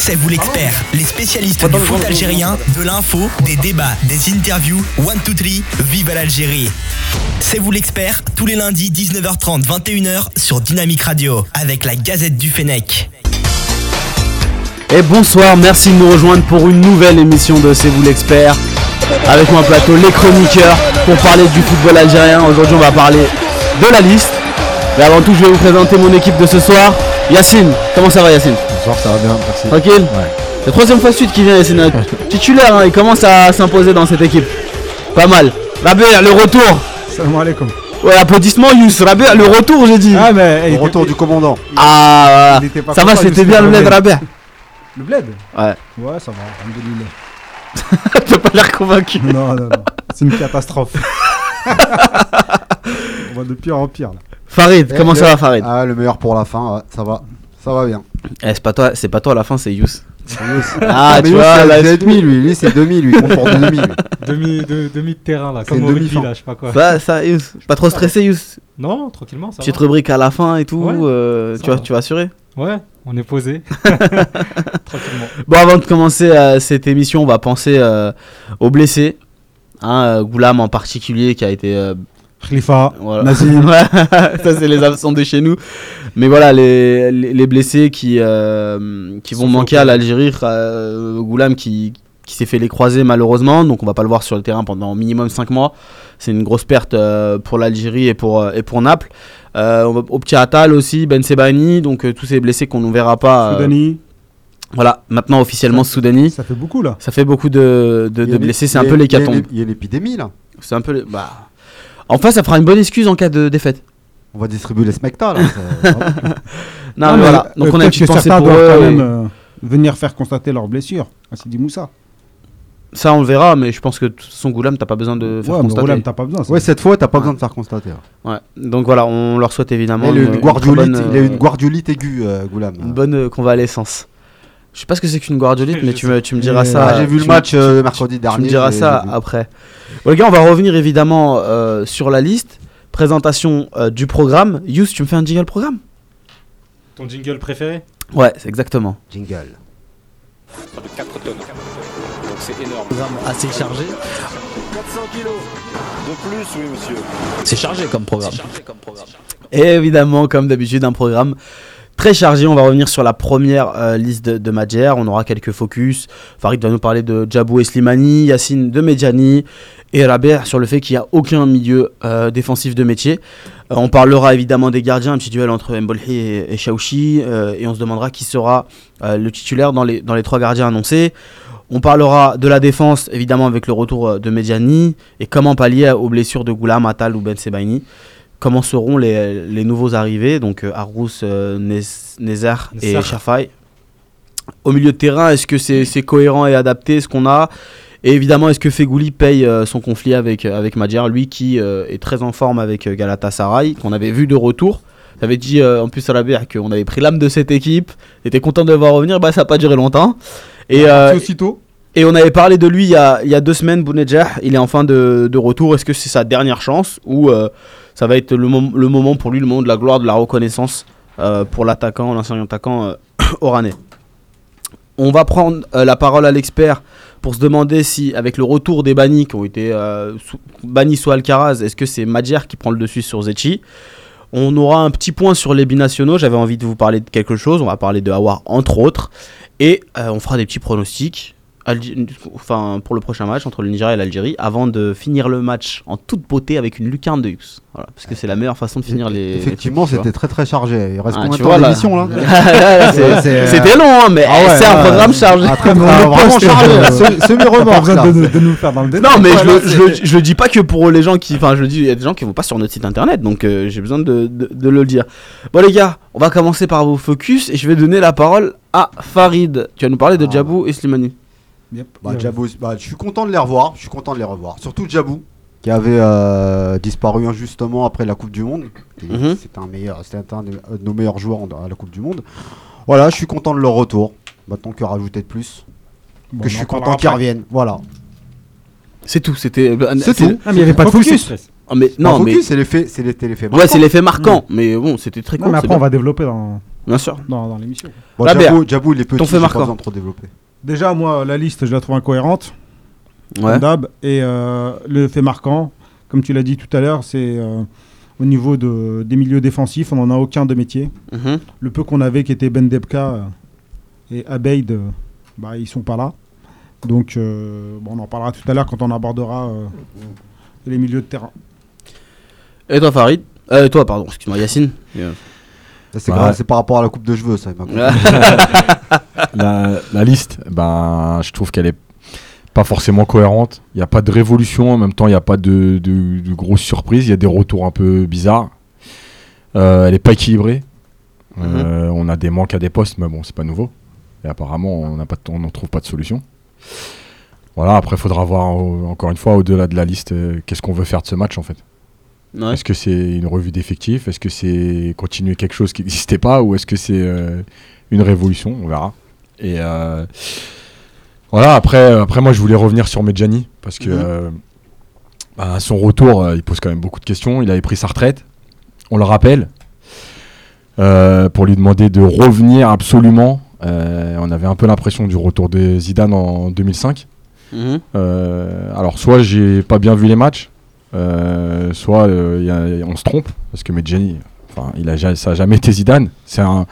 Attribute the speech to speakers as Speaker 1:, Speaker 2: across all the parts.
Speaker 1: C'est vous l'expert, les spécialistes du foot algérien, de l'info, des débats, des interviews. One, two, three, vive l'Algérie. C'est vous l'expert, tous les lundis 19h30, 21h sur Dynamique Radio, avec la Gazette du Fennec.
Speaker 2: Et bonsoir, merci de nous rejoindre pour une nouvelle émission de C'est vous l'expert. Avec mon plateau, les chroniqueurs, pour parler du football algérien. Aujourd'hui, on va parler de la liste. Mais avant tout, je vais vous présenter mon équipe de ce soir. Yacine, comment ça va Yacine?
Speaker 3: Ça va bien, merci.
Speaker 2: Tranquille
Speaker 3: Ouais.
Speaker 2: C'est la troisième fois de suite qu'il vient Yacine. Titulaire, hein, il commence à s'imposer dans cette équipe. Pas mal. Rabé, le retour.
Speaker 3: Salam alaikum.
Speaker 2: Ouais, applaudissements Yous. Rabé, le retour, j'ai dit.
Speaker 3: Ah, mais
Speaker 4: Le
Speaker 3: il
Speaker 4: retour du commandant.
Speaker 2: Ah,
Speaker 3: il
Speaker 2: ça va, c'était bien le bled
Speaker 3: Rabé. Le bled?
Speaker 2: Ouais.
Speaker 3: Ouais, ça va, alhamdoulilah.
Speaker 2: T'as pas l'air convaincu.
Speaker 3: Non, non, non. C'est une catastrophe. On va de pire en pire là.
Speaker 2: Farid,
Speaker 4: Eh,
Speaker 2: comment
Speaker 4: le-
Speaker 2: ça va Farid?
Speaker 4: Ah, le meilleur pour la fin, ouais, ça va. Ça va bien.
Speaker 2: Eh, c'est pas toi, c'est pas toi à la fin, c'est Yous.
Speaker 4: Ah,
Speaker 2: Ah,
Speaker 4: mais
Speaker 2: tu
Speaker 4: lui,
Speaker 2: vois,
Speaker 4: c'est
Speaker 2: là,
Speaker 4: c'est demi, lui. Lui, c'est demi, lui. Il compte pour demi, lui.
Speaker 5: Demi, de, demi de terrain là,
Speaker 4: C'est
Speaker 5: comme au rugby là, je sais pas quoi.
Speaker 2: Ça, ça, Yous. Pas trop stressé, Yous?
Speaker 5: Non, tranquillement, ça
Speaker 2: Petite
Speaker 5: va.
Speaker 2: rubrique à la fin et tout.
Speaker 5: Ouais,
Speaker 2: euh, tu, vas,
Speaker 5: va.
Speaker 2: tu vas assurer?
Speaker 5: Ouais, on est posé. tranquillement.
Speaker 2: Bon, avant de commencer euh, cette émission, on va penser euh, aux blessés. Hein, Goulam en particulier qui a été.
Speaker 3: Khalifa,
Speaker 2: voilà.
Speaker 3: Nazim.
Speaker 2: Ça, c'est les absents de chez nous. Mais voilà, les, les, les blessés qui, euh, qui vont manquer à l'Algérie. euh, Goulam qui, qui s'est fait les croiser malheureusement, donc on va pas le voir sur le terrain pendant minimum 5 mois. C'est une grosse perte euh, pour l'Algérie et pour, euh, et pour Naples. Euh, au petit Atal aussi, Ben Sebani, donc euh, tous ces blessés qu'on ne verra pas. euh,
Speaker 3: Soudani.
Speaker 2: voilà, maintenant officiellement Soudani.
Speaker 3: Ça fait beaucoup là.
Speaker 2: Ça fait beaucoup de, de, blessés, c'est un peu l'hécatombe.
Speaker 4: Il y a une épidémie, là.
Speaker 2: C'est un peu. Bah. Enfin, ça fera une bonne excuse en cas de défaite.
Speaker 4: On va distribuer les smectas, là.
Speaker 2: Non, mais voilà. Donc on a une petite
Speaker 3: que
Speaker 2: pensée
Speaker 3: certains
Speaker 2: pour
Speaker 3: doivent
Speaker 2: eux.
Speaker 3: quand
Speaker 2: et-
Speaker 3: même euh, venir faire constater leurs blessures. Ah, c'est dit Moussa.
Speaker 2: Ça, on le verra, mais je pense que de toute façon, Goulam, t'as pas besoin de faire
Speaker 3: Ouais, mais
Speaker 2: constater.
Speaker 3: Roland, t'as pas besoin. c'est-
Speaker 4: Ouais, cette fois, t'as pas besoin de faire constater.
Speaker 2: Ouais. Donc voilà, on leur souhaite évidemment
Speaker 4: Il a
Speaker 2: une,
Speaker 4: une
Speaker 2: une
Speaker 4: guardiolite,
Speaker 2: très bonne,
Speaker 4: il a une
Speaker 2: euh,
Speaker 4: guardiolite aiguë, euh, Goulam.
Speaker 2: une bonne euh, convalescence. Je sais pas ce que c'est qu'une guardiolite, mais tu me, tu me diras ça.
Speaker 4: Ah, j'ai vu
Speaker 2: tu
Speaker 4: le
Speaker 2: me-
Speaker 4: match euh,
Speaker 2: tu-
Speaker 4: mercredi
Speaker 2: Tu
Speaker 4: dernier.
Speaker 2: me diras ça après. Bon, les gars, on va revenir évidemment euh, sur la liste. Présentation euh, du programme. Yous, tu me fais un jingle programme?
Speaker 5: Ton jingle préféré?
Speaker 2: Ouais, c'est exactement.
Speaker 4: Jingle.
Speaker 6: de 4 tonnes. Donc c'est énorme.
Speaker 7: programme assez chargé.
Speaker 6: 400 kilos de plus, oui monsieur.
Speaker 7: C'est chargé comme programme.
Speaker 2: Et évidemment, comme d'habitude, un programme très chargé. On va revenir sur la première euh, liste de, de. On aura quelques focus. Farid va nous parler de Djabou et Slimani, Yacine de Medjani et Rabert sur le fait qu'il n'y a aucun milieu euh, défensif de métier. Euh, on parlera évidemment des gardiens, un petit duel entre Mbolhi et, et et on se demandera qui sera le titulaire dans les, trois gardiens annoncés. On parlera de la défense, évidemment, avec le retour de Medjani et comment pallier aux blessures de Goulam, Atal ou Ben Sebaini comment seront les, les nouveaux arrivés, donc euh, Arous, euh, Nezar et. Shafai. Au milieu de terrain, est-ce que c'est cohérent et adapté ce qu'on a? Et évidemment, est-ce que Fegouli paye euh, son conflit avec, avec Madjer, lui qui euh, est très en forme avec euh, Galatasaray, qu'on avait vu de retour? J'avais dit en plus à la bière qu'on avait pris l'âme de cette équipe, était content de le voir revenir, bah ça n'a pas duré longtemps. Et,
Speaker 3: aussitôt.
Speaker 2: et on avait parlé de lui il y a, il y a deux semaines, Bounedjah. Il est enfin de, de retour. Est-ce que c'est sa dernière chance ou ça va être le, mom- le moment pour lui, le moment de la gloire, de la reconnaissance euh, pour l'attaquant, l'ancien attaquant euh, oranais On va prendre euh, la parole à l'expert pour se demander si, avec le retour des bannis qui ont été bannis sous Alcaraz, est-ce que c'est Madjer qui prend le dessus sur Zetchi? On aura un petit point sur les binationaux. J'avais envie de vous parler de quelque chose. On va parler de Hawar entre autres. Et on fera des petits pronostics Algi- enfin, pour le prochain match entre le Nigeria et l'Algérie avant de finir le match en toute beauté avec une lucarne de Hux. Voilà, parce que c'est la meilleure façon de finir les.
Speaker 4: Effectivement,
Speaker 2: les trucs,
Speaker 4: c'était très très chargé. Il reste
Speaker 2: Ah,
Speaker 4: combien de temps
Speaker 2: là.
Speaker 4: d'émission là
Speaker 2: C'est,
Speaker 4: euh,
Speaker 2: C'était long, hein, mais
Speaker 4: Ah ouais,
Speaker 2: c'est un programme chargé.
Speaker 4: Ah, très,
Speaker 3: On
Speaker 4: ah, vraiment chargé. là. Semi-remorque
Speaker 3: besoin
Speaker 4: là.
Speaker 3: de, de nous faire dans le détail.
Speaker 2: Non, mais je,
Speaker 4: Voilà,
Speaker 2: le, je, le- je le dis pas que pour les gens qui. Enfin, je le dis, il y a des gens qui vont pas sur notre site internet, donc euh, j'ai besoin de, de- de le dire. Bon, les gars, on va commencer par vos focus et je vais donner la parole à Farid. Tu vas nous parler de
Speaker 4: Ah.
Speaker 2: Djabou et Slimani.
Speaker 3: Yep.
Speaker 4: Bah, Djabou, bah, je suis content de les revoir. Je suis content de les revoir. Surtout Djabou, qui avait euh, disparu injustement après la Coupe du Monde. C'était un meilleur, c'était un de nos meilleurs joueurs à la Coupe du Monde. Voilà, je suis content de leur retour. Maintenant que rajouter de plus,
Speaker 3: Bon,
Speaker 4: que je suis content qu'ils reviennent. Voilà.
Speaker 2: C'est tout. C'était.
Speaker 4: C'est tout.
Speaker 3: Ah, mais il n'y avait pas de focus.
Speaker 5: stress.
Speaker 2: Ah, mais,
Speaker 4: Non,
Speaker 2: non, mais.
Speaker 4: focus, c'est l'effet, c'est l'effet,
Speaker 2: Ouais,
Speaker 4: marquant.
Speaker 2: c'est l'effet marquant. Mais bon, c'était très
Speaker 3: Non,
Speaker 2: cool.
Speaker 3: mais après, on
Speaker 2: bien.
Speaker 3: va développer dans.
Speaker 2: Bien sûr.
Speaker 3: dans, dans l'émission.
Speaker 4: Bon, Djabou, Djabou, il est petit,
Speaker 2: Ton fait
Speaker 4: pas
Speaker 2: marquant.
Speaker 4: trop développer.
Speaker 3: Déjà, moi, la liste, je la trouve incohérente.
Speaker 2: Ouais.
Speaker 3: d'hab. Et euh, le fait marquant, comme tu l'as dit tout à l'heure, c'est euh, au niveau de, des milieux défensifs, on n'en a aucun de métier.
Speaker 2: Mhm.
Speaker 3: Le peu qu'on avait qui était Ben Debka euh, et Abeid, euh, bah, ils sont pas là. Donc, euh, bon, on en parlera tout à l'heure quand on abordera euh, les milieux de terrain.
Speaker 2: Et toi, Farid? Euh, et toi, pardon, excuse-moi, Yacine.
Speaker 4: C'est grave, c'est par rapport à la coupe de cheveux, ça.
Speaker 8: la, la liste, ben, je trouve qu'elle est pas forcément cohérente. Il n'y a pas de révolution, en même temps, il n'y a pas de, de, de grosses surprises. Il y a des retours un peu bizarres. Euh, elle n'est pas équilibrée. Euh, On a des manques à des postes, mais bon, c'est pas nouveau. Et apparemment, on n'en trouve pas de solution. Voilà, après, il faudra voir euh, encore une fois, au-delà de la liste, euh, qu'est-ce qu'on veut faire de ce match en fait.
Speaker 2: Ouais.
Speaker 8: Est-ce que c'est une revue d'effectifs? Est-ce que c'est continuer quelque chose qui n'existait pas? Ou est-ce que c'est euh, une révolution? On verra. Et euh, voilà, après, après, moi je voulais revenir sur Medjani parce que
Speaker 2: Mhm.
Speaker 8: euh, bah, à son retour, euh, il pose quand même beaucoup de questions. Il avait pris sa retraite, on le rappelle, euh, pour lui demander de revenir absolument. Euh, on avait un peu l'impression du retour de Zidane en 2005.
Speaker 2: Mhm.
Speaker 8: Euh, alors soit j'ai pas bien vu les matchs, euh, soit euh, y a- on se trompe parce que Medjani, enfin il a ça a jamais été Zidane. C'est un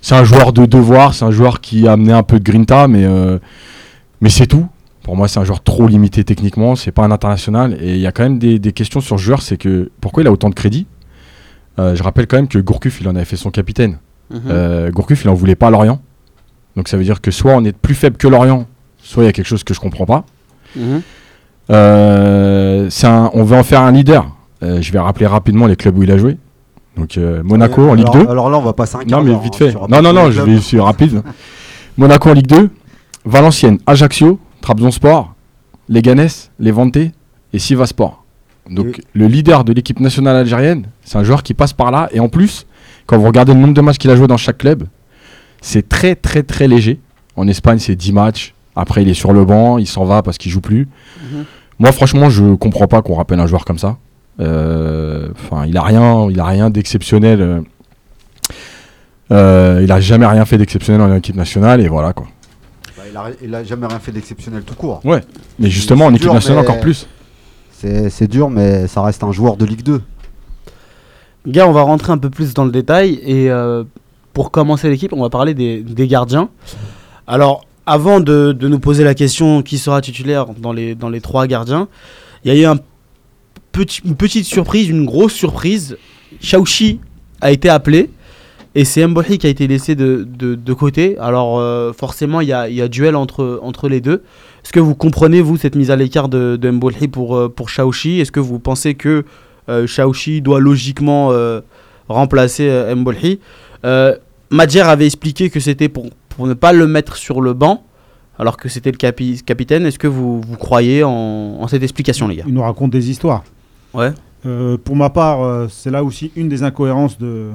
Speaker 8: c'est un joueur de devoir, c'est un joueur qui a amené un peu de grinta, mais euh, mais c'est tout. Pour moi, c'est un joueur trop limité techniquement. C'est pas un international. Et il y a quand même des, des questions sur ce joueur. C'est que pourquoi il a autant de crédit? Je rappelle quand même que Gourcuff, il en avait fait son capitaine.
Speaker 2: Mhm.
Speaker 8: Gourcuff, il en voulait pas à Lorient. Donc ça veut dire que soit on est plus faible que Lorient, soit il y a quelque chose que je comprends pas.
Speaker 2: Mhm.
Speaker 8: Euh, un- on veut en faire un leader. Euh, je vais rappeler rapidement les clubs où il a joué. Donc euh, Monaco en Ligue
Speaker 4: alors,
Speaker 8: 2.
Speaker 4: Alors là, on va passer un quart
Speaker 8: non mais vite
Speaker 4: hein,
Speaker 8: fait. Non non non, je vais suis rapide. Monaco en Ligue 2, Valenciennes, Ajaccio, Trabzonspor, Leganés, Levante et Sivaspor. Donc le leader de l'équipe nationale algérienne, c'est un joueur qui passe par là et en plus, quand vous regardez le nombre de matchs qu'il a joué dans chaque club, c'est très très très léger. En Espagne, c'est 10 matchs. Après, il est sur le banc, il s'en va parce qu'il joue plus.
Speaker 2: Mhm.
Speaker 8: Moi, franchement, je comprends pas qu'on rappelle un joueur comme ça. Euh, Enfin, il a rien, il a rien d'exceptionnel. euh. Euh, il a jamais rien fait d'exceptionnel en équipe nationale et voilà quoi.
Speaker 4: Bah, il, a, il a jamais rien fait d'exceptionnel tout court.
Speaker 8: Mais justement, en équipe
Speaker 4: dur,
Speaker 8: nationale encore plus.
Speaker 4: C'est c'est dur, mais ça reste un joueur de Ligue 2.
Speaker 2: Gars, on va rentrer un peu plus dans le détail et euh, pour commencer l'équipe, on va parler des, des gardiens. Alors, avant de, de nous poser la question qui sera titulaire dans les, dans les trois gardiens, il y a eu une petite surprise, une grosse surprise. Shaoxi a été appelé et c'est Mboli qui a été laissé de, de, côté. Alors, euh, forcément, il y a, y a duel entre, entre les deux. Est-ce que vous comprenez, vous, cette mise à l'écart de, de pour, euh, pour Shaoxi Est-ce que vous pensez que euh, Shaoxi doit logiquement euh, remplacer. Euh, Madjer avait expliqué que c'était pour, pour ne pas le mettre sur le banc, alors que c'était le capi- capitaine. Est-ce que vous, vous croyez en, en cette explication, les gars?
Speaker 3: Il nous raconte des histoires.
Speaker 2: Ouais.
Speaker 3: Euh, pour ma part, euh, c'est là aussi une des incohérences de,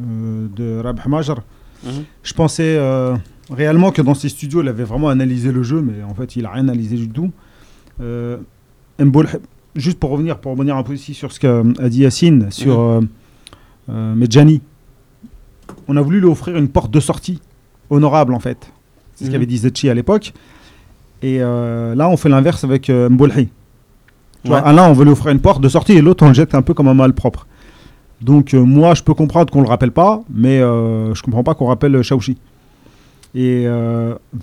Speaker 3: euh, de Rabh Majr.
Speaker 2: Mhm.
Speaker 3: Je pensais euh, réellement que dans ses studios, il avait vraiment analysé le jeu, mais en fait, il n'a rien analysé du tout. Juste pour revenir, pour revenir un peu ici sur ce qu'a dit Yacine, sur
Speaker 2: Mhm.
Speaker 3: Medjani, on a voulu lui offrir une porte de sortie honorable, en fait. C'est ce
Speaker 2: Mhm.
Speaker 3: qu'avait dit Zetchi à l'époque. Et euh, là, on fait l'inverse avec euh, Mbolhi. Tu vois,
Speaker 2: Ouais.
Speaker 3: un là, on veut lui offrir une porte de sortie et l'autre, on le jette un peu comme un malpropre. Donc, euh, moi, je peux comprendre qu'on le rappelle pas, mais euh, je comprends pas qu'on rappelle Shaoxi. Et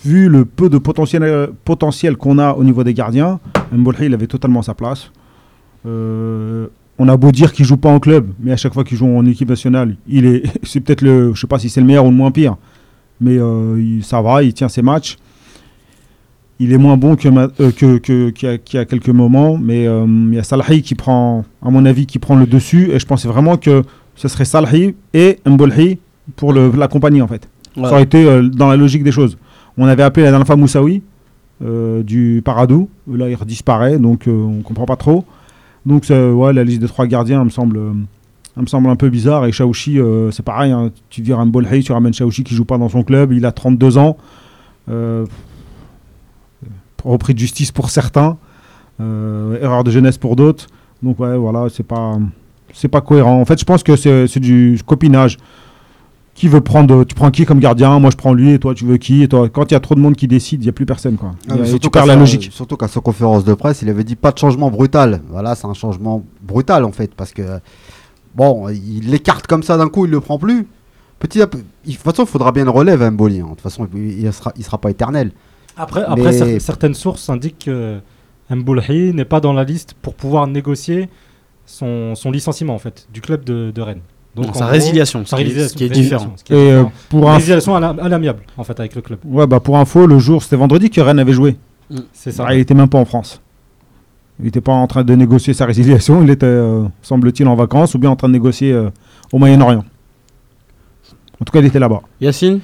Speaker 3: vu le peu de potentiel, potentiel qu'on a au niveau des gardiens, Mbolhi, il avait totalement sa place. On a beau dire qu'il joue pas en club, mais à chaque fois qu'il joue en équipe nationale, il est, c'est peut-être le, je sais pas si c'est le meilleur ou le moins pire, mais euh, il- ça va, il tient ses matchs. Il est moins bon ma- euh, que- que- qu'il y, a- qu'il y a quelques moments, mais euh, il y a Salahi qui prend, à mon avis, qui prend le dessus, et je pensais vraiment que ce serait Salahi et Mbolhi pour le- l'accompagner en fait. Ça aurait été dans la logique des choses. On avait appelé la dernière fois Moussaoui euh, du Paradou. Là, il disparaît, donc euh, on comprend pas trop. Donc, ouais, la liste des trois gardiens me semble, me semble un peu bizarre. Et Shaoxi, euh, c'est pareil. hein. Tu vires un Bolhei, tu ramènes Shaoxi qui joue pas dans son club. Il a 32 ans. Euh, repris de justice pour certains. euh, erreur de jeunesse pour d'autres. Donc, ouais, voilà, c'est pas, c'est pas cohérent. En fait, je pense que c'est c'est du copinage qui veut prendre, tu prends qui comme gardien? Moi je prends lui et toi tu veux qui? Et toi Quand il y a trop de monde qui décide, il n'y a plus personne quoi.
Speaker 4: Ah,
Speaker 3: Et tu perds la logique.
Speaker 4: Surtout qu'à sa conférence de presse, il avait dit pas de changement brutal. Voilà, c'est un changement brutal en fait, parce que bon, il l'écarte comme ça d'un coup, il le prend plus. Petit à petit, il- de toute façon, il faudra bien une relève à Mboli. hein. De toute façon, il, il sera, il sera pas éternel.
Speaker 5: Après,
Speaker 4: Mais-
Speaker 5: après cer- certaines sources indiquent que Mboulhi n'est pas dans la liste pour pouvoir négocier son, son licenciement en fait du club de, de Rennes.
Speaker 2: Non,
Speaker 5: en
Speaker 2: sa
Speaker 5: gros,
Speaker 2: résiliation,
Speaker 5: sa
Speaker 2: ce qui est-
Speaker 5: résiliation,
Speaker 2: ce qui est
Speaker 5: résiliation,
Speaker 2: différent.
Speaker 5: ce qui est
Speaker 3: Et euh,
Speaker 5: différent.
Speaker 3: pour, un,
Speaker 5: Résiliation à la- à l'amiable en fait avec le club.
Speaker 3: ouais, bah, pour info, le jour, c'était vendredi que Rennes avait joué.
Speaker 5: C'est ça.
Speaker 3: Ah, il était même pas en France. Il n'était pas en train de négocier sa résiliation, il était, euh, semble-t-il, en vacances ou bien en train de négocier euh, au Moyen-Orient. En tout cas, il était là-bas.
Speaker 2: Yacine,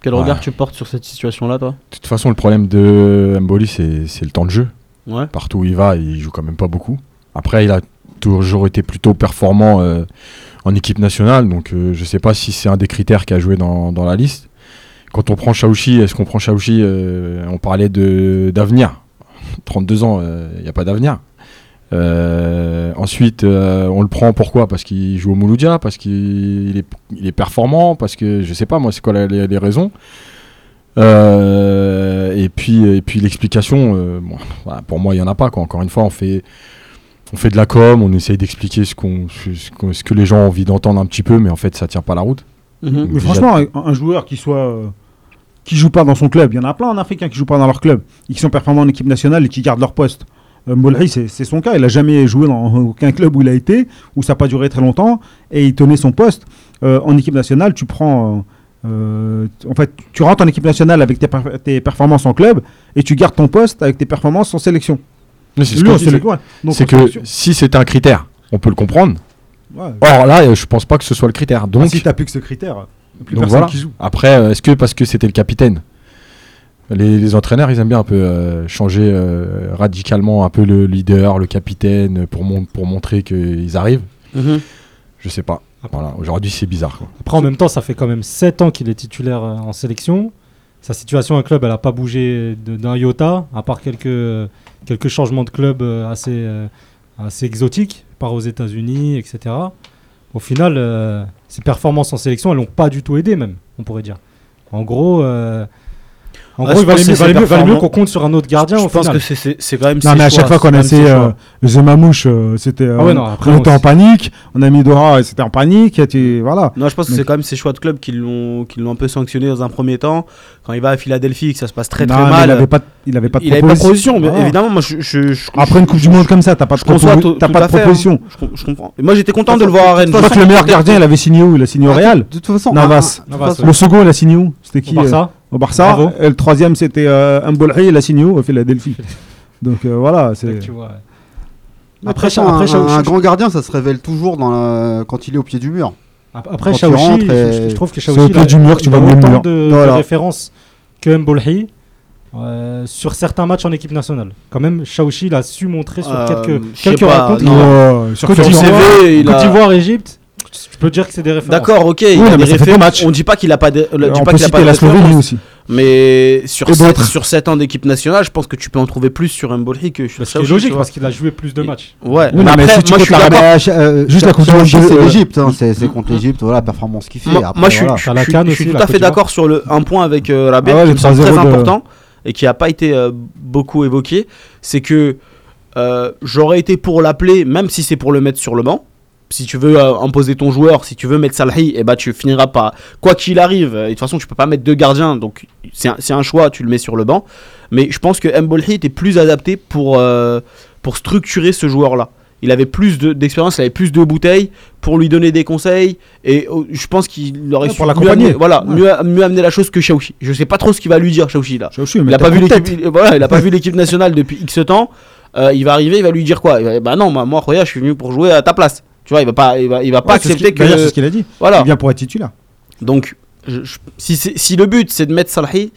Speaker 2: quel
Speaker 8: Ouais.
Speaker 2: regard tu portes sur cette situation-là, toi?
Speaker 8: De toute façon, le problème de Mboli, c'est le temps de jeu.
Speaker 2: Ouais.
Speaker 8: Partout où il va, il joue quand même pas beaucoup. Après, il a toujours été plutôt performant euh, en équipe nationale, donc euh, je sais pas si c'est un des critères qui a joué dans, dans la liste. Quand on prend Chaouchi, est-ce qu'on prend Chaouchi euh, On parlait d'avenir. 32 ans, il n'y a pas d'avenir. Euh, ensuite, euh, on le prend pourquoi? Parce qu'il joue au Mouloudia, parce qu'il est, il est performant, parce que je sais pas moi, c'est quoi la- les, les raisons. Euh, et puis, et puis l'explication, euh, bon, voilà, pour moi, il y en a pas. Quoi. Encore une fois, on fait, on fait de la com, on essaye d'expliquer ce, qu'on, ce, que les gens ont envie d'entendre un petit peu, mais en fait, ça tient pas la route.
Speaker 2: Mhm.
Speaker 3: Mais franchement, un, un joueur qui soit euh, qui joue pas dans son club, il y en a plein en Africain qui jouent pas dans leur club, et qui sont performants en équipe nationale et qui gardent leur poste. Euh, Moulhi, c'est son cas. Il a jamais joué dans aucun club où il a été, où ça n'a pas duré très longtemps, et il tenait son poste. Euh, en équipe nationale, tu prends. euh, en fait, tu rentres en équipe nationale avec tes, per- tes performances en club, et tu gardes ton poste avec tes performances en sélection.
Speaker 8: C'est ce
Speaker 3: ouais. Donc,
Speaker 8: que
Speaker 3: sélection,
Speaker 8: si c'est un critère, on peut le comprendre.
Speaker 3: ouais.
Speaker 8: Or là, je pense pas que ce soit le critère. Donc,
Speaker 3: Ah, si t'as plus que ce critère, plus
Speaker 8: donc
Speaker 3: personne
Speaker 8: voilà.
Speaker 3: qui joue.
Speaker 8: Après, euh, est-ce que parce que c'était le capitaine les, les entraîneurs, ils aiment bien un peu euh, changer euh, radicalement un peu le leader, le capitaine, pour, mon- pour montrer qu'ils arrivent?
Speaker 2: Mhm.
Speaker 8: Je sais pas. Voilà, aujourd'hui c'est bizarre. quoi.
Speaker 5: Après, en même temps, ça fait quand même 7 ans qu'il est titulaire euh, en sélection. Sa situation au club, elle n'a pas bougé d'un iota, à part quelques, quelques changements de club assez, assez exotiques, part aux États-Unis, etc. Au final, euh, ses performances en sélection, elles l'ont pas du tout aidé, même, on pourrait dire. En gros, euh, en
Speaker 2: Ouais,
Speaker 5: gros il valait mieux, valait
Speaker 2: ses
Speaker 5: mieux- valait mieux
Speaker 2: performances-
Speaker 5: qu'on compte sur un autre gardien.
Speaker 2: Je
Speaker 5: au
Speaker 2: pense
Speaker 5: final.
Speaker 2: que c'est- c'est c'est quand même
Speaker 3: Non, mais à chaque fois qu'on a essayé
Speaker 2: choix.
Speaker 3: euh, The Mamouche, euh, c'était. euh,
Speaker 5: Ah ouais, non, après,
Speaker 3: on était en panique. On a mis Dora, et c'était en panique. Et tu- voilà.
Speaker 2: Non, je pense que c'est quand même ses choix de club qui l'ont qui l'ont un peu sanctionné dans un premier temps. Quand il va à Philadelphie, que ça se passe très
Speaker 3: Non,
Speaker 2: très mal.
Speaker 3: Il avait pas, de- il avait pas de
Speaker 2: il avait pas de
Speaker 3: proposition.
Speaker 2: proposition, mais évidemment, moi je. je, je-
Speaker 3: Après une Coupe du Monde comme ça, t'as pas de,
Speaker 2: tout, tout
Speaker 3: pas de
Speaker 2: hein.
Speaker 3: proposition.
Speaker 2: Je, com- je comprends. Et moi j'étais content de le voir à Rennes.
Speaker 3: Je crois que le meilleur gardien, il avait signé où Il a signé au
Speaker 4: Ah,
Speaker 3: Real.
Speaker 4: De toute façon,
Speaker 3: Navas.
Speaker 4: façon-
Speaker 3: Le second, il a signé où? C'était
Speaker 5: Au
Speaker 3: qui
Speaker 5: Barça,
Speaker 3: euh, Au Barça.
Speaker 5: Bravo.
Speaker 3: Et le troisième, c'était euh, Mbolhi, il a signé où Au Philadelphie. Donc euh, voilà. c'est
Speaker 5: Après, après,
Speaker 4: un, un grand gardien, ça se révèle toujours dans la- quand il est au pied du mur.
Speaker 5: Ap- Après, je,
Speaker 4: et-
Speaker 5: je trouve que
Speaker 3: C'est au pied
Speaker 5: il a-
Speaker 3: du mur que tu
Speaker 5: il a
Speaker 3: vas
Speaker 5: autant
Speaker 3: mur.
Speaker 5: de, de
Speaker 4: Voilà.
Speaker 5: références que Mbolhi euh, sur certains matchs en équipe nationale. Quand même, Chaouchi, il a su montrer sur
Speaker 2: Euh,
Speaker 5: quelques, quelques
Speaker 2: pas,
Speaker 5: rencontres.
Speaker 2: non.
Speaker 3: Sur
Speaker 5: Côte
Speaker 3: Côte
Speaker 2: Sur il
Speaker 5: Côte
Speaker 2: a-
Speaker 5: d'Ivoire, Égypte, je peux dire que c'est des références.
Speaker 2: D'accord, ok. il a des références. On dit pas qu'il a pas de. on dit
Speaker 3: On
Speaker 2: pas
Speaker 3: peut
Speaker 2: qu'il a pas de
Speaker 3: la Slovénie aussi.
Speaker 2: Mais sur
Speaker 3: Et
Speaker 2: 7,
Speaker 3: d'autres.
Speaker 2: sur 7 ans d'équipe nationale, je pense que tu peux en trouver plus sur Mbolhi que sur
Speaker 5: Ce qui est
Speaker 2: Chaouchi,
Speaker 5: logique
Speaker 2: tu
Speaker 5: parce qu'il a joué plus de matchs.
Speaker 2: Ouais,
Speaker 3: Oui,
Speaker 2: mais après,
Speaker 3: si tu
Speaker 2: moi je
Speaker 3: comptes
Speaker 2: suis
Speaker 3: la
Speaker 4: Euh,
Speaker 3: Juste la
Speaker 4: c'est
Speaker 3: euh,
Speaker 4: l'Egypte, c'est c'est contre l'Egypte, voilà la performance qu'il fait.
Speaker 2: Moi, je suis, tout à fait d'accord sur le, un point avec euh, Rabet
Speaker 3: Ah
Speaker 2: qui me semble
Speaker 3: 3-0
Speaker 2: très important et qui n'a pas été euh, beaucoup évoqué. C'est que euh, j'aurais été pour l'appeler, même si c'est pour le mettre sur le banc. Si tu veux euh, imposer ton joueur, si tu veux mettre Salhi, et bah tu finiras pas. Quoi qu'il arrive, euh, et de toute façon tu peux pas mettre deux gardiens, donc c'est un, choix, tu le mets sur le banc. Mais je pense que Mbolhi était plus adapté pour, euh, pour structurer ce joueur-là. Il avait plus de- d'expérience, il avait plus de bouteilles pour lui donner des conseils. Et oh, je pense qu'il aurait
Speaker 3: Ouais,
Speaker 2: su
Speaker 3: pour
Speaker 2: mieux amener, voilà,
Speaker 3: Ouais.
Speaker 2: mieux, mieux amener la chose que Chaouchi. Je sais pas trop ce qu'il va lui dire, Chaouchi, là. Il a pas vu il- voilà, il a pas vu l'équipe nationale depuis X temps. Euh, il va arriver, il va lui dire quoi? Va- Bah non, moi, moi, Roya, je suis venu pour jouer à ta place. Tu vois, il va pas, il va, il va pas
Speaker 3: ce
Speaker 2: accepter
Speaker 3: qu'il- d'ailleurs, c'est
Speaker 2: que.
Speaker 3: ce qu'il a dit.
Speaker 2: Voilà.
Speaker 3: Il vient pour être titulaire.
Speaker 2: Donc, je- je- si, si le but c'est de mettre Salhi,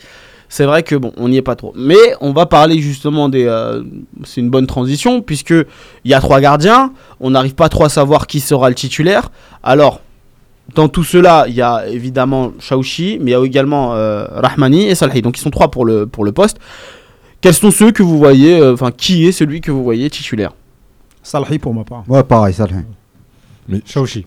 Speaker 2: c'est vrai que bon, on n'y est pas trop. Mais on va parler justement des. euh, c'est une bonne transition puisque il y a trois gardiens. On n'arrive pas trop à savoir qui sera le titulaire. Alors, dans tout cela, il y a évidemment Chaouchi, mais il y a également euh, Rahmani et Salhi. Donc ils sont trois pour le, pour le poste. Quels sont ceux que vous voyez, euh, enfin qui est celui que vous voyez titulaire?
Speaker 3: Salhi pour ma part.
Speaker 4: Ouais, pareil, ça. Le-
Speaker 5: Chaouchi.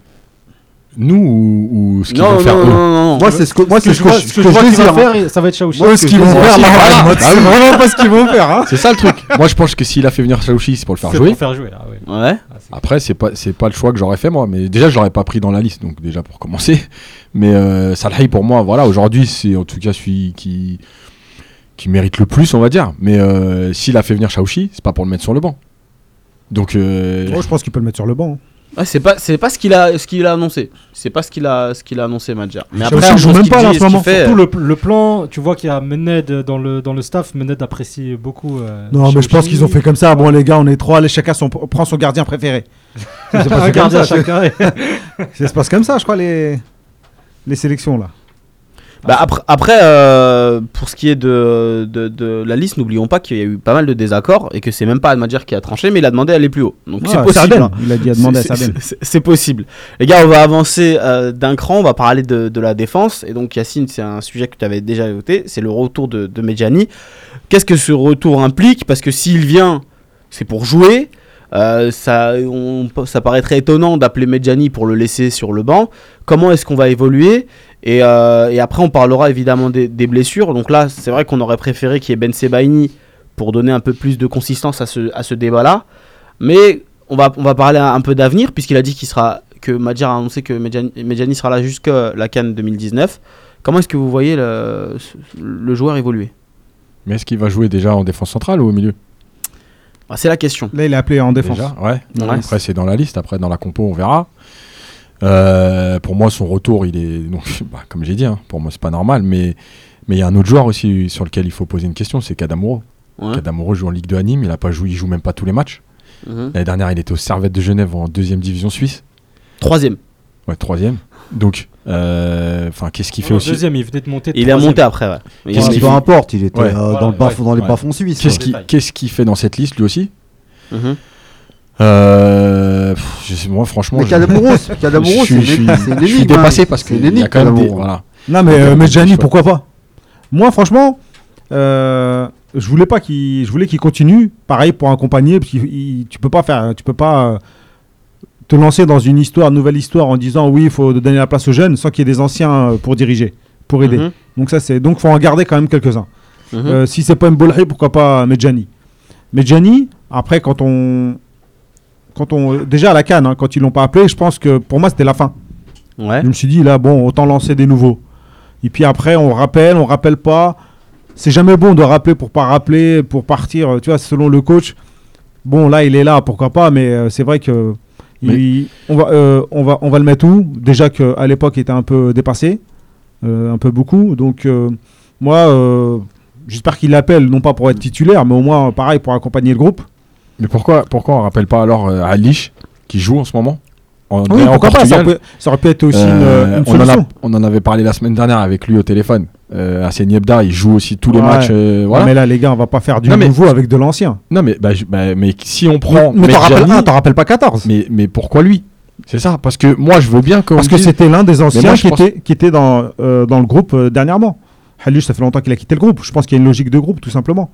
Speaker 8: Nous ou, ou ce qu'ils vont faire
Speaker 2: non,
Speaker 8: eux
Speaker 2: non, non, non.
Speaker 4: Moi, c'est ce que, moi, c'est ce
Speaker 5: je
Speaker 4: que je
Speaker 5: ce que je vois qu'il va
Speaker 4: désire, hein.
Speaker 5: faire, ça va être Shaoxi.
Speaker 3: Ouais, ce qu'ils vont faire, là,
Speaker 8: Voilà.
Speaker 3: Rahmat,
Speaker 8: Bah
Speaker 3: c'est
Speaker 8: oui.
Speaker 3: vraiment pas ce qu'ils vont faire. Hein.
Speaker 8: C'est ça le truc. Moi, je pense que s'il a fait venir Shaoxi, c'est pour le faire
Speaker 5: C'est
Speaker 8: jouer.
Speaker 5: faire jouer. Ah, ouais.
Speaker 2: Ouais.
Speaker 5: Ah, c'est-
Speaker 8: Après, c'est pas c'est pas le choix que j'aurais fait moi, mais déjà je l'aurais pas pris dans la liste, donc déjà pour commencer. Mais euh, Salhi pour moi, voilà, aujourd'hui c'est en tout cas celui qui qui mérite le plus, on va dire. Mais euh, s'il a fait venir Shaoxi, c'est pas pour le mettre sur le banc. Donc euh,
Speaker 3: Oh, je pense qu'il peut le mettre sur le banc. hein.
Speaker 2: Ouais, c'est pas c'est pas ce qu'il a ce qu'il a annoncé. C'est pas ce qu'il a ce qu'il a annoncé Madja. Mais après on
Speaker 3: joue même pas, là,
Speaker 2: dit
Speaker 3: en
Speaker 2: et
Speaker 3: ce
Speaker 2: ce
Speaker 3: moment.
Speaker 2: qu'il fait.
Speaker 5: Surtout le, le plan, tu vois qu'il y a Mened dans le, dans le staff. Mened apprécie beaucoup. euh,
Speaker 3: Non, mais je pense qu'ils ont fait comme ça. Bon, les gars, on est trois. Allez, chacun son, prend son gardien préféré. C'est pas
Speaker 5: Un gardien
Speaker 3: ça.
Speaker 5: chacun.
Speaker 3: Ça se passe comme ça, je crois, les, les sélections là.
Speaker 2: Bah après, après euh, pour ce qui est de, de, de la liste, n'oublions pas qu'il y a eu pas mal de désaccords et que c'est même pas Almadjer qui a tranché, mais il a demandé à aller plus haut. Donc c'est possible. Hein.
Speaker 3: Il a dit à demander à
Speaker 2: C'est- possible. Les gars, on va avancer euh, d'un cran, on va parler de, de la défense. Et donc Yacine, c'est un sujet que tu avais déjà évoqué, c'est le retour de, de Medjani. Qu'est-ce que ce retour implique? Parce que s'il vient, c'est pour jouer. Euh, ça, on- ça paraîtrait étonnant d'appeler Medjani pour le laisser sur le banc. Comment est-ce qu'on va évoluer? Et, euh, et après, on parlera évidemment des, des blessures. Donc là, c'est vrai qu'on aurait préféré qu'il y ait Ben Sebaini pour donner un peu plus de consistance à ce, à ce débat-là. Mais on va, on va parler un, un peu d'avenir, puisqu'il a dit qu'il sera, que Madjer a annoncé que Medjani, Medjani sera là jusqu'à la Cannes 2019. Comment est-ce que vous voyez le, le joueur évoluer?
Speaker 8: Mais est-ce qu'il va jouer déjà en défense centrale ou au milieu?
Speaker 2: Ah, C'est la question.
Speaker 3: Là, il est appelé en défense.
Speaker 8: Déjà, ouais.
Speaker 2: Ouais.
Speaker 8: Après c'est dans la liste, après dans la compo on verra. Euh, pour moi son retour il est donc bah, comme j'ai dit, hein, pour moi c'est pas normal, mais mais il y a un autre joueur aussi sur lequel il faut poser une question, c'est Kadamuro.
Speaker 2: Ouais.
Speaker 8: Kadamuro joue en Ligue de à Nîmes, il a pas joué, il joue même pas tous les matchs.
Speaker 2: Mhm.
Speaker 8: L'année dernière, il était au Servette de Genève en deuxième division suisse.
Speaker 2: Troisième.
Speaker 8: Ouais, troisième. Donc, euh, enfin, qu'est-ce qu'il fait
Speaker 5: Non,
Speaker 8: aussi
Speaker 5: Deuxième, il venait de monter.
Speaker 2: Il est monté après, ouais. Il
Speaker 8: Qu'est-ce
Speaker 2: est-
Speaker 8: qu'il
Speaker 4: Peu importe, il était
Speaker 8: Ouais.
Speaker 4: euh,
Speaker 5: Voilà,
Speaker 4: dans, le dans les
Speaker 8: Ouais.
Speaker 4: bas-fonds suisses.
Speaker 8: Qu'est-ce qu'il qu'est-ce qu'il fait dans cette liste lui aussi?
Speaker 2: Mhm.
Speaker 8: euh, je Moi, franchement,
Speaker 4: Mais Kadamouros,
Speaker 8: suis-
Speaker 4: c'est
Speaker 8: je suis-
Speaker 4: une c'est une
Speaker 8: je suis
Speaker 4: énigme,
Speaker 8: dépassé
Speaker 4: hein.
Speaker 8: parce qu'il y a quand même des. Voilà.
Speaker 3: Non, mais euh,
Speaker 8: euh,
Speaker 3: Medjani,
Speaker 8: choix.
Speaker 3: pourquoi pas? Moi, franchement, euh, je voulais pas qu'il, je voulais qu'il continue. Pareil pour accompagner, parce que tu peux pas faire, tu peux pas euh, te lancer dans une histoire, nouvelle histoire, en disant oui, il faut donner la place aux jeunes, sans qu'il y ait des anciens euh, pour diriger, pour aider.
Speaker 2: Mhm.
Speaker 3: Donc ça, c'est, donc faut en garder quand même quelques-uns.
Speaker 2: Mhm.
Speaker 3: Euh, si c'est pas Mbolhi, pourquoi pas Medjani Medjani, après, quand on. Quand on, déjà à la Cannes, hein, quand ils l'ont pas appelé, je pense que pour moi c'était la fin.
Speaker 2: Ouais.
Speaker 3: Je me suis dit, là, bon, autant lancer des nouveaux. Et puis après, on rappelle, on rappelle pas. C'est jamais bon de rappeler pour pas rappeler, pour partir, euh, tu vois, selon le coach. Bon, là, il est là, pourquoi pas, mais euh, c'est vrai que. il- on, va, euh, on, va, on va le mettre où? Déjà qu'à l'époque, il était un peu dépassé, euh, un peu beaucoup. Donc, euh, moi, j'espère qu'il l'appelle, non pas pour être titulaire, mais au moins, pareil, pour accompagner le groupe.
Speaker 8: Mais pourquoi, pourquoi on rappelle pas alors euh, Alish qui joue en ce moment? En,
Speaker 3: Oui, pourquoi pas ça,
Speaker 8: Portugal
Speaker 3: peut- ça aurait pu être aussi
Speaker 8: Euh,
Speaker 3: une, une
Speaker 8: on, en a-
Speaker 3: solution.
Speaker 8: on en avait parlé la semaine dernière avec lui au téléphone. Euh, Yebda, il joue aussi tous les matchs. euh,
Speaker 3: Non, mais là, les gars, on va pas faire du
Speaker 8: Non, mais-
Speaker 3: nouveau avec de l'ancien.
Speaker 8: Non, mais, bah, bah, mais si on prend.
Speaker 3: mais t'en rappelles rappelles pas 14.
Speaker 8: mais, mais pourquoi lui? C'est ça, parce que moi je veux bien qu'on
Speaker 3: Parce que c'était l'un des anciens
Speaker 8: moi,
Speaker 3: qui,
Speaker 8: pense-
Speaker 3: était, qui était dans, euh, dans le groupe dernièrement. Halush, ça fait longtemps qu'il a quitté le groupe. Je pense qu'il y a une logique de groupe, tout simplement.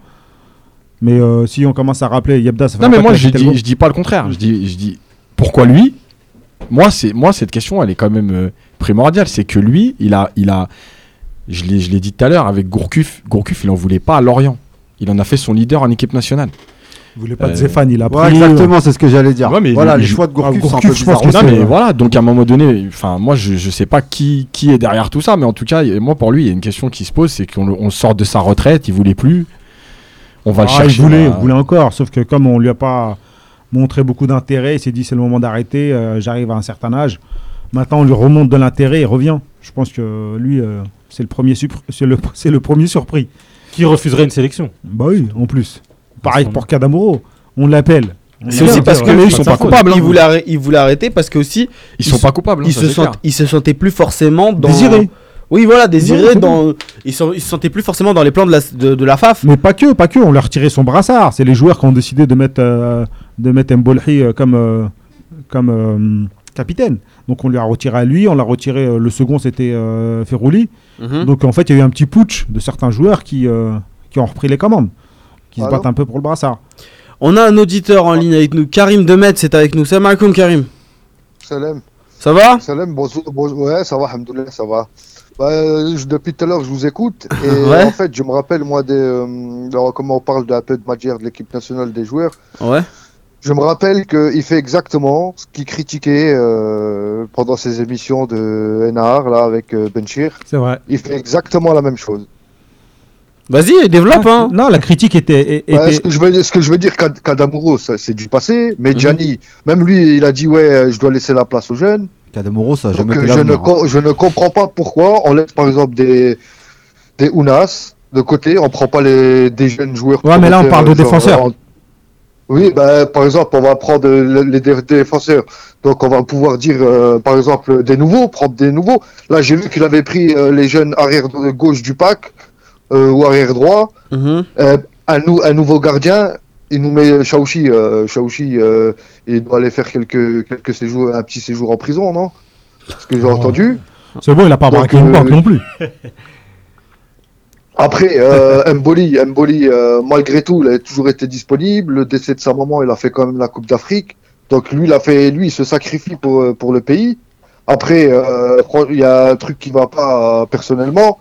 Speaker 3: Mais euh, si on commence à rappeler Yabda, ça fait
Speaker 8: Non, mais moi je dis, je dis pas le contraire. Je dis, je dis pourquoi lui? Moi, c'est, moi, cette question, elle est quand même euh, primordiale. C'est que lui, il a. Il a je l'ai, je l'ai dit tout à l'heure avec Gourcuff. Gourcuff, il en voulait pas à Lorient. Il en a fait son leader en équipe nationale.
Speaker 3: Il voulait pas de
Speaker 8: Euh,
Speaker 3: Zéphane, il a
Speaker 4: Ouais,
Speaker 3: pris.
Speaker 4: exactement, c'est ce que j'allais dire.
Speaker 8: Ouais, mais
Speaker 4: voilà,
Speaker 8: il-
Speaker 4: les choix de
Speaker 3: Ah,
Speaker 4: Gourcuff sont un
Speaker 3: Gourcuff,
Speaker 4: peu
Speaker 3: je pense
Speaker 4: bizarres.
Speaker 3: que
Speaker 8: Non, mais voilà. Donc à un moment donné, enfin, moi, je, je sais pas qui, qui est derrière tout ça, mais en tout cas, moi, pour lui, il y a une question qui se pose, c'est qu'on sort de sa retraite, il voulait plus. On va le
Speaker 3: Ah,
Speaker 8: chercher.
Speaker 3: il voulait, il voulait encore. Sauf que comme on lui a pas montré beaucoup d'intérêt, il s'est dit c'est le moment d'arrêter. euh, J'arrive à un certain âge. Maintenant, on lui remonte de l'intérêt et revient. Je pense que lui, euh, c'est le premier supr- c'est le, c'est le premier surpris.
Speaker 5: Qui refuserait une sélection
Speaker 3: Bah oui, en plus. Pareil pour Kadamuro. On l'appelle.
Speaker 2: C'est aussi parce que
Speaker 8: ils
Speaker 2: il-
Speaker 8: sont pas coupables, hein.
Speaker 2: Il voulait, arrêter, parce que aussi
Speaker 8: Ils sont
Speaker 2: ils
Speaker 8: pas
Speaker 2: se-
Speaker 8: coupables. hein,
Speaker 2: il
Speaker 8: ça,
Speaker 2: se
Speaker 8: c'est
Speaker 2: sent,
Speaker 8: clair.
Speaker 2: il se sentait plus forcément dans.
Speaker 3: Désiré.
Speaker 2: Oui, voilà, désiré dans. Il se, il se sentait plus forcément dans les plans de la, de, de la FAF.
Speaker 3: Mais pas que, pas que. On lui a retiré son brassard. C'est les joueurs qui ont décidé de mettre, euh, de mettre Mbolhi euh, comme, euh, comme euh, capitaine. Donc on lui a retiré à lui. On l'a retiré. euh, le second, c'était euh, Ferrouli.
Speaker 2: Mhm.
Speaker 3: Donc en fait, il y a eu un petit putsch de certains joueurs qui, euh, qui ont repris les commandes, qui se
Speaker 4: Allô
Speaker 3: battent un peu pour le brassard.
Speaker 2: On a un auditeur en ligne avec nous. Karim Demet, c'est avec nous. Salam alaikum, Karim.
Speaker 9: Salam.
Speaker 2: Ça va
Speaker 9: Salam, bonjour, bonjour. Ouais, ça va, alhamdoulilah, ça va. Bah, euh, je- depuis tout à l'heure, je vous écoute. Et
Speaker 2: Ouais.
Speaker 9: en fait, je me rappelle, moi, des, euh, alors, comment on parle d'un peu de Madjer, de l'équipe nationale des joueurs.
Speaker 2: Ouais.
Speaker 9: Je me rappelle qu'il fait exactement ce qu'il critiquait euh, pendant ses émissions de NAR, là, avec euh, Benchir.
Speaker 3: C'est vrai.
Speaker 9: Il fait exactement la même chose.
Speaker 2: Vas-y, développe, hein.
Speaker 3: Non, la critique était. était-
Speaker 9: Ouais, ce, que je veux, ce que je veux dire, Kad- Kadamuro, ça, c'est du passé. Mais
Speaker 2: Mhm.
Speaker 9: Gianni, même lui, il a dit, ouais, je dois laisser la place aux jeunes.
Speaker 4: Kademoro, ça a
Speaker 9: Donc,
Speaker 4: jamais
Speaker 9: euh,
Speaker 4: été
Speaker 9: je, ne je ne comprends pas pourquoi on laisse par exemple des, des Ounas de côté, on prend pas les, des jeunes joueurs.
Speaker 3: Ouais, mais là, on parle de
Speaker 9: genre,
Speaker 3: défenseurs.
Speaker 9: euh, Oui, bah, par exemple, on va prendre le- les dé- défenseurs. Donc, on va pouvoir dire, euh, par exemple, des nouveaux, prendre des nouveaux. Là, j'ai vu qu'il avait pris euh, les jeunes arrière gauche du pack euh, ou arrière droit.
Speaker 2: Mhm.
Speaker 9: Euh, un, nou- un nouveau gardien, il nous met Shaoshi. Euh, Shaoshi, euh, il doit aller faire quelques, quelques séjours, un petit séjour en prison, non? Ce que j'ai
Speaker 3: Oh.
Speaker 9: entendu.
Speaker 3: C'est bon, il a pas braqué une
Speaker 9: euh,
Speaker 3: banque non plus.
Speaker 9: Après, euh, Mboli, Mboli euh, malgré tout, il a toujours été disponible. Le décès de sa maman, il a fait quand même la Coupe d'Afrique. Donc lui, il a fait, lui, il se sacrifie pour, euh, pour le pays. Après, euh, il y a un truc qui va pas euh, personnellement.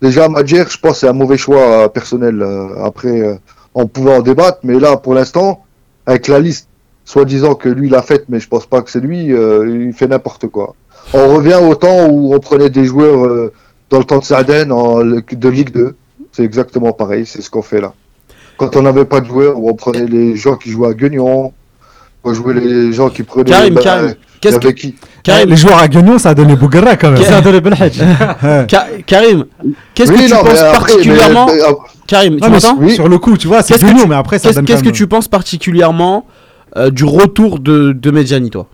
Speaker 9: Déjà, Madjer, je pense, que c'est un mauvais choix euh, personnel. euh, après, euh, on pouvait en débattre, mais là, pour l'instant, avec la liste, soi-disant que lui l'a faite, mais je pense pas que c'est lui, euh, il fait n'importe quoi. On revient au temps où on prenait des joueurs euh, dans le temps de Sarden en, de Ligue 2. C'est exactement pareil, c'est ce qu'on fait là. Quand on n'avait pas de joueurs, on prenait les gens qui jouaient à Guignon, on jouait les gens qui prenaient...
Speaker 2: Karim, Karim, qu'est-ce que.
Speaker 9: qui
Speaker 2: Karim,
Speaker 3: Les joueurs à Guignon, ça a donné Bougara quand même.
Speaker 5: Ça a donné Belhadj.
Speaker 2: Karim, qu'est-ce
Speaker 9: Oui,
Speaker 2: que tu penses
Speaker 9: après,
Speaker 2: particulièrement
Speaker 9: mais- mais,
Speaker 2: Karim, tu m'entends
Speaker 9: Oui.
Speaker 3: Sur le coup, tu vois, c'est Guignon, mais après, ça
Speaker 2: Qu'est-ce
Speaker 3: donne
Speaker 2: qu'est-ce que tu penses particulièrement euh, du retour de, de Medjani, toi?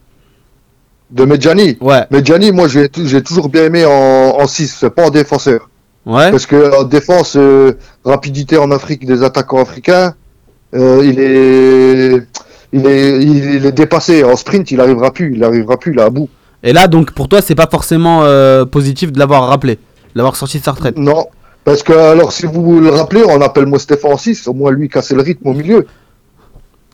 Speaker 9: De Medjani?
Speaker 2: Ouais,
Speaker 9: Medjani, moi, j'ai toujours bien aimé en 6, c'est pas en défenseur.
Speaker 2: ouais.
Speaker 9: Parce que en défense, euh, rapidité en Afrique des attaquants africains, euh, il est, il est, il est dépassé. En sprint, il arrivera plus, il arrivera plus là à bout.
Speaker 2: Et là, donc, pour toi, c'est pas forcément euh, positif de l'avoir rappelé, de l'avoir sorti de sa retraite?
Speaker 9: Non, parce que alors si vous le rappelez, on appelle Mostefa en 6, au moins lui casser le rythme au milieu.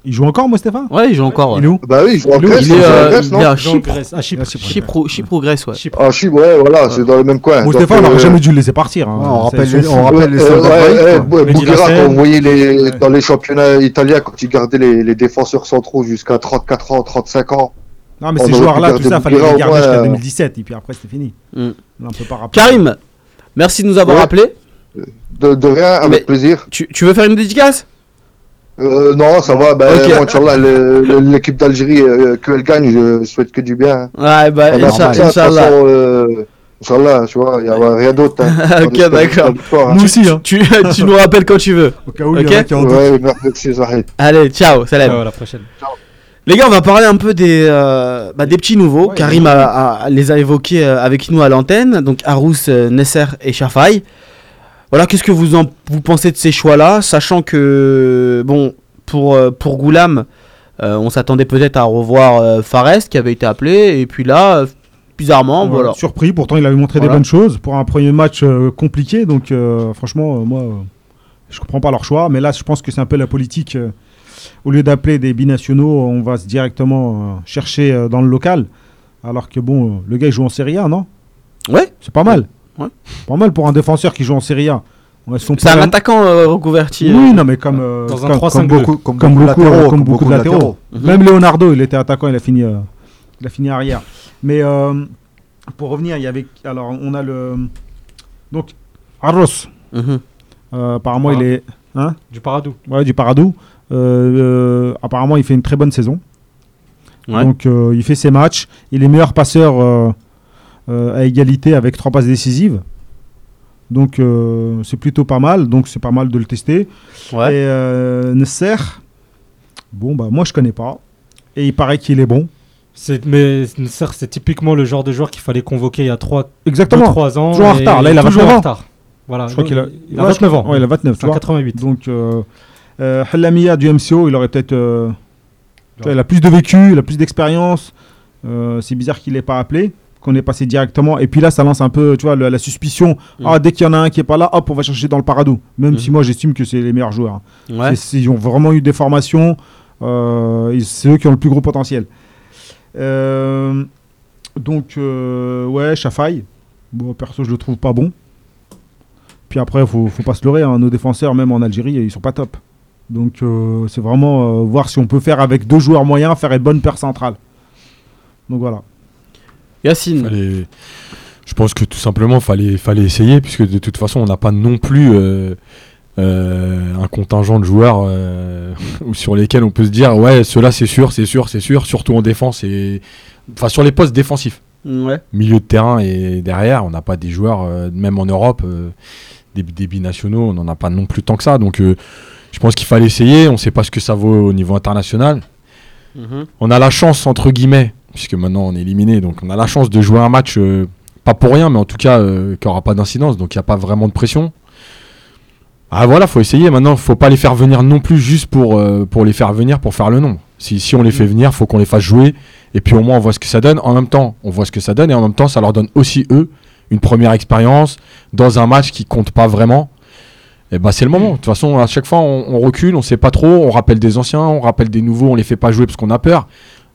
Speaker 3: Il joue encore, moi, Stéphane
Speaker 2: Ouais, il joue encore.
Speaker 3: Il est où?
Speaker 9: Bah oui, il joue en
Speaker 2: Il est,
Speaker 9: Grèce,
Speaker 2: il est,
Speaker 9: il en
Speaker 2: euh, il est à Chypre.
Speaker 5: Grèce, à Chypre.
Speaker 3: Ah, Chypre.
Speaker 2: Chypre, Chypre ou Grèce, ouais.
Speaker 5: Chypre.
Speaker 9: Ah, Chypre, ouais, voilà, c'est dans le même coin. Donc,
Speaker 3: on n'aurait
Speaker 9: euh,
Speaker 3: jamais dû le laisser partir. hein.
Speaker 4: On rappelle, les- on rappelle les
Speaker 9: Euh, Bouguera, quand on voyait les,
Speaker 3: Ouais.
Speaker 9: dans les championnats italiens, quand ils gardaient les, les défenseurs centraux jusqu'à 34 ans, 35 ans.
Speaker 3: Non, mais ces joueurs-là, tout ça, fallait
Speaker 9: Bouguera
Speaker 3: les garder jusqu'à
Speaker 9: euh,
Speaker 3: 2017. Et puis après, c'était fini.
Speaker 2: Mm.
Speaker 3: On peut pas rappeler.
Speaker 2: Karim, merci de nous avoir appelé.
Speaker 9: De, rien, avec plaisir.
Speaker 2: Tu veux faire une dédicace?
Speaker 9: Euh, non, ça va. Ben,
Speaker 2: Ok.
Speaker 9: moi, Inch'Allah, le- le- l'équipe d'Algérie, euh, qu'elle gagne, je souhaite que du bien.
Speaker 2: Ouais, bah,
Speaker 9: On a fait
Speaker 2: Inch'Allah.
Speaker 9: euh, Inch'Allah, tu vois, il n'y a rien d'autre. hein.
Speaker 2: Ok, d'accord.
Speaker 9: hein.
Speaker 3: Nous aussi, hein.
Speaker 2: Tu, tu nous rappelles quand tu veux.
Speaker 3: Au cas où il y
Speaker 2: Ok.
Speaker 3: en a qui en doutent.
Speaker 9: Ouais, merci, Zahid.
Speaker 2: Allez, ciao, salam.
Speaker 5: Ouais, à la prochaine.
Speaker 2: Les gars, on va parler un peu des, euh, bah, des petits nouveaux.
Speaker 3: Ouais,
Speaker 2: Karim a- a- les a évoqués euh, avec nous à l'antenne. Donc Arous, Nesser et Shafai. Voilà, qu'est-ce que vous en vous pensez de ces choix-là Sachant que, bon, pour, euh, pour Goulam, euh, on s'attendait peut-être à revoir euh, Fares qui avait été appelé. Et puis là, euh, bizarrement, voilà.
Speaker 3: Surpris, pourtant il avait montré
Speaker 2: Voilà.
Speaker 3: des bonnes choses pour un premier match compliqué. Donc franchement, moi, je comprends pas leur choix. Mais là, je pense que c'est un peu la politique. au lieu d'appeler des binationaux, on va se directement chercher dans le local. Alors que bon, le gars il joue en Serie A, non?
Speaker 2: Ouais,
Speaker 3: C'est pas mal.
Speaker 2: Ouais.
Speaker 3: Pas mal pour un défenseur qui joue en Serie A. Ouais,
Speaker 2: c'est un attaquant euh, reconverti. euh.
Speaker 3: Oui, non, mais comme, euh,
Speaker 5: Dans un
Speaker 3: comme,
Speaker 5: 3-5-2.
Speaker 3: comme beaucoup,
Speaker 4: Comme
Speaker 3: comme
Speaker 4: beaucoup de
Speaker 3: beaucoup,
Speaker 4: latéraux,
Speaker 3: comme
Speaker 4: comme
Speaker 3: beaucoup de latéraux. Même Leonardo, il était attaquant, il a fini, euh, il a fini arrière. Mais euh, pour revenir, il y avait, alors on a le, donc Arros.
Speaker 2: Mhm.
Speaker 3: Euh, apparemment,
Speaker 5: Ah.
Speaker 3: il est, hein,
Speaker 5: Du Paradou.
Speaker 3: ouais, du Paradou. Euh, euh, apparemment, il fait une très bonne saison.
Speaker 2: Ouais.
Speaker 3: Donc, euh, il fait ses matchs. Il est meilleur passeur à égalité avec trois passes décisives. Donc, euh, c'est plutôt pas mal. Donc, c'est pas mal de le tester.
Speaker 2: Ouais.
Speaker 3: Et euh, Nesser, bon, bah, moi, je connais pas. Et il paraît qu'il est bon.
Speaker 5: C'est, mais Serre, c'est typiquement le genre de joueur qu'il fallait convoquer il y a 3
Speaker 3: Exactement.
Speaker 5: 3 ans.
Speaker 3: Toujours en
Speaker 5: et
Speaker 3: retard. Là, il a
Speaker 5: toujours
Speaker 3: 29
Speaker 5: en
Speaker 3: ans.
Speaker 5: retard. Voilà.
Speaker 3: Je crois qu'il a,
Speaker 5: il a
Speaker 3: ouais,
Speaker 5: 29 ans.
Speaker 3: Ouais, il a 29. tu vois.
Speaker 5: 88.
Speaker 3: Donc, euh, euh, Halamia du MCO, il aurait peut-être. euh, tu vois, il a plus de vécu, il a plus d'expérience. Euh, c'est bizarre qu'il n'ait pas appelé, qu'on ait passé directement. Et puis là, ça lance un peu, tu vois, la suspicion.
Speaker 2: Mm.
Speaker 3: Ah, dès qu'il y en a un qui est pas là, hop, on va chercher dans le paradou. Même
Speaker 2: Mm.
Speaker 3: si moi, j'estime que c'est les meilleurs joueurs.
Speaker 2: Ouais.
Speaker 3: Ils ont vraiment eu des formations. euh, c'est eux qui ont le plus gros potentiel. Euh, Donc, euh, ouais, Chafaï. Bon, perso, je le trouve pas bon. Puis après, faut, faut pas se leurrer. hein, Nos défenseurs, même en Algérie, ils sont pas top. Donc, c'est vraiment voir si on peut faire avec deux joueurs moyens, faire une bonne paire centrale. Donc voilà.
Speaker 2: Yacine.
Speaker 8: Fallait- Je pense que tout simplement, fallait, fallait essayer, puisque de toute façon, on n'a pas non plus euh, euh, un contingent de joueurs euh, sur lesquels on peut se dire, ouais, ceux-là, c'est sûr, c'est sûr, c'est sûr, surtout en défense, et... enfin sur les postes défensifs.
Speaker 2: Ouais.
Speaker 8: Milieu de terrain et derrière, on n'a pas des joueurs, même en Europe, des, des binationaux, on n'en a pas non plus tant que ça. Donc, je pense qu'il fallait essayer. On ne sait pas ce que ça vaut au niveau international.
Speaker 2: Mhm.
Speaker 8: On a la chance, entre guillemets, puisque maintenant on est éliminé, donc on a la chance de jouer un match, euh, pas pour rien, mais en tout cas, euh, qui n'aura pas d'incidence, donc il n'y a pas vraiment de pression. Ah voilà, faut essayer. Maintenant, faut pas les faire venir non plus juste pour, euh, pour les faire venir pour faire le nombre. Si, si on les fait venir, faut qu'on les fasse jouer. Et puis au moins, on voit ce que ça donne. En même temps, on voit ce que ça donne. Et en même temps, ça leur donne aussi, eux, une première expérience dans un match qui compte pas vraiment. Et ben c'est le moment. De toute façon, à chaque fois, on, on recule, on sait pas trop. On rappelle des anciens, on rappelle des nouveaux, on les fait pas jouer parce qu'on a peur.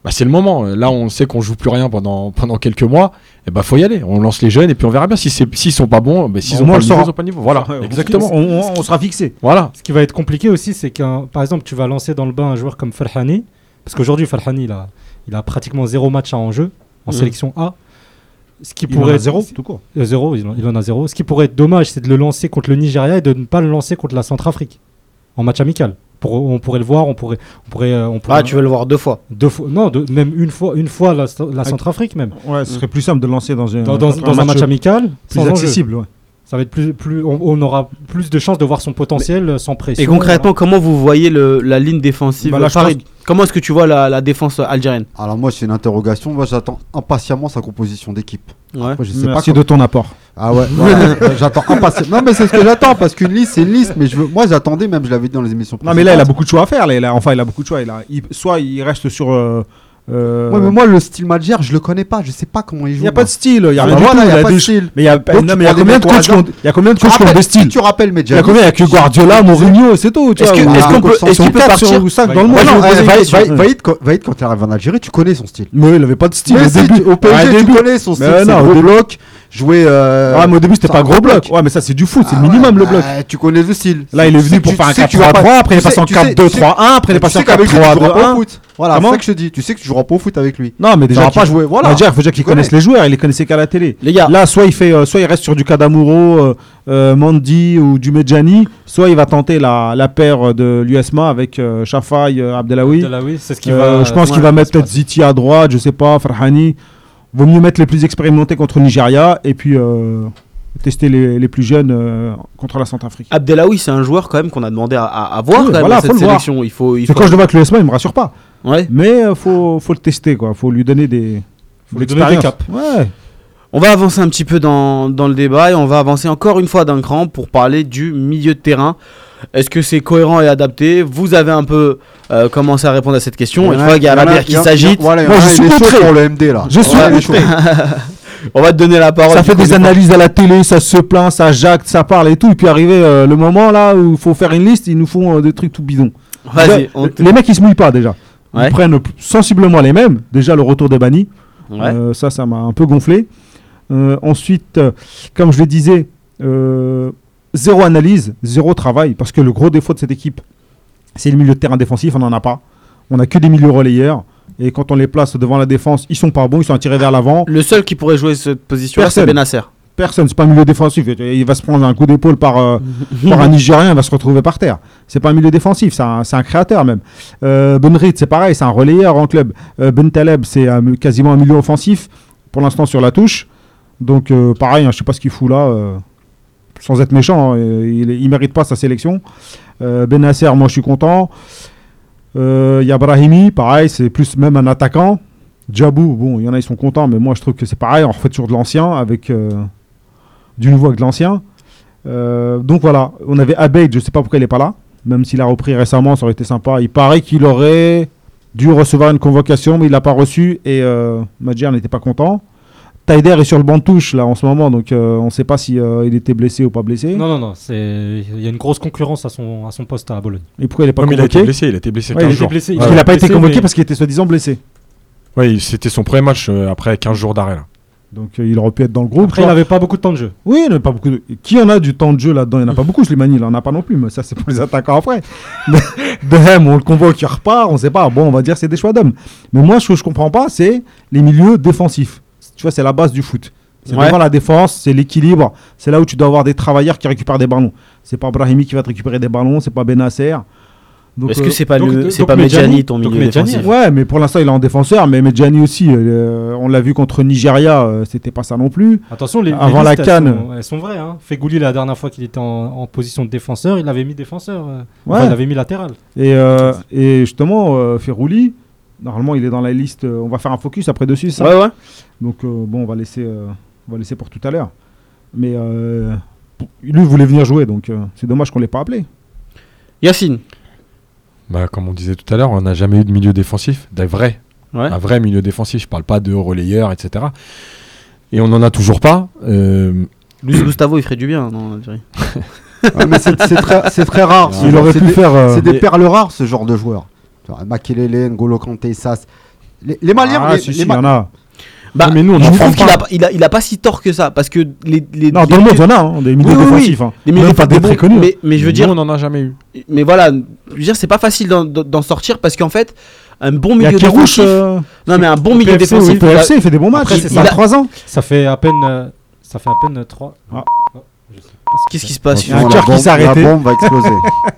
Speaker 8: Bah, c'est le moment. Là, on sait qu'on joue plus rien pendant, pendant quelques mois. Et bah, faut y aller. On lance les jeunes et puis on verra bien. Si c'est- S'ils sont pas bons, bah, s'ils
Speaker 3: Au
Speaker 8: ont
Speaker 3: moins,
Speaker 8: pas
Speaker 3: on
Speaker 8: le
Speaker 3: le
Speaker 8: niveau,
Speaker 3: saura.
Speaker 8: ils ont pas le niveau. Voilà,
Speaker 3: Ouais,
Speaker 8: exactement.
Speaker 3: On, on- on sera fixé.
Speaker 8: Voilà.
Speaker 5: Ce qui va être compliqué aussi, c'est qu'un, par exemple, tu vas lancer dans le bain un joueur comme Farhani, parce qu'aujourd'hui Farhani, il a, il a pratiquement zéro match à enjeu en
Speaker 2: Mhm.
Speaker 5: sélection A. Ce qui
Speaker 3: Il en a zéro, tout court.
Speaker 5: Euh, zéro, il en, il en a zéro. Ce qui pourrait être dommage, c'est de le lancer contre le Nigeria et de ne pas le lancer contre la Centrafrique en match amical. Pour, on pourrait le voir, on pourrait, on pourrait, euh, on pourrait
Speaker 2: Ah, tu veux le voir deux fois
Speaker 5: deux fois, non, deux- même une fois, une fois la, la Centrafrique même.
Speaker 3: Ouais, ce serait plus simple de le lancer dans, un-
Speaker 5: Dans, dans- dans un match amical,
Speaker 3: plus accessible. ouais.
Speaker 5: Ça va être plus, plus, on, on aura plus de chances de voir son potentiel euh, sans pression.
Speaker 2: Et concrètement, comment vous voyez le, la ligne défensive
Speaker 3: Bah là, je
Speaker 2: Farid,
Speaker 3: pense-
Speaker 2: Comment est-ce que tu vois la, la défense algérienne
Speaker 4: Alors moi, c'est une interrogation. Moi, j'attends impatiemment sa composition d'équipe.
Speaker 2: Ouais.
Speaker 4: Après, je sais
Speaker 3: Merci
Speaker 4: pas
Speaker 3: de ton apport.
Speaker 4: Ah ouais, voilà, j'attends impatiemment. Non, mais c'est ce que j'attends parce qu'une liste, c'est une liste. Mais je veux... moi, j'attendais même, je l'avais dit dans les émissions.
Speaker 3: Non, mais là, il a beaucoup de choix à faire. Là, il a- enfin, il a beaucoup de choix. Il a, il- soit il reste sur. euh, euh,
Speaker 4: Ouais, mais moi, le style Madjer, je le connais pas. Je sais pas comment il
Speaker 3: il
Speaker 4: joue.
Speaker 3: n'y a pas de style. Il y a
Speaker 4: Ah,
Speaker 3: rien du tout.
Speaker 4: il y a
Speaker 3: il a
Speaker 4: pas de style.
Speaker 3: Mais il y a, mais il combien de coachs qui ont,
Speaker 4: hasard.
Speaker 3: il y a combien de coachs qui ont des styles?
Speaker 4: Tu rappelles
Speaker 3: Il y a combien? Il y a que Guardiola, Mourinho, c'est tout.
Speaker 2: Est-ce est-ce qu'on peut- est-ce qu'il peut
Speaker 3: 4
Speaker 2: partir-
Speaker 3: sur 5 dans le monde. Vaïd-
Speaker 4: quand- il arrive en Algérie, tu connais son style.
Speaker 3: Mais il avait pas de style.
Speaker 4: Mais
Speaker 3: Au
Speaker 4: PSG, tu connais son style.
Speaker 3: Mais au
Speaker 4: bloc, jouer. euh,
Speaker 3: Ah, mais au début, c'était pas
Speaker 4: un
Speaker 3: gros bloc.
Speaker 4: bloc.
Speaker 3: Ouais, mais ça, c'est du foot. C'est
Speaker 4: Ah
Speaker 3: le minimum,
Speaker 4: ouais,
Speaker 3: le bloc.
Speaker 4: bah, Tu connais le style.
Speaker 3: Là, il est venu pour faire un
Speaker 4: sais que tu vas pas-
Speaker 3: 4-3-3. Après, il est passé en
Speaker 4: tu sais-
Speaker 3: 4-2-3-1. Après, il est passé en
Speaker 4: sais qu'avec lui, tu joueras pas au
Speaker 3: 4-3-2-1.
Speaker 4: foot. Voilà, c'est ça que je te dis. Tu sais que tu joueras pas au foot avec lui.
Speaker 3: Non, mais déjà, qu'il-
Speaker 4: pas jouer. Voilà.
Speaker 3: Déjà, il faut déjà qu'ils
Speaker 4: Tu connais.
Speaker 3: connaissent les joueurs. Il les connaissait qu'à la télé.
Speaker 2: Les gars,
Speaker 3: Là, soit il fait, euh, soit il reste sur du Kadamuro, euh, euh, Mandy ou du Medjani, soit il va tenter la, la paire de l'USMA avec Shafai, Abdelawi.
Speaker 5: Abdelawi, c'est ce qui
Speaker 3: Euh,
Speaker 5: va.
Speaker 3: je pense qu'il
Speaker 5: ouais,
Speaker 3: va mettre peut-être. Ziti à droite, je sais pas, Farhani. Vaut mieux mettre les plus expérimentés contre le Nigeria et puis euh, tester les, les plus jeunes euh, contre la Centrafrique.
Speaker 2: Abdelawi, c'est un joueur quand même qu'on a demandé à, à- à voir
Speaker 3: Oui,
Speaker 2: quand même
Speaker 3: voilà,
Speaker 2: dans
Speaker 3: faut
Speaker 2: cette
Speaker 3: le voir.
Speaker 2: sélection. Il faut, il
Speaker 3: C'est
Speaker 2: faut...
Speaker 3: quand je le vois avec l'USMA, il me rassure pas.
Speaker 2: Ouais.
Speaker 3: Mais il faut, faut le tester, quoi. faut lui donner des.
Speaker 5: Faut
Speaker 3: de
Speaker 5: lui donner des
Speaker 3: l'expérience.
Speaker 5: caps.
Speaker 3: Ouais.
Speaker 2: On va avancer un petit peu dans, dans le débat et on va avancer encore une fois d'un cran pour parler du milieu de terrain. Est-ce que c'est cohérent et adapté Vous avez un peu euh, commencé à répondre à cette question. Et
Speaker 4: en
Speaker 2: je vois qu'il y a
Speaker 4: en
Speaker 2: Rabir qui
Speaker 4: il
Speaker 2: s'agite.
Speaker 4: Il
Speaker 3: Moi, je suis
Speaker 4: il
Speaker 3: outré.
Speaker 4: pour le MD là.
Speaker 3: Je suis
Speaker 4: Ouais, il
Speaker 3: outré.
Speaker 2: On va te donner la parole.
Speaker 3: Ça fait des analyses à la télé, ça se plaint, ça jacte, ça parle et tout. Et puis arrivé euh, le moment là où il faut faire une liste, ils nous font euh, des trucs tout bidons.
Speaker 2: Vas-y.
Speaker 3: Déjà,
Speaker 2: on te-
Speaker 3: Les mecs ils se mouillent pas déjà.
Speaker 2: Ouais.
Speaker 3: Ils prennent sensiblement les mêmes. Déjà le retour des bannis.
Speaker 2: Ouais.
Speaker 3: Euh, ça, ça m'a un peu gonflé. Euh, ensuite, euh, comme je le disais, euh, zéro analyse, zéro travail. Parce que le gros défaut de cette équipe, c'est le milieu de terrain défensif. On n'en a pas. On n'a que des milieux relayeurs. Et quand on les place devant la défense, ils sont pas bons, ils sont attirés vers l'avant.
Speaker 2: Le seul qui pourrait jouer cette position-là, c'est. Benasser.
Speaker 3: Personne, c'est pas un milieu défensif. Il va se prendre un coup d'épaule par, euh, par un Nigérien, il va se retrouver par terre. C'est pas un milieu défensif, c'est un, créateur même. Euh, Benrit, c'est pareil, c'est un relayeur en club. Euh, ben Taleb, c'est quasiment un milieu offensif, pour l'instant sur la touche. Donc euh, pareil, hein, je sais pas ce qu'il fout là, sans être méchant, hein, il, il mérite pas sa sélection. Euh, ben Nasser, moi je suis content. Euh, Il y a Brahimi, pareil, c'est plus même un attaquant. Djabou, bon, il y en a, ils sont contents, mais moi je trouve que c'est pareil, on refait toujours de l'ancien avec euh, du nouveau avec de l'ancien. Euh, donc voilà, on avait Abeid, je sais pas pourquoi il est pas là, même s'il a repris récemment, ça aurait été sympa. Il paraît qu'il aurait dû recevoir une convocation, mais il l'a pas reçu et euh, n'était pas content. Taider est sur le banc de touche là en ce moment, donc euh, on ne sait pas si euh, il était blessé ou pas blessé.
Speaker 5: Non, non, non. c'est- Il y a une grosse concurrence à son, à son poste à Bologne.
Speaker 3: Et pourquoi il est pas
Speaker 8: Non, mais il a été
Speaker 3: convoqué
Speaker 8: blessé, il a été blessé
Speaker 5: Ouais,
Speaker 8: 15
Speaker 5: il
Speaker 8: jours.
Speaker 5: blessé.
Speaker 3: Il
Speaker 5: était
Speaker 3: n'a pas été convoqué
Speaker 5: mais-
Speaker 3: parce qu'il était soi-disant blessé.
Speaker 8: Oui, c'était son premier match euh, après 15 jours d'arrêt. là.
Speaker 3: Donc euh, il aurait pu être dans le groupe.
Speaker 5: Après, il n'avait pas beaucoup de temps de jeu.
Speaker 3: Oui, il a pas beaucoup. de- Qui en a du temps de jeu là-dedans? Il n'y en a pas beaucoup, Slimani. Il en a pas non plus. Mais ça, c'est pour les attaquants après. Dehem, on le convoque, il repart. On sait pas. Bon, on va dire c'est des choix d'hommes. Mais moi, ce que je comprends pas, c'est les milieux défensifs. Tu vois, c'est la base du foot. C'est
Speaker 2: Ouais.
Speaker 3: devant la défense, c'est l'équilibre. C'est là où tu dois avoir des travailleurs qui récupèrent des ballons. C'est pas Brahimi qui va te récupérer des ballons. C'est pas Benasser. Donc,
Speaker 2: Est-ce
Speaker 3: euh,
Speaker 2: que c'est pas,
Speaker 5: donc-
Speaker 2: le-
Speaker 5: donc
Speaker 2: c'est pas
Speaker 5: Medjani,
Speaker 2: ton milieu
Speaker 5: Medjani,
Speaker 2: défensif
Speaker 3: Ouais, mais pour l'instant, il est en défenseur. Mais Medjani aussi, euh, on l'a vu contre Nigeria, euh, c'était pas ça non plus.
Speaker 5: Attention, les, les
Speaker 3: Avant la
Speaker 5: listes, elles
Speaker 3: CAN.
Speaker 5: sont- elles sont vraies. Hein. Fegouli, la dernière fois qu'il était en, en position de défenseur, il avait mis défenseur. euh.
Speaker 3: Ouais.
Speaker 5: Enfin, il avait mis latéral.
Speaker 3: Et, euh, et justement, euh, Ferrouli, normalement, il est dans la liste. euh, on va faire un focus après dessus, ça.
Speaker 2: Ouais, ouais.
Speaker 3: Donc, euh, bon, on va laisser, euh, on va laisser pour tout à l'heure. Mais euh, pour- lui il voulait venir jouer, donc euh, c'est dommage qu'on l'ait pas appelé.
Speaker 2: Yacine.
Speaker 8: Bah, comme on disait tout à l'heure, on n'a jamais eu de milieu défensif, d'un vrai,
Speaker 2: Ouais.
Speaker 8: un vrai milieu défensif. Je parle pas de relayeur, etc. Et on n'en a toujours pas. Euh,
Speaker 2: Luis Gustavo, il ferait du bien, non, en Algérie.
Speaker 4: Ouais, mais c'est c'est très, c'est très rare.
Speaker 8: Ah,
Speaker 4: ce
Speaker 3: il
Speaker 4: genre-
Speaker 3: aurait
Speaker 4: c'est
Speaker 3: pu
Speaker 4: des-
Speaker 3: faire. euh,
Speaker 4: C'est des
Speaker 8: Mais-
Speaker 4: perles rares, ce genre de joueurs. Tu vois, Makelele, N'Golo Kanté, Sass. Les, les Maliens,
Speaker 3: ah,
Speaker 4: les,
Speaker 3: si,
Speaker 4: les
Speaker 3: si, il
Speaker 4: Ma-
Speaker 3: y en a.
Speaker 2: Bah,
Speaker 8: mais nous, on
Speaker 2: je
Speaker 8: en
Speaker 2: trouve qu'il a, pas- il a, il a pas si tort que ça, parce que les, les,
Speaker 3: Non,
Speaker 2: les
Speaker 3: dans le monde, il y en a, hein, des milieux
Speaker 2: Oui, oui, oui.
Speaker 3: défensifs. hein.
Speaker 2: les milieux
Speaker 3: Même pas des
Speaker 2: défensifs,
Speaker 3: très connus. hein.
Speaker 2: Mais, mais je veux
Speaker 8: nous,
Speaker 2: dire,
Speaker 8: on n'en a jamais eu.
Speaker 2: mais voilà, je veux dire, c'est pas facile d'en- d'en sortir parce qu'en fait, un bon milieu
Speaker 3: Kérouche,
Speaker 2: défensif.
Speaker 3: euh,
Speaker 2: Non, mais un bon milieu
Speaker 5: PFC,
Speaker 2: défensif. a-
Speaker 3: PFC, il fait des bons matchs.
Speaker 5: Après,
Speaker 3: il a
Speaker 2: ça.
Speaker 3: 3 ans.
Speaker 5: Ça fait à peine, euh, ça fait à peine 3.
Speaker 3: Ah.
Speaker 5: je, sais pas.
Speaker 2: Qu'est-ce qui se passe
Speaker 3: Il y a un cœur qui s'est arrêté.
Speaker 4: La bombe va exploser.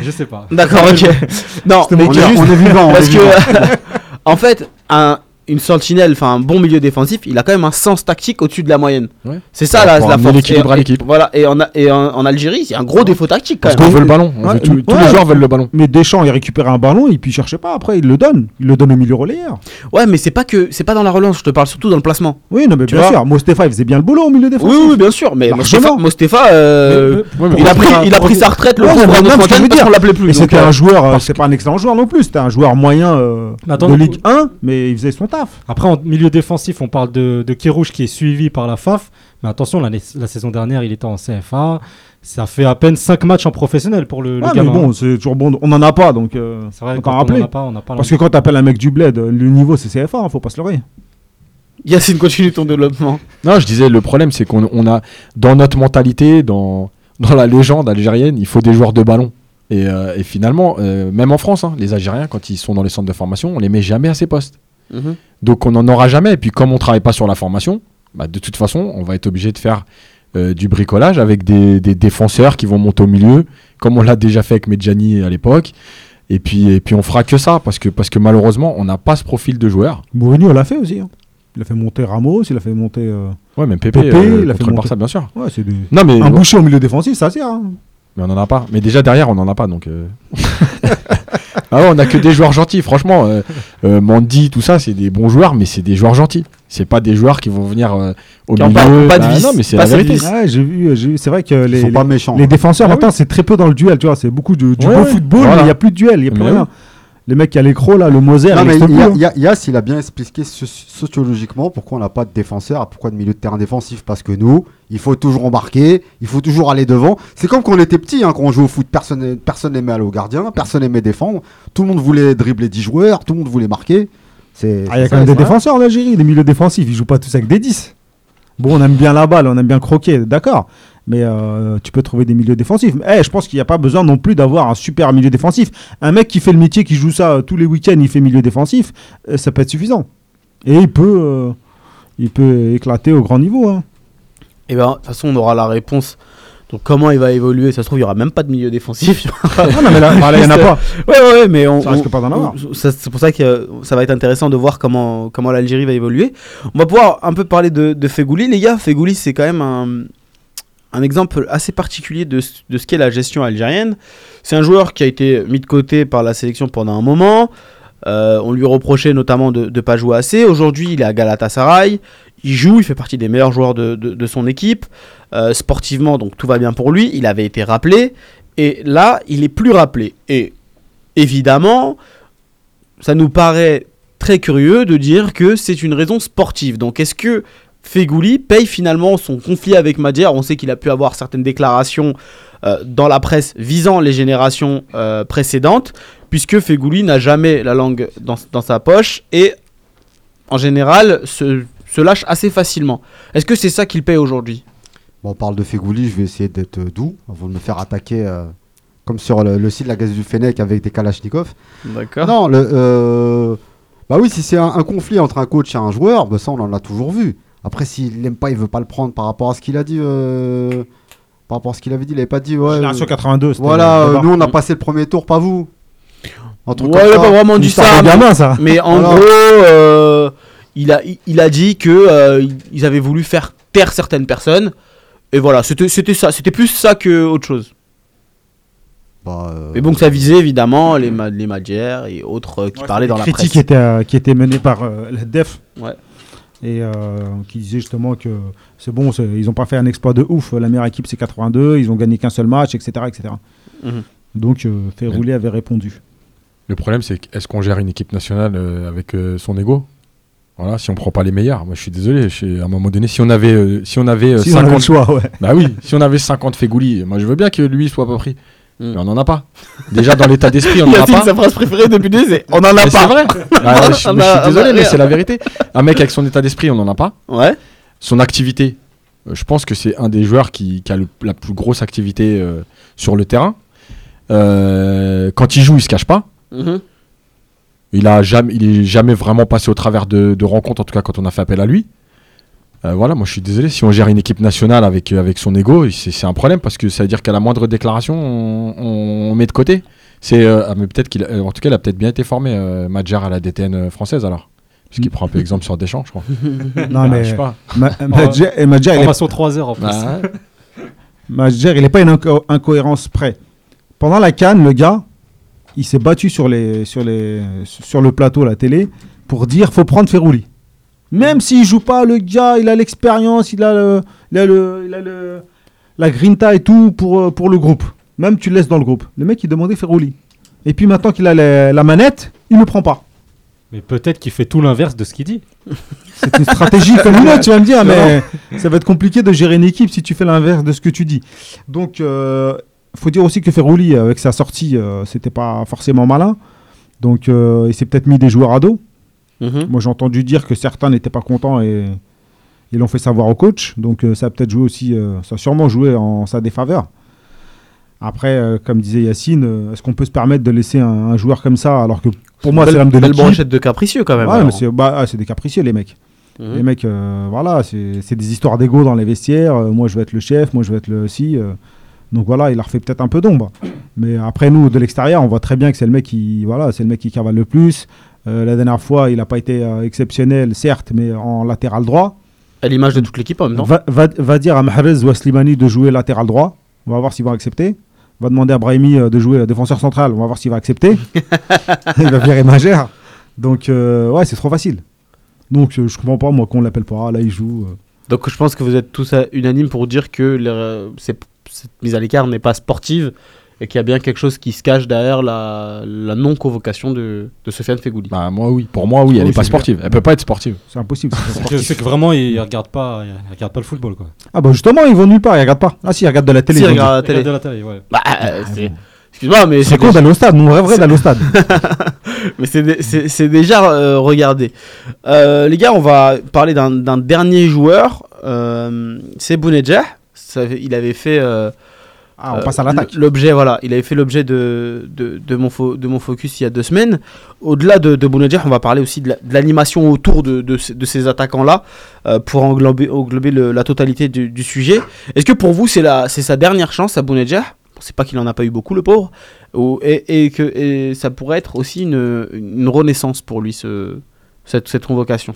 Speaker 5: Je sais pas.
Speaker 2: D'accord, ok. non, mais
Speaker 4: on, est, on est vivant. on
Speaker 2: parce
Speaker 4: est vivant.
Speaker 2: que, en fait, un, une sentinelle, enfin un bon milieu défensif, il a quand même un sens tactique au-dessus de la moyenne.
Speaker 8: Ouais.
Speaker 2: C'est ça la, la force.
Speaker 8: l'équilibre
Speaker 2: Et-
Speaker 8: à l'équipe.
Speaker 2: Voilà, et en, et en, en Algérie, a un gros défaut tactique quand
Speaker 8: Parce
Speaker 2: même.
Speaker 8: qu'on veut le ballon. on
Speaker 3: Ouais,
Speaker 8: veut tout-
Speaker 3: ouais.
Speaker 8: tous les joueurs veulent le ballon.
Speaker 3: Mais Deschamps, il récupère un ballon et puis il cherchait pas. Après, il le donne. Il le donne au milieu relayeur.
Speaker 2: Ouais, mais c'est pas que c'est pas dans la relance, je te parle surtout dans le placement.
Speaker 3: Oui, non, mais
Speaker 2: Tu
Speaker 3: bien
Speaker 2: vois
Speaker 3: sûr. Mostefa, il faisait bien le boulot au milieu défensif.
Speaker 2: Oui, oui, bien sûr, mais. Mostefa, Mostefa, euh,
Speaker 8: mais
Speaker 2: il, a pris, il a pris sa retraite le qu'on l'appelait plus.
Speaker 3: C'était
Speaker 2: euh,
Speaker 3: un joueur, euh, c'est pas un excellent joueur non plus. C'était un joueur moyen de Ligue 1, mais il faisait son taf.
Speaker 5: Après, en milieu défensif, on parle de, de Kérouche qui est suivi par la FAF. Mais attention, la saison dernière, il était en CFA. Ça fait à peine 5 matchs en professionnel pour le, le
Speaker 3: Ouais, mais
Speaker 5: gamin.
Speaker 3: bon, c'est toujours bon. On en a pas, donc euh,
Speaker 5: c'est vrai, quand on
Speaker 3: rappeler.
Speaker 5: en a pas, on n'a pas
Speaker 3: Parce que quand t'appelles un mec du bled, le niveau c'est CFA, hein, faut pas se leurrer.
Speaker 2: Yacine, continue ton développement.
Speaker 8: Non, je disais, le problème, c'est qu'on on a, dans notre mentalité, dans, dans la légende algérienne, il faut des joueurs de ballon. Et, euh, et finalement, euh, même en France, hein, les Algériens, quand ils sont dans les centres de formation, on les met jamais à ces postes.
Speaker 2: Mhm.
Speaker 8: Donc on n'en aura jamais. Et puis comme on travaille pas sur la formation, bah, de toute façon, on va être obligé de faire euh, du bricolage avec des, des défenseurs qui vont monter au milieu, comme on l'a déjà fait avec Medjani à l'époque. Et puis, et puis on fera que ça, parce que, parce que malheureusement, on n'a pas ce profil de joueur.
Speaker 3: Mourinho l'a fait aussi. hein. Il a fait monter Ramos, il a fait monter. euh,
Speaker 8: Ouais, même Pépé,
Speaker 3: Pépé,
Speaker 8: euh,
Speaker 3: il a fait
Speaker 8: le
Speaker 3: monter.
Speaker 8: Barça, bien sûr.
Speaker 3: Ouais, c'est des...
Speaker 8: Non, mais,
Speaker 3: un boucher au milieu défensif, ça sert. hein.
Speaker 8: mais on n'en a pas. Mais déjà derrière, on n'en a pas. Donc, euh. ah ouais, on a que des joueurs gentils. Franchement, euh, euh, Mandy, tout ça, c'est des bons joueurs, mais c'est des joueurs gentils. C'est pas des joueurs qui vont venir euh, au
Speaker 2: Qui
Speaker 8: milieu.
Speaker 2: pas- pas de
Speaker 8: Bah
Speaker 2: vis,
Speaker 8: non, mais c'est
Speaker 2: pas
Speaker 8: la vérité.
Speaker 2: vis.
Speaker 3: Ouais, j'ai vu, j'ai vu. C'est vrai que
Speaker 4: Ils
Speaker 3: les,
Speaker 4: sont
Speaker 3: les,
Speaker 4: pas méchants.
Speaker 3: les défenseurs
Speaker 8: Ah
Speaker 3: maintenant c'est très peu dans le duel, tu vois. C'est beaucoup de- du
Speaker 8: Ouais,
Speaker 3: beau
Speaker 8: ouais.
Speaker 3: football,
Speaker 8: Voilà.
Speaker 3: mais il n'y a plus de duel, il n'y a plus
Speaker 8: Mais
Speaker 3: rien.
Speaker 8: oui.
Speaker 3: Les mecs qui a l'écro là, le Moser,
Speaker 4: Non,
Speaker 3: il hein.
Speaker 4: a- Yass, il a bien expliqué so- sociologiquement pourquoi on n'a pas de défenseur pourquoi de milieu de terrain défensif. Parce que nous, il faut toujours embarquer, il faut toujours aller devant. C'est comme quand on était petit, hein, quand on jouait au foot, personne personne n'aimait aller au gardien, personne n'aimait défendre. Tout le monde voulait dribbler 10 joueurs, tout le monde voulait marquer.
Speaker 3: Ah, il y a quand même des défenseurs en Algérie, des milieux défensifs, ils jouent pas tous avec des 10. Bon, on aime bien la balle, on aime bien croquer, d'accord. Mais euh, tu peux trouver des milieux défensifs. Eh, je pense qu'il n'y a pas besoin non plus d'avoir un super milieu défensif. Un mec qui fait le métier, qui joue ça euh, tous les week-ends, il fait milieu défensif, euh, ça peut être suffisant. Et il peut, euh, il peut éclater au grand niveau. hein.
Speaker 2: Et ben, de toute façon, on aura la réponse. Donc, comment il va évoluer? Ça se trouve, il y aura même pas de milieu défensif.
Speaker 3: Ah non, mais là, il n'y en a pas.
Speaker 2: Ouais, ouais, ouais, mais on,
Speaker 3: Ça risque
Speaker 2: on-
Speaker 3: pas d'en avoir.
Speaker 2: C'est pour ça que euh, ça va être intéressant de voir comment, comment l'Algérie va évoluer. On va pouvoir un peu parler de, de Fegouli. Les gars, Fegouli, c'est quand même un, un exemple assez particulier de, de ce qu'est la gestion algérienne. C'est un joueur qui a été mis de côté par la sélection pendant un moment. Euh, on lui reprochait notamment de ne pas jouer assez. Aujourd'hui, il est à Galatasaray. Il joue, il fait partie des meilleurs joueurs de, de- de son équipe. Euh, sportivement, donc tout va bien pour lui. Il avait été rappelé. Et là, il est plus rappelé. Et évidemment, ça nous paraît très curieux de dire que c'est une raison sportive. Donc est-ce que Fegouli paye finalement son conflit avec Madjer On sait qu'il a pu avoir certaines déclarations euh, dans la presse visant les générations euh, précédentes, puisque Fegouli n'a jamais la langue dans, dans sa poche et en général, se, se lâchent assez facilement. Est-ce que c'est ça qu'il paye aujourd'hui?
Speaker 4: Bon, on parle de Fegouli, je vais essayer d'être euh, doux avant de me faire attaquer euh, comme sur le, le site de la Gazette du Fennec avec des Kalachnikov.
Speaker 2: D'accord.
Speaker 4: Non, le, bah oui, si c'est un, un conflit entre un coach et un joueur, bah ça on en a toujours vu. Après, s'il l'aime pas, il veut pas le prendre par rapport à ce qu'il a dit. euh, par rapport à ce qu'il avait dit, il avait pas dit. Ouais,
Speaker 3: Génération
Speaker 4: euh,
Speaker 3: 82. c'était
Speaker 4: voilà, euh, nous on a passé le premier tour, pas vous. Un truc
Speaker 2: Ouais, il a pas vraiment dit ça. mais-
Speaker 3: gamin, ça.
Speaker 2: Mais en gros, euh, il, a, il- il a dit que euh, ils avaient voulu faire taire certaines personnes. Et voilà, c'était c'était ça. C'était plus ça que autre chose.
Speaker 4: Bah, euh,
Speaker 2: Mais bon, que ça visait évidemment les, ma- les et autres euh, qui
Speaker 3: Ouais,
Speaker 2: parlaient dans la presse.
Speaker 3: qui étaient, euh, qui étaient menées par euh, le DEF.
Speaker 2: Ouais.
Speaker 3: Et euh, qui disaient justement que c'est bon, ils n'ont pas fait un exploit de ouf. La meilleure équipe, c'est 82. Ils ont gagné qu'un seul match, etc. etc.
Speaker 2: Mhm.
Speaker 3: Donc, euh, Ferrouli avait répondu.
Speaker 8: Le problème, c'est que est-ce qu'on gère une équipe nationale euh, avec son ego? Voilà, si on prend pas les meilleurs. Moi, je suis désolé. je- à un moment donné, si on avait, euh, si on avait euh,
Speaker 3: Si on avait le
Speaker 8: 50
Speaker 3: choix, ouais.
Speaker 8: Bah oui, si on avait 50 Fegouli, moi je veux bien que lui soit pas pris.
Speaker 2: Mm.
Speaker 8: Mais on en a pas. Déjà dans l'état d'esprit, on en a pas.
Speaker 2: sa phrase préférée depuis on en a
Speaker 8: Mais c'est
Speaker 2: pas.
Speaker 8: vrai. Ah, je, suis désolé, mais c'est la vérité. Un mec avec son état d'esprit, on en a pas.
Speaker 2: Ouais.
Speaker 8: Son activité, euh, je pense que c'est un des joueurs qui, qui a le- la plus grosse activité euh, sur le terrain. Euh, quand il joue, il se cache pas.
Speaker 2: Mhm.
Speaker 8: Il a jamais, il est jamais vraiment passé au travers de, de rencontres, en tout cas quand on a fait appel à lui. Euh, voilà, moi je suis désolé. Si on gère une équipe nationale avec, euh, avec son ego, c'est un problème parce que ça veut dire qu'à la moindre déclaration, on, met de côté. C'est, euh, ah, mais peut-être qu'il, a- en tout cas, il a peut-être bien été formé, euh, Madjar à la DTN française alors. Parce qu'il prend un peu exemple sur Deschamps, je crois.
Speaker 3: Non,
Speaker 8: Ah,
Speaker 3: mais
Speaker 8: je sais pas.
Speaker 3: Ma- il est
Speaker 5: Formation 3 heures en plus.
Speaker 8: Bah.
Speaker 3: Madjer, il n'est pas une inco- incohérence près. Pendant la canne, le gars, il s'est battu sur, les, sur, les, sur le plateau, la télé, pour dire faut prendre Ferrouli. Même s'il joue pas, le gars, il a l'expérience, il a, le, il a, le, il a le- la grinta et tout pour, euh, pour le groupe. Même tu le laisses dans le groupe. Le mec, il demandait Ferrouli. Et puis maintenant qu'il a la, la manette, il ne prend pas.
Speaker 5: Mais peut-être qu'il fait tout l'inverse de ce qu'il dit.
Speaker 3: C'est une stratégie comme une autre, tu vas me dire, mais ça va être compliqué de gérer une équipe si tu fais l'inverse de ce que tu dis. Donc, il faut dire aussi que Ferrouli, avec sa sortie, euh, c'était pas forcément malin. Donc, euh, il s'est peut-être mis des joueurs à dos.
Speaker 2: Mhm.
Speaker 3: Moi, j'ai entendu dire que certains n'étaient pas contents et ils l'ont fait savoir au coach. Donc, euh, ça a peut-être joué aussi, euh, ça a sûrement joué en sa défaveur. Après, euh, comme disait Yacine, est-ce qu'on peut se permettre de laisser un, un joueur comme ça alors que pour moi, c'est l'âme de l'équipe?
Speaker 2: brochette de capricieux quand même.
Speaker 3: Ouais, mais c'est bah, ah, c'est des capricieux, les mecs.
Speaker 2: Mhm.
Speaker 3: Les mecs, voilà, c'est des histoires d'ego dans les vestiaires. Moi, je vais être le chef, moi, je vais être le si. donc voilà, il leur fait peut-être un peu d'ombre. Mais après, nous, de l'extérieur, on voit très bien que c'est le mec qui, voilà, c'est le mec qui cavale le plus. Euh, la dernière fois, il n'a pas été euh, exceptionnel, certes, mais en latéral droit.
Speaker 2: À l'image de toute l'équipe en même temps.
Speaker 3: Va, va- va dire à Mahrez ou à Slimani de jouer latéral droit. On va voir s'ils vont accepter. Va demander à Brahimi euh, de jouer défenseur central. On va voir s'il va accepter. il va virer Magère. Donc, euh, ouais, c'est trop facile. Donc, je comprends pas, moi, qu'on l'appelle pas. Là, il joue. euh.
Speaker 2: Donc je pense que vous êtes tous unanimes pour dire que le- cette mise à l'écart n'est pas sportive et qu'il y a bien quelque chose qui se cache derrière la, la non-convocation de, de Sofiane Fegouli.
Speaker 8: Bah, moi, oui. Pour moi, oui,
Speaker 3: Oui,
Speaker 8: elle est pas sportive. Elle peut pas être sportive.
Speaker 3: C'est impossible. c'est pas
Speaker 5: que, vraiment, il regarde pas, il regarde pas le football, quoi.
Speaker 3: Ah, bah justement, ils vont nulle part. Ils regardent pas. Ah, si, ils regardent de la télé.
Speaker 2: Si,
Speaker 3: ils ont dit.
Speaker 2: regarde la
Speaker 5: Il
Speaker 2: télé.
Speaker 5: regarde de la télé, ouais.
Speaker 2: Bah, euh, c'est- Excuse-moi, mais
Speaker 3: C'est con d'aller au stade. Mon rêverait
Speaker 2: c'est-
Speaker 3: d'aller au stade.
Speaker 2: mais c'est dé- c'est c'est déjà euh, regardé. Euh, les gars, on va parler d'un dernier joueur. euh, c'est Bounedjah. Il avait fait.
Speaker 3: Ah, on
Speaker 2: euh,
Speaker 3: passe à l'attaque.
Speaker 2: L'objet, voilà, il avait fait l'objet de, de, de mon de mon focus il y a deux semaines. Au-delà de, de on va parler aussi de la- de l'animation autour de, de, ces- de ces attaquants-là euh, pour englober, englober le- la totalité du, du sujet. Est-ce que pour vous, c'est la- c'est sa dernière chance à Bounedjah C'est pas qu'il en a pas eu beaucoup, le pauvre. Ou- et, et que et ça pourrait être aussi une, une renaissance pour lui, ce, cette, cette convocation?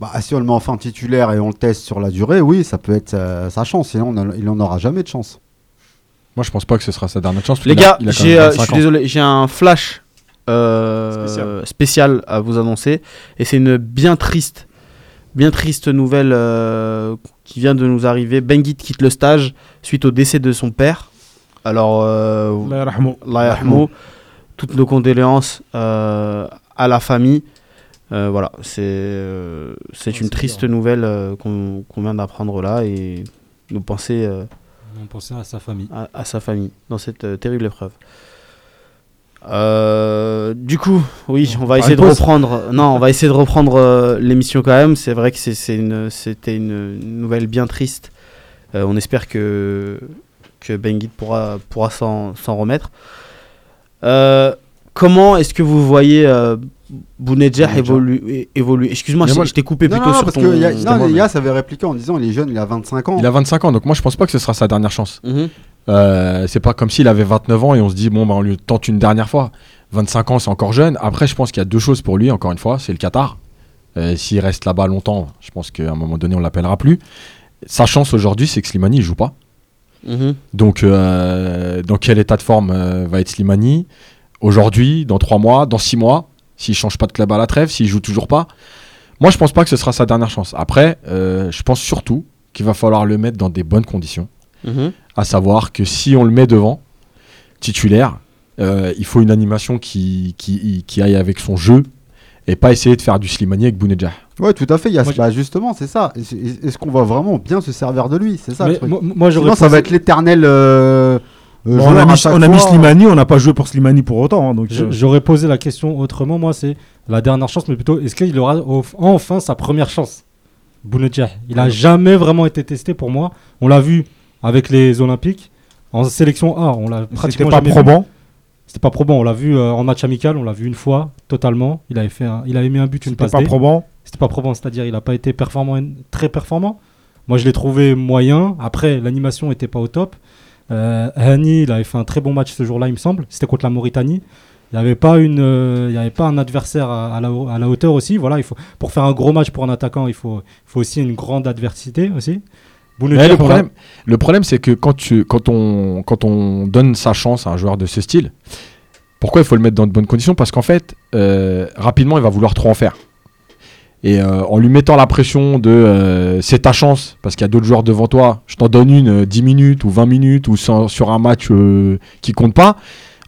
Speaker 4: Bah, si on le met enfin titulaire et on le teste sur la durée, oui, ça peut être euh, sa chance. Sinon, on a- il n'en aura jamais de chance.
Speaker 8: Moi, je pense pas que ce sera sa dernière chance.
Speaker 2: Les gars, euh,
Speaker 8: 25
Speaker 2: je suis
Speaker 8: ans.
Speaker 2: désolé, j'ai un flash euh,
Speaker 3: Spécial.
Speaker 2: spécial. à vous annoncer. Et c'est une bien triste, bien triste nouvelle euh, qui vient de nous arriver. Benguit quitte le stage suite au décès de son père. Alors, euh,
Speaker 3: yarhamou.
Speaker 2: toutes nos condoléances euh, à la famille. Euh, voilà, c'est euh, c'est
Speaker 5: Ouais,
Speaker 2: une triste nouvelle euh, qu'on qu'on vient d'apprendre là et nous penser euh,
Speaker 5: On pensait à sa famille.
Speaker 2: à, à sa famille dans cette euh, terrible épreuve. Euh, du coup, oui, on va essayer de reprendre. Non, on va essayer de reprendre euh, l'émission quand même. C'est vrai que c'était une, une nouvelle bien triste. Euh, on espère que que pourra pourra s'en remettre. Euh, comment est-ce que vous voyez euh, Bounedjah évoluer, évoluer Excuse-moi, je, t'ai coupé
Speaker 4: Non,
Speaker 2: plutôt
Speaker 4: non,
Speaker 2: sur
Speaker 4: parce
Speaker 2: ton.
Speaker 4: que y a- non,
Speaker 2: mais-
Speaker 4: gars, ça avait répliqué en disant il est jeune, il a 25 ans.
Speaker 8: Il a 25 ans, donc moi je pense pas que ce sera sa dernière chance.
Speaker 2: Mhm.
Speaker 8: Euh, c'est pas comme s'il avait 29 ans et on se dit bon bah on lui tente une dernière fois. 25 ans c'est encore jeune. Après je pense qu'il y a deux choses pour lui encore une fois, c'est le Qatar. Euh, S'il reste là-bas longtemps, je pense qu'à un moment donné on l'appellera plus. Sa chance aujourd'hui c'est que Slimani il joue pas.
Speaker 2: Mhm.
Speaker 8: Donc euh, dans quel état de forme euh, va être Slimani? Aujourd'hui, dans 3 mois, dans 6 mois, s'il change pas de club à la trêve, s'il joue toujours pas. Moi je pense pas que ce sera sa dernière chance. Après euh, je pense surtout qu'il va falloir le mettre dans des bonnes conditions
Speaker 2: Mhm.
Speaker 8: à savoir que si on le met devant, titulaire, euh, il faut une animation qui, qui, qui aille avec son jeu et pas essayer de faire du Slimani avec Bounedjah.
Speaker 4: Ouais, tout à fait. Il y a,
Speaker 5: Moi,
Speaker 4: bah, justement, c'est ça. Est-ce qu'on va vraiment bien se servir de lui? C'est ça le
Speaker 5: Mais
Speaker 4: truc.
Speaker 5: moi, moi,
Speaker 4: Sinon, ça va
Speaker 5: pensé-
Speaker 4: être l'éternel. euh, euh,
Speaker 3: Bon, on, a mis,
Speaker 4: chaque
Speaker 3: on a mis
Speaker 4: fois.
Speaker 3: Slimani, on n'a pas joué pour Slimani pour autant. hein, donc, euh,
Speaker 5: J'aurais posé la question autrement, moi, c'est la dernière chance, mais plutôt, est-ce qu'il aura au- enfin sa première chance? Bounedjah. Il a jamais vraiment été testé pour moi. On l'a vu avec les Olympiques. En sélection A, on l'a
Speaker 3: C'était
Speaker 5: pratiquement
Speaker 3: pas
Speaker 5: jamais vu.
Speaker 3: probant.
Speaker 5: C'était pas probant. On l'a vu euh, en match amical, on l'a vu une fois totalement. Il avait fait, un- il avait mis un but, une
Speaker 3: C'était
Speaker 5: passe
Speaker 3: pas
Speaker 5: D.
Speaker 3: probant.
Speaker 5: C'était pas probant, c'est-à-dire il n'a pas été performant, très performant. Moi, je l'ai trouvé moyen. Après, l'animation était pas au top. Euh, Hani, il avait fait un très bon match ce jour-là, il me semble. C'était contre la Mauritanie. Il n'y avait pas une, euh, il y avait pas un adversaire à, à la, au- à la hauteur aussi. Voilà, il faut pour faire un gros match pour un attaquant, il faut, il faut aussi une grande adversité aussi.
Speaker 8: Le problème, le problème c'est que quand, tu, quand, on, quand on donne sa chance à un joueur de ce style, pourquoi il faut le mettre dans de bonnes conditions? Parce qu'en fait, euh, rapidement, il va vouloir trop en faire. Et euh, en lui mettant la pression de euh, c'est ta chance, parce qu'il y a d'autres joueurs devant toi, je t'en donne une euh, 10 minutes ou 20 minutes ou sur un match euh, qui compte pas,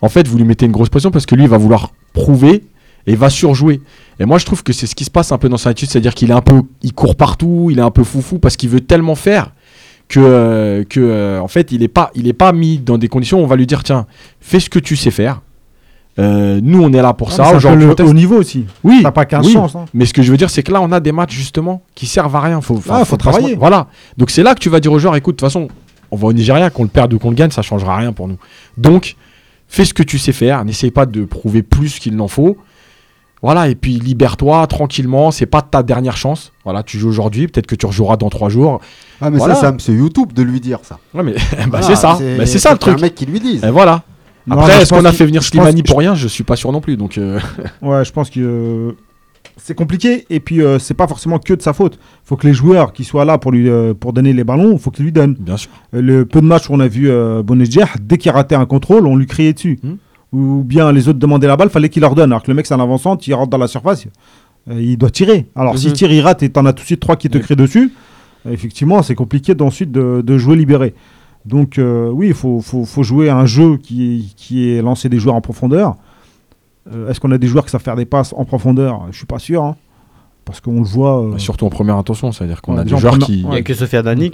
Speaker 8: en fait, vous lui mettez une grosse pression parce que lui, il va vouloir prouver et il va surjouer. Et moi, je trouve que c'est ce qui se passe un peu dans sa attitude, c'est-à-dire qu'il est un peu, il court partout, il est un peu foufou parce qu'il veut tellement faire que, euh, que euh, en fait, il est pas, il est pas mis dans des conditions où on va lui dire tiens, fais ce que tu sais faire. Euh, nous, on est là pour
Speaker 3: Ah,
Speaker 8: ça. Aujourd'hui,
Speaker 3: le haut niveau aussi.
Speaker 8: Oui,
Speaker 3: T'as pas 15
Speaker 8: oui.
Speaker 3: chances. hein.
Speaker 8: Mais ce que je veux dire, c'est que là, on a des matchs justement qui servent à rien. Faut,
Speaker 3: Ah, faut
Speaker 8: se
Speaker 3: travailler.
Speaker 8: Voilà. Donc c'est là que tu vas dire aux joueurs, écoute, de toute façon, on va au Nigeria, qu'on le perde ou qu'on le gagne, ça changera rien pour nous. Donc, fais ce que tu sais faire. N'essaye pas de prouver plus qu'il n'en faut. Voilà. Et puis libère-toi tranquillement. C'est pas ta dernière chance. Voilà. Tu joues aujourd'hui. Peut-être que tu rejoueras dans trois jours.
Speaker 4: Ah, mais
Speaker 8: Voilà.
Speaker 4: ça, c'est YouTube de lui dire ça.
Speaker 8: Ouais, mais bah,
Speaker 4: Voilà,
Speaker 8: c'est ça. Bah, c'est ça le
Speaker 4: faut
Speaker 8: truc.
Speaker 4: un mec qui lui dise.
Speaker 8: Et voilà. Après, est-ce qu'on a fait venir Slimani pour rien Je suis pas sûr non plus. Donc. euh,
Speaker 3: Ouais, je pense que euh, c'est compliqué. Et puis, euh, c'est pas forcément que de sa faute. faut que les joueurs qui soient là pour lui euh, pour donner les ballons, faut qu'ils lui donnent.
Speaker 8: Bien sûr.
Speaker 3: Le peu de matchs où on a vu euh, dès qu'il ratait un contrôle, on lui criait dessus.
Speaker 8: Hmm.
Speaker 3: Ou bien les autres demandaient la balle, fallait qu'il leur donne. Alors que le mec, c'est un avançant, il rentre dans la surface, il doit tirer. Alors s'il tire, il rate et t'en as tout de suite trois qui te
Speaker 8: Oui.
Speaker 3: crient dessus, effectivement, c'est compliqué d'ensuite de, de jouer libéré. Donc euh, oui, il faut, faut, faut jouer un jeu qui, qui est lancé des joueurs en profondeur. Euh, Est-ce qu'on a des joueurs qui savent faire des passes en profondeur? Je suis pas sûr. hein. parce qu'on le voit. euh,
Speaker 8: Bah, surtout en première intention, c'est-à-dire qu'on
Speaker 3: Ouais,
Speaker 8: a des joueurs
Speaker 3: première-
Speaker 8: qui.
Speaker 2: Il n'y a que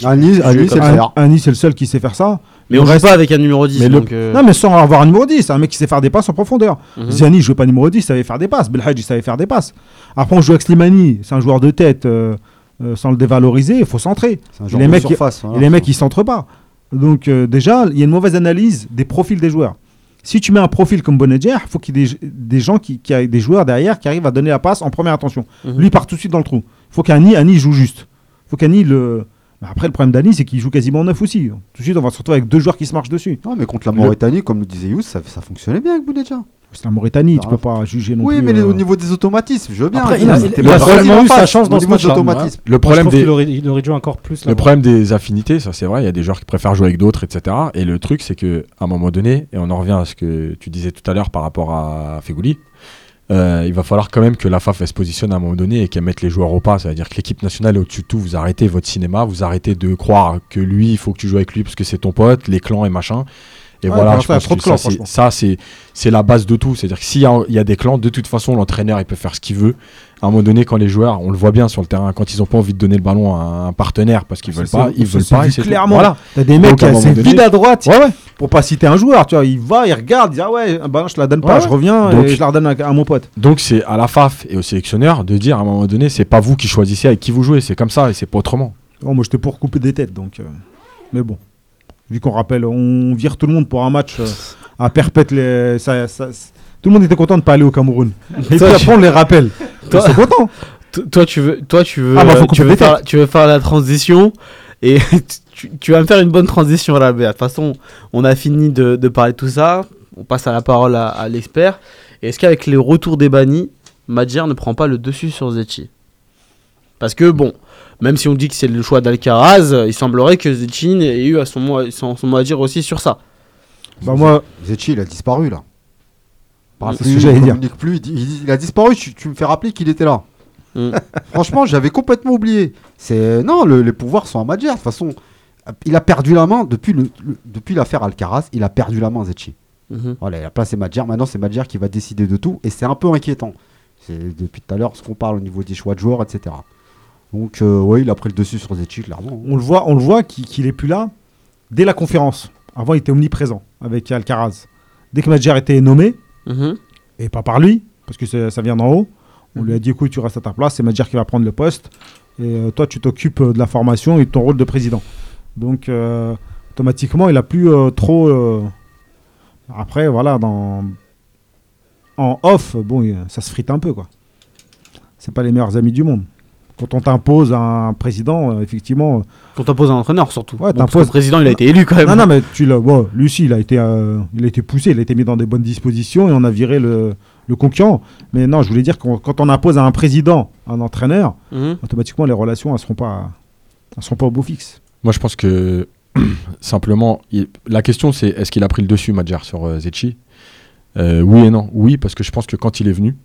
Speaker 2: Je
Speaker 4: Nice,
Speaker 2: comme
Speaker 4: c'est le
Speaker 3: seul qui sait faire ça.
Speaker 2: Mais on joue
Speaker 3: reste-
Speaker 2: pas avec un numéro 10.
Speaker 3: Mais le-
Speaker 2: donc, euh,
Speaker 3: Non, mais sans avoir un numéro 10. C'est un mec qui sait faire des passes en profondeur.
Speaker 2: mhm.
Speaker 3: Ziani, il jouait pas numéro 10, il savait faire des passes. Belhadj, il savait faire des passes. Après, on joue avec Slimani, c'est un joueur de tête, euh, euh, sans le dévaloriser, il faut centrer. Les
Speaker 4: de
Speaker 3: mecs,
Speaker 4: surface.
Speaker 3: Et les mecs, ils centrent pas. Donc, euh, déjà, il y a une mauvaise analyse des profils des joueurs. Si tu mets un profil comme Bonedjer, il faut qu'il y ait des, des gens qui, qui des joueurs derrière qui arrivent à donner la passe en première intention.
Speaker 2: Mhm.
Speaker 3: Lui, part tout de suite dans le trou. Il faut qu'Annie Annie joue juste. Il faut qu'Annie le. Mais Après, le problème d'Annie, c'est qu'il joue quasiment neuf aussi. Tout de suite, on va se retrouver avec deux joueurs qui se marchent dessus.
Speaker 4: Non, mais contre la
Speaker 3: Le-
Speaker 4: Mauritanie, comme le disait Yous, ça, ça fonctionnait bien avec Bounedjah.
Speaker 3: C'est la Mauritanie, tu peux pas juger non
Speaker 4: Oui,
Speaker 3: plus.
Speaker 4: mais les-
Speaker 3: euh,
Speaker 4: au niveau des automatismes, je veux bien.
Speaker 5: Après,
Speaker 4: Oui,
Speaker 5: il a-
Speaker 4: mais
Speaker 5: il-
Speaker 4: c'était
Speaker 5: il a
Speaker 4: pas
Speaker 5: vraiment
Speaker 4: facile
Speaker 5: eu sa chance
Speaker 4: au
Speaker 5: dans ce
Speaker 4: niveau des
Speaker 5: match-là.
Speaker 4: automatismes.
Speaker 8: Le
Speaker 5: Moi, je
Speaker 8: problème des.
Speaker 5: qu'il aurait, il aurait dû encore plus.
Speaker 8: Le
Speaker 5: là-bas.
Speaker 8: problème des affinités, ça c'est vrai, il y a des joueurs qui préfèrent jouer avec d'autres, etc. Et le truc, c'est que à un moment donné, et on en revient à ce que tu disais tout à l'heure par rapport à Fegouli, euh, il va falloir quand même que la FAF elle se positionne à un moment donné et qu'elle mette les joueurs au pas. C'est-à-dire que l'équipe nationale est au-dessus de tout. Vous arrêtez votre cinéma, vous arrêtez de croire que lui, il faut que tu joues avec lui parce que c'est ton pote, les clans et machin. Et
Speaker 3: Ouais,
Speaker 8: voilà, je pense
Speaker 3: trop
Speaker 8: que
Speaker 3: de clans,
Speaker 8: ça, c'est- la base de tout. C'est-à-dire que s'il y, y a des clans, de toute façon, l'entraîneur, il peut faire ce qu'il veut. À un moment donné, quand les joueurs, on le voit bien sur le terrain, quand ils n'ont pas envie de donner le ballon à un partenaire parce qu'ils
Speaker 3: Ça,
Speaker 8: veulent pas, ils veulent pas.
Speaker 3: clairement.
Speaker 8: Voilà.
Speaker 3: T'as des mecs,
Speaker 8: un
Speaker 3: c'est
Speaker 8: donné-
Speaker 3: vide à droite.
Speaker 8: Ouais, ouais.
Speaker 3: Pour pas citer un joueur, tu vois, il va, il regarde, il dit ah ouais, bah non, je te la donne pas,
Speaker 8: Ouais,
Speaker 3: je reviens
Speaker 8: Donc-
Speaker 3: et je la redonne à, à mon pote.
Speaker 8: Donc c'est à la FAF et au sélectionneur de dire à un moment donné, c'est pas vous qui choisissez avec qui vous jouez, c'est comme ça et c'est pas autrement.
Speaker 3: Bon, moi j'étais pour couper des têtes, donc. euh, Mais bon, vu qu'on rappelle, on vire tout le monde pour un match euh, à perpète les. ça- ça- tout le monde était content de pas aller au Cameroun. Et puis après on les rappelle.
Speaker 2: Toi-
Speaker 3: Ils sont contents.
Speaker 2: Toi, tu veux, toi, tu veux,
Speaker 3: Ah, bah,
Speaker 2: tu, veux faire, tu veux faire la transition et tu, tu vas me faire une bonne transition là. Mais de toute façon, on a fini de, de parler de tout ça. On passe à la parole à, à l'expert. Et Est-ce qu'avec les retours des bannis, Madjer ne prend pas le dessus sur Zetchi? Parce que bon, même si on dit que c'est le choix d'Alcaraz, il semblerait que Zetchi ait eu à son mot, son, son mot à dire aussi sur ça.
Speaker 3: Bah, moi,
Speaker 4: Zetchi, il a disparu là.
Speaker 3: Ce que j'allais
Speaker 4: il
Speaker 3: dire.
Speaker 4: communique plus, il, a disparu, tu, tu me fais rappeler qu'il était là.
Speaker 2: Mm.
Speaker 4: Franchement, j'avais complètement oublié. C'est non, le- les pouvoirs sont à Madjer. De toute façon, il a perdu la main depuis le, le- depuis l'affaire Alcaraz. Il a perdu la main, Zetchi.
Speaker 2: Mhm.
Speaker 4: Voilà, il a placé Madjer. Maintenant, c'est Madjer qui va décider de tout, et c'est un peu inquiétant. C'est depuis tout à l'heure ce qu'on parle au niveau des choix de joueurs, etc. Donc, euh, oui, il a pris le dessus sur Zetchi, clairement.
Speaker 3: on le voit, on le voit qu'il qu'il est plus là dès la conférence. Avant, il était omniprésent avec Alcaraz. Dès que Madjer était nommé,
Speaker 2: Mhm.
Speaker 3: et pas par lui, parce que ça vient d'en haut, on lui a dit écoute, tu restes à ta place, c'est Madjer qui va prendre le poste, et euh, toi, tu t'occupes euh, de la formation et de ton rôle de président. Donc, euh, automatiquement, il a plus euh, trop. euh, Après, voilà, dans. En off, bon, ça se frite un peu, quoi. C'est pas les meilleurs amis du monde. Quand on t'impose un président, euh, effectivement, euh,
Speaker 2: Quand t'imposes un entraîneur surtout.
Speaker 3: Ouais,
Speaker 2: Bon, parce que
Speaker 3: t'imposes-
Speaker 2: le président, il a été élu quand même.
Speaker 3: Non, non, mais tu l'as. Bon, Lucie, il a été, euh, il a été poussé, il a été mis dans des bonnes dispositions et on a viré le, le concurrent. Mais non, je voulais dire que quand on impose à un président un entraîneur,
Speaker 2: Mhm.
Speaker 3: automatiquement les relations, elles seront pas, elles seront pas au beau fixe.
Speaker 8: Moi je pense que simplement, il- la question c'est est-ce qu'il a pris le dessus Madjer sur euh, Zetchi? Euh, Oui et non. Oui parce que je pense que quand il est venu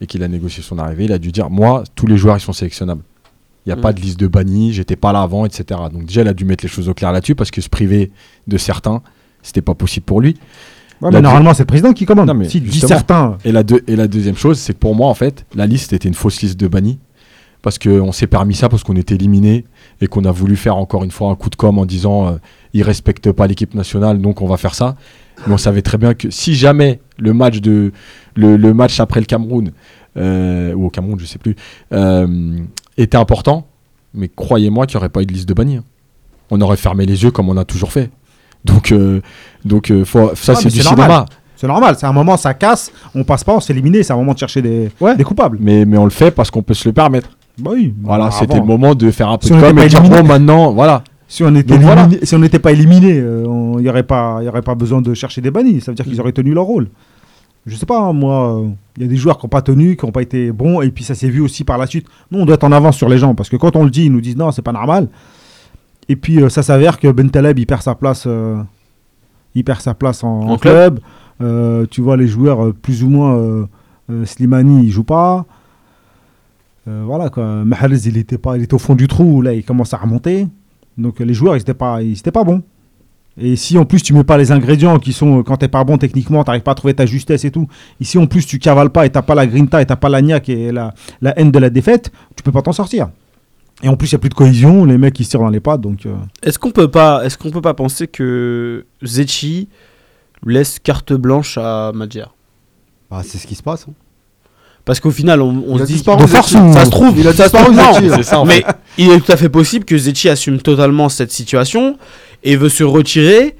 Speaker 8: Et qu'il a négocié son arrivée, il a dû dire moi tous les joueurs ils sont sélectionnables. Il n'y a pas de liste de bannis, j'étais pas là avant, etc. Donc déjà il a dû mettre les choses au clair là-dessus parce que se priver de certains, c'était pas possible pour lui.
Speaker 3: Ouais, mais normalement, c'est le président qui commande.
Speaker 8: Non, mais
Speaker 3: si dit certains,
Speaker 8: Et la, deux- et la deuxième chose, c'est que pour moi, en fait, la liste était une fausse liste de bannis. Parce qu'on s'est permis ça parce qu'on était éliminé et qu'on a voulu faire encore une fois un coup de com en disant euh, ils respectent pas l'équipe nationale, donc on va faire ça. Mais on savait très bien que si jamais le match, de, le, le match après le Cameroun, euh, ou au Cameroun, je sais plus, euh, était important, mais croyez-moi qu'il n'y aurait pas eu de liste de bannis. hein. On aurait fermé les yeux comme on a toujours fait. Donc, euh, donc faut- ça,
Speaker 3: Ah,
Speaker 8: c'est du cinéma.
Speaker 3: normal. c'est normal. C'est un moment, ça casse, on passe pas, on s'est éliminé. C'est un moment de chercher des,
Speaker 8: Ouais.
Speaker 3: des coupables.
Speaker 8: Mais, mais on le fait parce qu'on peut se le permettre.
Speaker 3: Bah oui.
Speaker 8: Voilà,
Speaker 3: Bah,
Speaker 8: c'était le moment de faire un peu
Speaker 3: Si
Speaker 8: de com et dire bon maintenant, voilà.
Speaker 3: Si on
Speaker 8: voilà.
Speaker 3: si n'était pas éliminé, euh, il n'y aurait pas, y aurait pas besoin de chercher des bannis. Ça veut dire qu'ils auraient tenu leur rôle. Je sais pas, hein, moi, euh, il y a des joueurs qui n'ont pas tenu, qui n'ont pas été bons, et puis ça s'est vu aussi par la suite. Nous, on doit être en avance sur les gens, parce que quand on le dit, ils nous disent non, c'est pas normal. Et puis euh, ça s'avère que Ben Taleb, il perd sa place, il perd sa place en, club. Tu vois les joueurs plus ou moins Slimani, il joue pas. Voilà quoi. Mahrez, il était pas, il était au fond du trou. Là, il commence à remonter. Donc les joueurs, ils étaient pas, ils étaient pas bons. Et si en plus tu mets pas les ingrédients qui sont euh, quand t'es pas bon techniquement, t'arrives pas à trouver ta justesse et tout. Ici en plus tu cavales pas et t'as pas la grinta et t'as pas la niaque et la, la haine de la défaite, tu peux pas t'en sortir. Et en plus il y a plus de cohésion, les mecs ils se tirent dans les pattes donc. euh,
Speaker 2: Est-ce qu'on peut pas, est-ce qu'on peut pas penser que Zetchi laisse carte blanche à Madjer?
Speaker 4: Bah, c'est ce qui se passe. hein.
Speaker 2: Parce qu'au final, on, on
Speaker 4: Il
Speaker 2: se
Speaker 4: a
Speaker 2: dit
Speaker 4: disparu,
Speaker 3: de force
Speaker 2: ça se trouve,
Speaker 4: Il a disparu. Zetchi.
Speaker 8: C'est ça, en
Speaker 2: Mais il est tout à fait possible que Zetchi assume totalement cette situation et veut se retirer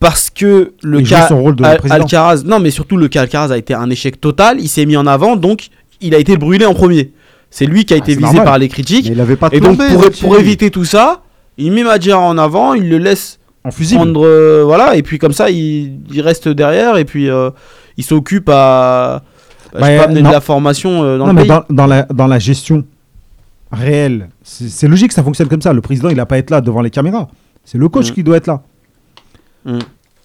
Speaker 2: parce que le
Speaker 3: il
Speaker 2: cas
Speaker 3: son rôle de
Speaker 2: Al-
Speaker 3: président.
Speaker 2: Alcaraz, non mais surtout le cas Alcaraz a été un échec total. Il s'est mis en avant, donc il a été brûlé en premier. C'est lui qui a
Speaker 3: Ah,
Speaker 2: été visé
Speaker 3: normal.
Speaker 2: par les critiques.
Speaker 4: Mais il avait pas de
Speaker 2: Et donc pour, éviter tout ça, il met Madjer en avant, il le laisse
Speaker 3: En fusible.
Speaker 2: prendre euh, voilà et puis comme ça il, il reste derrière et puis euh, il s'occupe à bah, je pas, amener
Speaker 3: non.
Speaker 2: de la formation euh, dans
Speaker 3: non,
Speaker 2: le
Speaker 3: mais
Speaker 2: pays.
Speaker 3: dans, dans la, dans la gestion réelle, c'est logique, ça fonctionne comme ça. Le président, il n'a pas à être là devant les caméras. C'est le coach
Speaker 2: Mm.
Speaker 3: qui doit être là.
Speaker 2: Mm.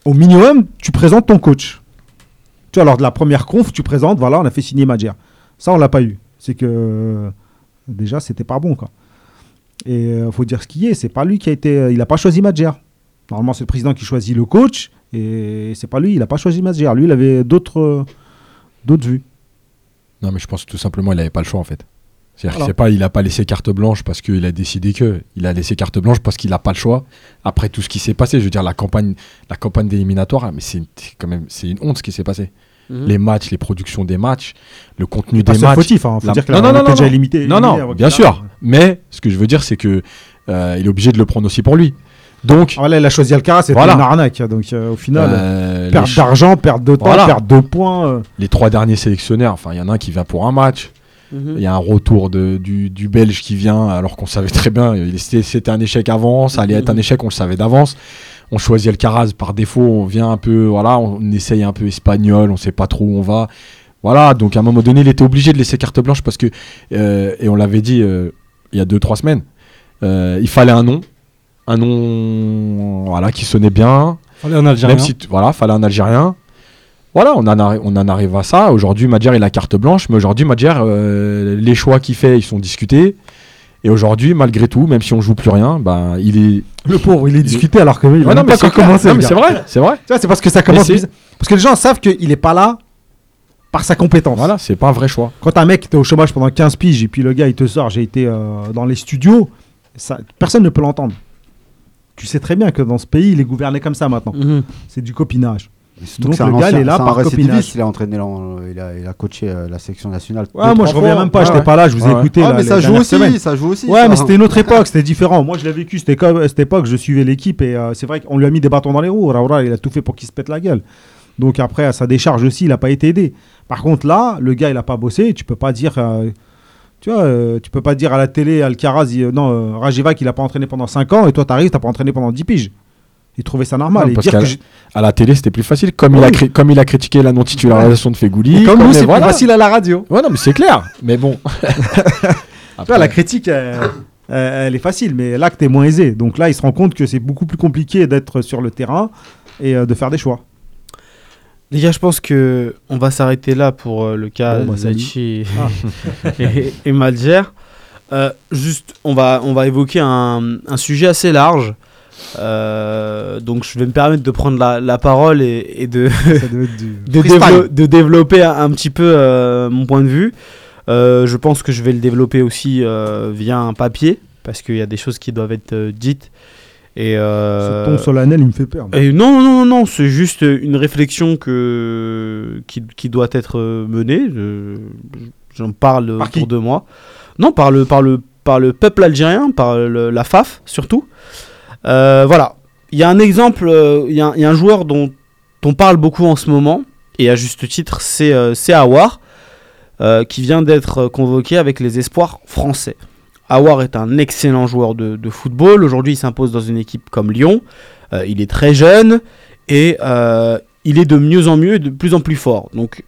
Speaker 3: Au minimum, tu présentes ton coach. Tu vois, lors de la première conf, tu présentes, voilà, on a fait signer Madjer. Ça, on l'a pas eu. C'est que euh, déjà, c'était pas bon, quoi. Et il faut dire ce qui est, c'est pas lui qui a été. euh, il n'a pas choisi Madjer. Normalement, c'est le président qui choisit le coach Et c'est pas lui, il a pas choisi Madjer. Lui, il avait d'autres euh, d'autres vues.
Speaker 8: Non, mais je pense que tout simplement, il n'avait pas le choix en fait. C'est-à-dire
Speaker 3: Voilà.
Speaker 8: que c'est pas, il n'a pas laissé carte blanche parce qu'il a décidé que. Il a laissé carte blanche parce qu'il n'a pas le choix. Après tout ce qui s'est passé, je veux dire, la campagne, la campagne d'éliminatoire, mais c'est quand même c'est une honte ce qui s'est passé.
Speaker 2: Mhm.
Speaker 8: Les matchs, les productions des matchs, le contenu des matchs.
Speaker 3: fautif, hein. faut
Speaker 8: La-
Speaker 3: dire que
Speaker 8: non,
Speaker 3: la-
Speaker 8: non,
Speaker 3: on
Speaker 8: non, non,
Speaker 3: déjà
Speaker 8: non.
Speaker 3: limité.
Speaker 8: Non, non, bien sûr. Mais ce que je veux dire, c'est que euh, il est obligé de le prendre aussi pour lui. Donc,
Speaker 3: Ah, là, il a choisi Alcaraz, c'était
Speaker 8: Voilà.
Speaker 3: une arnaque. Donc euh, au final,
Speaker 8: euh, les
Speaker 3: perte d'argent, perte de temps,
Speaker 8: Voilà.
Speaker 3: perte de points. euh.
Speaker 8: les trois derniers sélectionnaires, enfin, il y en a un qui vient pour un match.
Speaker 2: Mhm.
Speaker 8: Il y a un retour de, du, du Belge qui vient, alors qu'on savait très bien, c'était c'était un échec avant, ça allait être un échec, on le savait d'avance. On choisit Alcaraz par défaut, on vient un peu, voilà, on essaye un peu espagnol, on sait pas trop où on va. Voilà, donc à un moment donné, il était obligé de laisser carte blanche parce que, euh, et on l'avait dit euh, il y a 2-3 semaines, euh, il fallait un nom, un nom voilà, qui sonnait bien,
Speaker 5: Fallait un Algérien.
Speaker 8: même si, voilà, fallait un Algérien. Voilà, on en, on en arrive à ça. Aujourd'hui, Madjer, il a carte blanche, mais aujourd'hui, Madjer, euh, les choix qu'il fait, ils sont discutés. Et aujourd'hui, malgré tout, même si on joue plus rien, ben, il est.
Speaker 3: Le pauvre, il est discuté alors que il
Speaker 8: Ouais,
Speaker 3: a
Speaker 8: non,
Speaker 3: même
Speaker 8: mais
Speaker 3: pas
Speaker 8: c'est
Speaker 3: encore commencé.
Speaker 8: Non, mais c'est vrai, c'est vrai.
Speaker 3: C'est parce que ça commence. Parce que les gens savent qu'il est pas là par sa compétence.
Speaker 8: Voilà, c'est pas un vrai choix.
Speaker 3: Quand un mec était au chômage pendant 15 piges et puis le gars il te sort, j'ai été euh, dans les studios, ça, personne ne peut l'entendre. Tu sais très bien que dans ce pays, il est gouverné comme ça maintenant.
Speaker 2: Mhm.
Speaker 3: C'est du copinage. Donc le
Speaker 4: un
Speaker 3: gars, est là
Speaker 4: c'est un
Speaker 3: par copinage.
Speaker 4: Il a entraîné, il a, il a coaché euh, la sélection nationale.
Speaker 3: Ouais, moi je reviens
Speaker 4: fois.
Speaker 3: même pas,
Speaker 4: Ouais,
Speaker 3: j'étais
Speaker 4: ouais.
Speaker 3: pas là, je vous ai
Speaker 8: Ouais.
Speaker 3: écouté.
Speaker 4: Ah, mais ça joue aussi,
Speaker 3: semaines.
Speaker 4: ça joue aussi.
Speaker 3: Ouais,
Speaker 4: ça.
Speaker 3: mais c'était une autre époque, c'était différent. Moi, je l'ai vécu, c'était comme, à cette époque, je suivais l'équipe et euh, c'est vrai qu'on lui a mis des bâtons dans les roues. Raoura, il a tout fait pour qu'il se pète la gueule. Donc après, à sa décharge aussi, il n'a pas été aidé. Par contre, là, le gars, il n'a pas bossé. Tu peux pas dire, euh, tu vois, euh, tu peux pas dire à la télé, Alcaraz, il- euh, non, euh, Rajivac, il a pas entraîné pendant 5 ans et toi, t'arrives, t'as pas entraîné pendant 10 piges. Il trouvait ça normal.
Speaker 8: Non, parce
Speaker 3: dire que
Speaker 8: À la télé, c'était plus facile. Comme, il, a cri- comme il a critiqué la non-titularisation de Fegouli.
Speaker 3: Comme nous, c'est
Speaker 8: voilà.
Speaker 3: plus facile à la radio.
Speaker 8: Ouais, non, mais c'est clair. Mais bon.
Speaker 3: Tu vois, la critique, elle est facile, mais l'acte est moins aisé. Donc là, il se rend compte que c'est beaucoup plus compliqué d'être sur le terrain et euh, de faire des choix.
Speaker 2: Les gars, je pense que on va s'arrêter là pour euh, le cas
Speaker 3: Bon, bah.
Speaker 2: Zachi et, et Madjer. Euh, juste, on va, on va évoquer un, un sujet assez large. Euh, donc, je vais me permettre de prendre la, la parole et, et de, de,
Speaker 3: freestyle.
Speaker 2: dévelop- de développer un, un petit peu euh, mon point de vue. Euh, je pense que je vais le développer aussi euh, via un papier, parce qu'il y a des choses qui doivent être euh, dites. Et, euh,
Speaker 3: Ce ton solennel, il me fait peur.
Speaker 2: et non, non, non, c'est juste une réflexion que, qui, qui doit être euh, menée. Je- J'en parle
Speaker 3: Par
Speaker 2: autour de moi. Non, par le, par le, par le peuple algérien, par le- la FAF surtout. Euh, voilà. Il y a un exemple, euh, il y, a un- il y a un joueur dont on parle beaucoup en ce moment, et à juste titre, c'est c'est Awar, euh, qui vient d'être convoqué avec les espoirs français. Awar est un excellent joueur de, football. Aujourd'hui, il s'impose dans une équipe comme Lyon. Euh, il est très jeune et euh, il est de mieux en mieux et de plus en plus fort. Donc,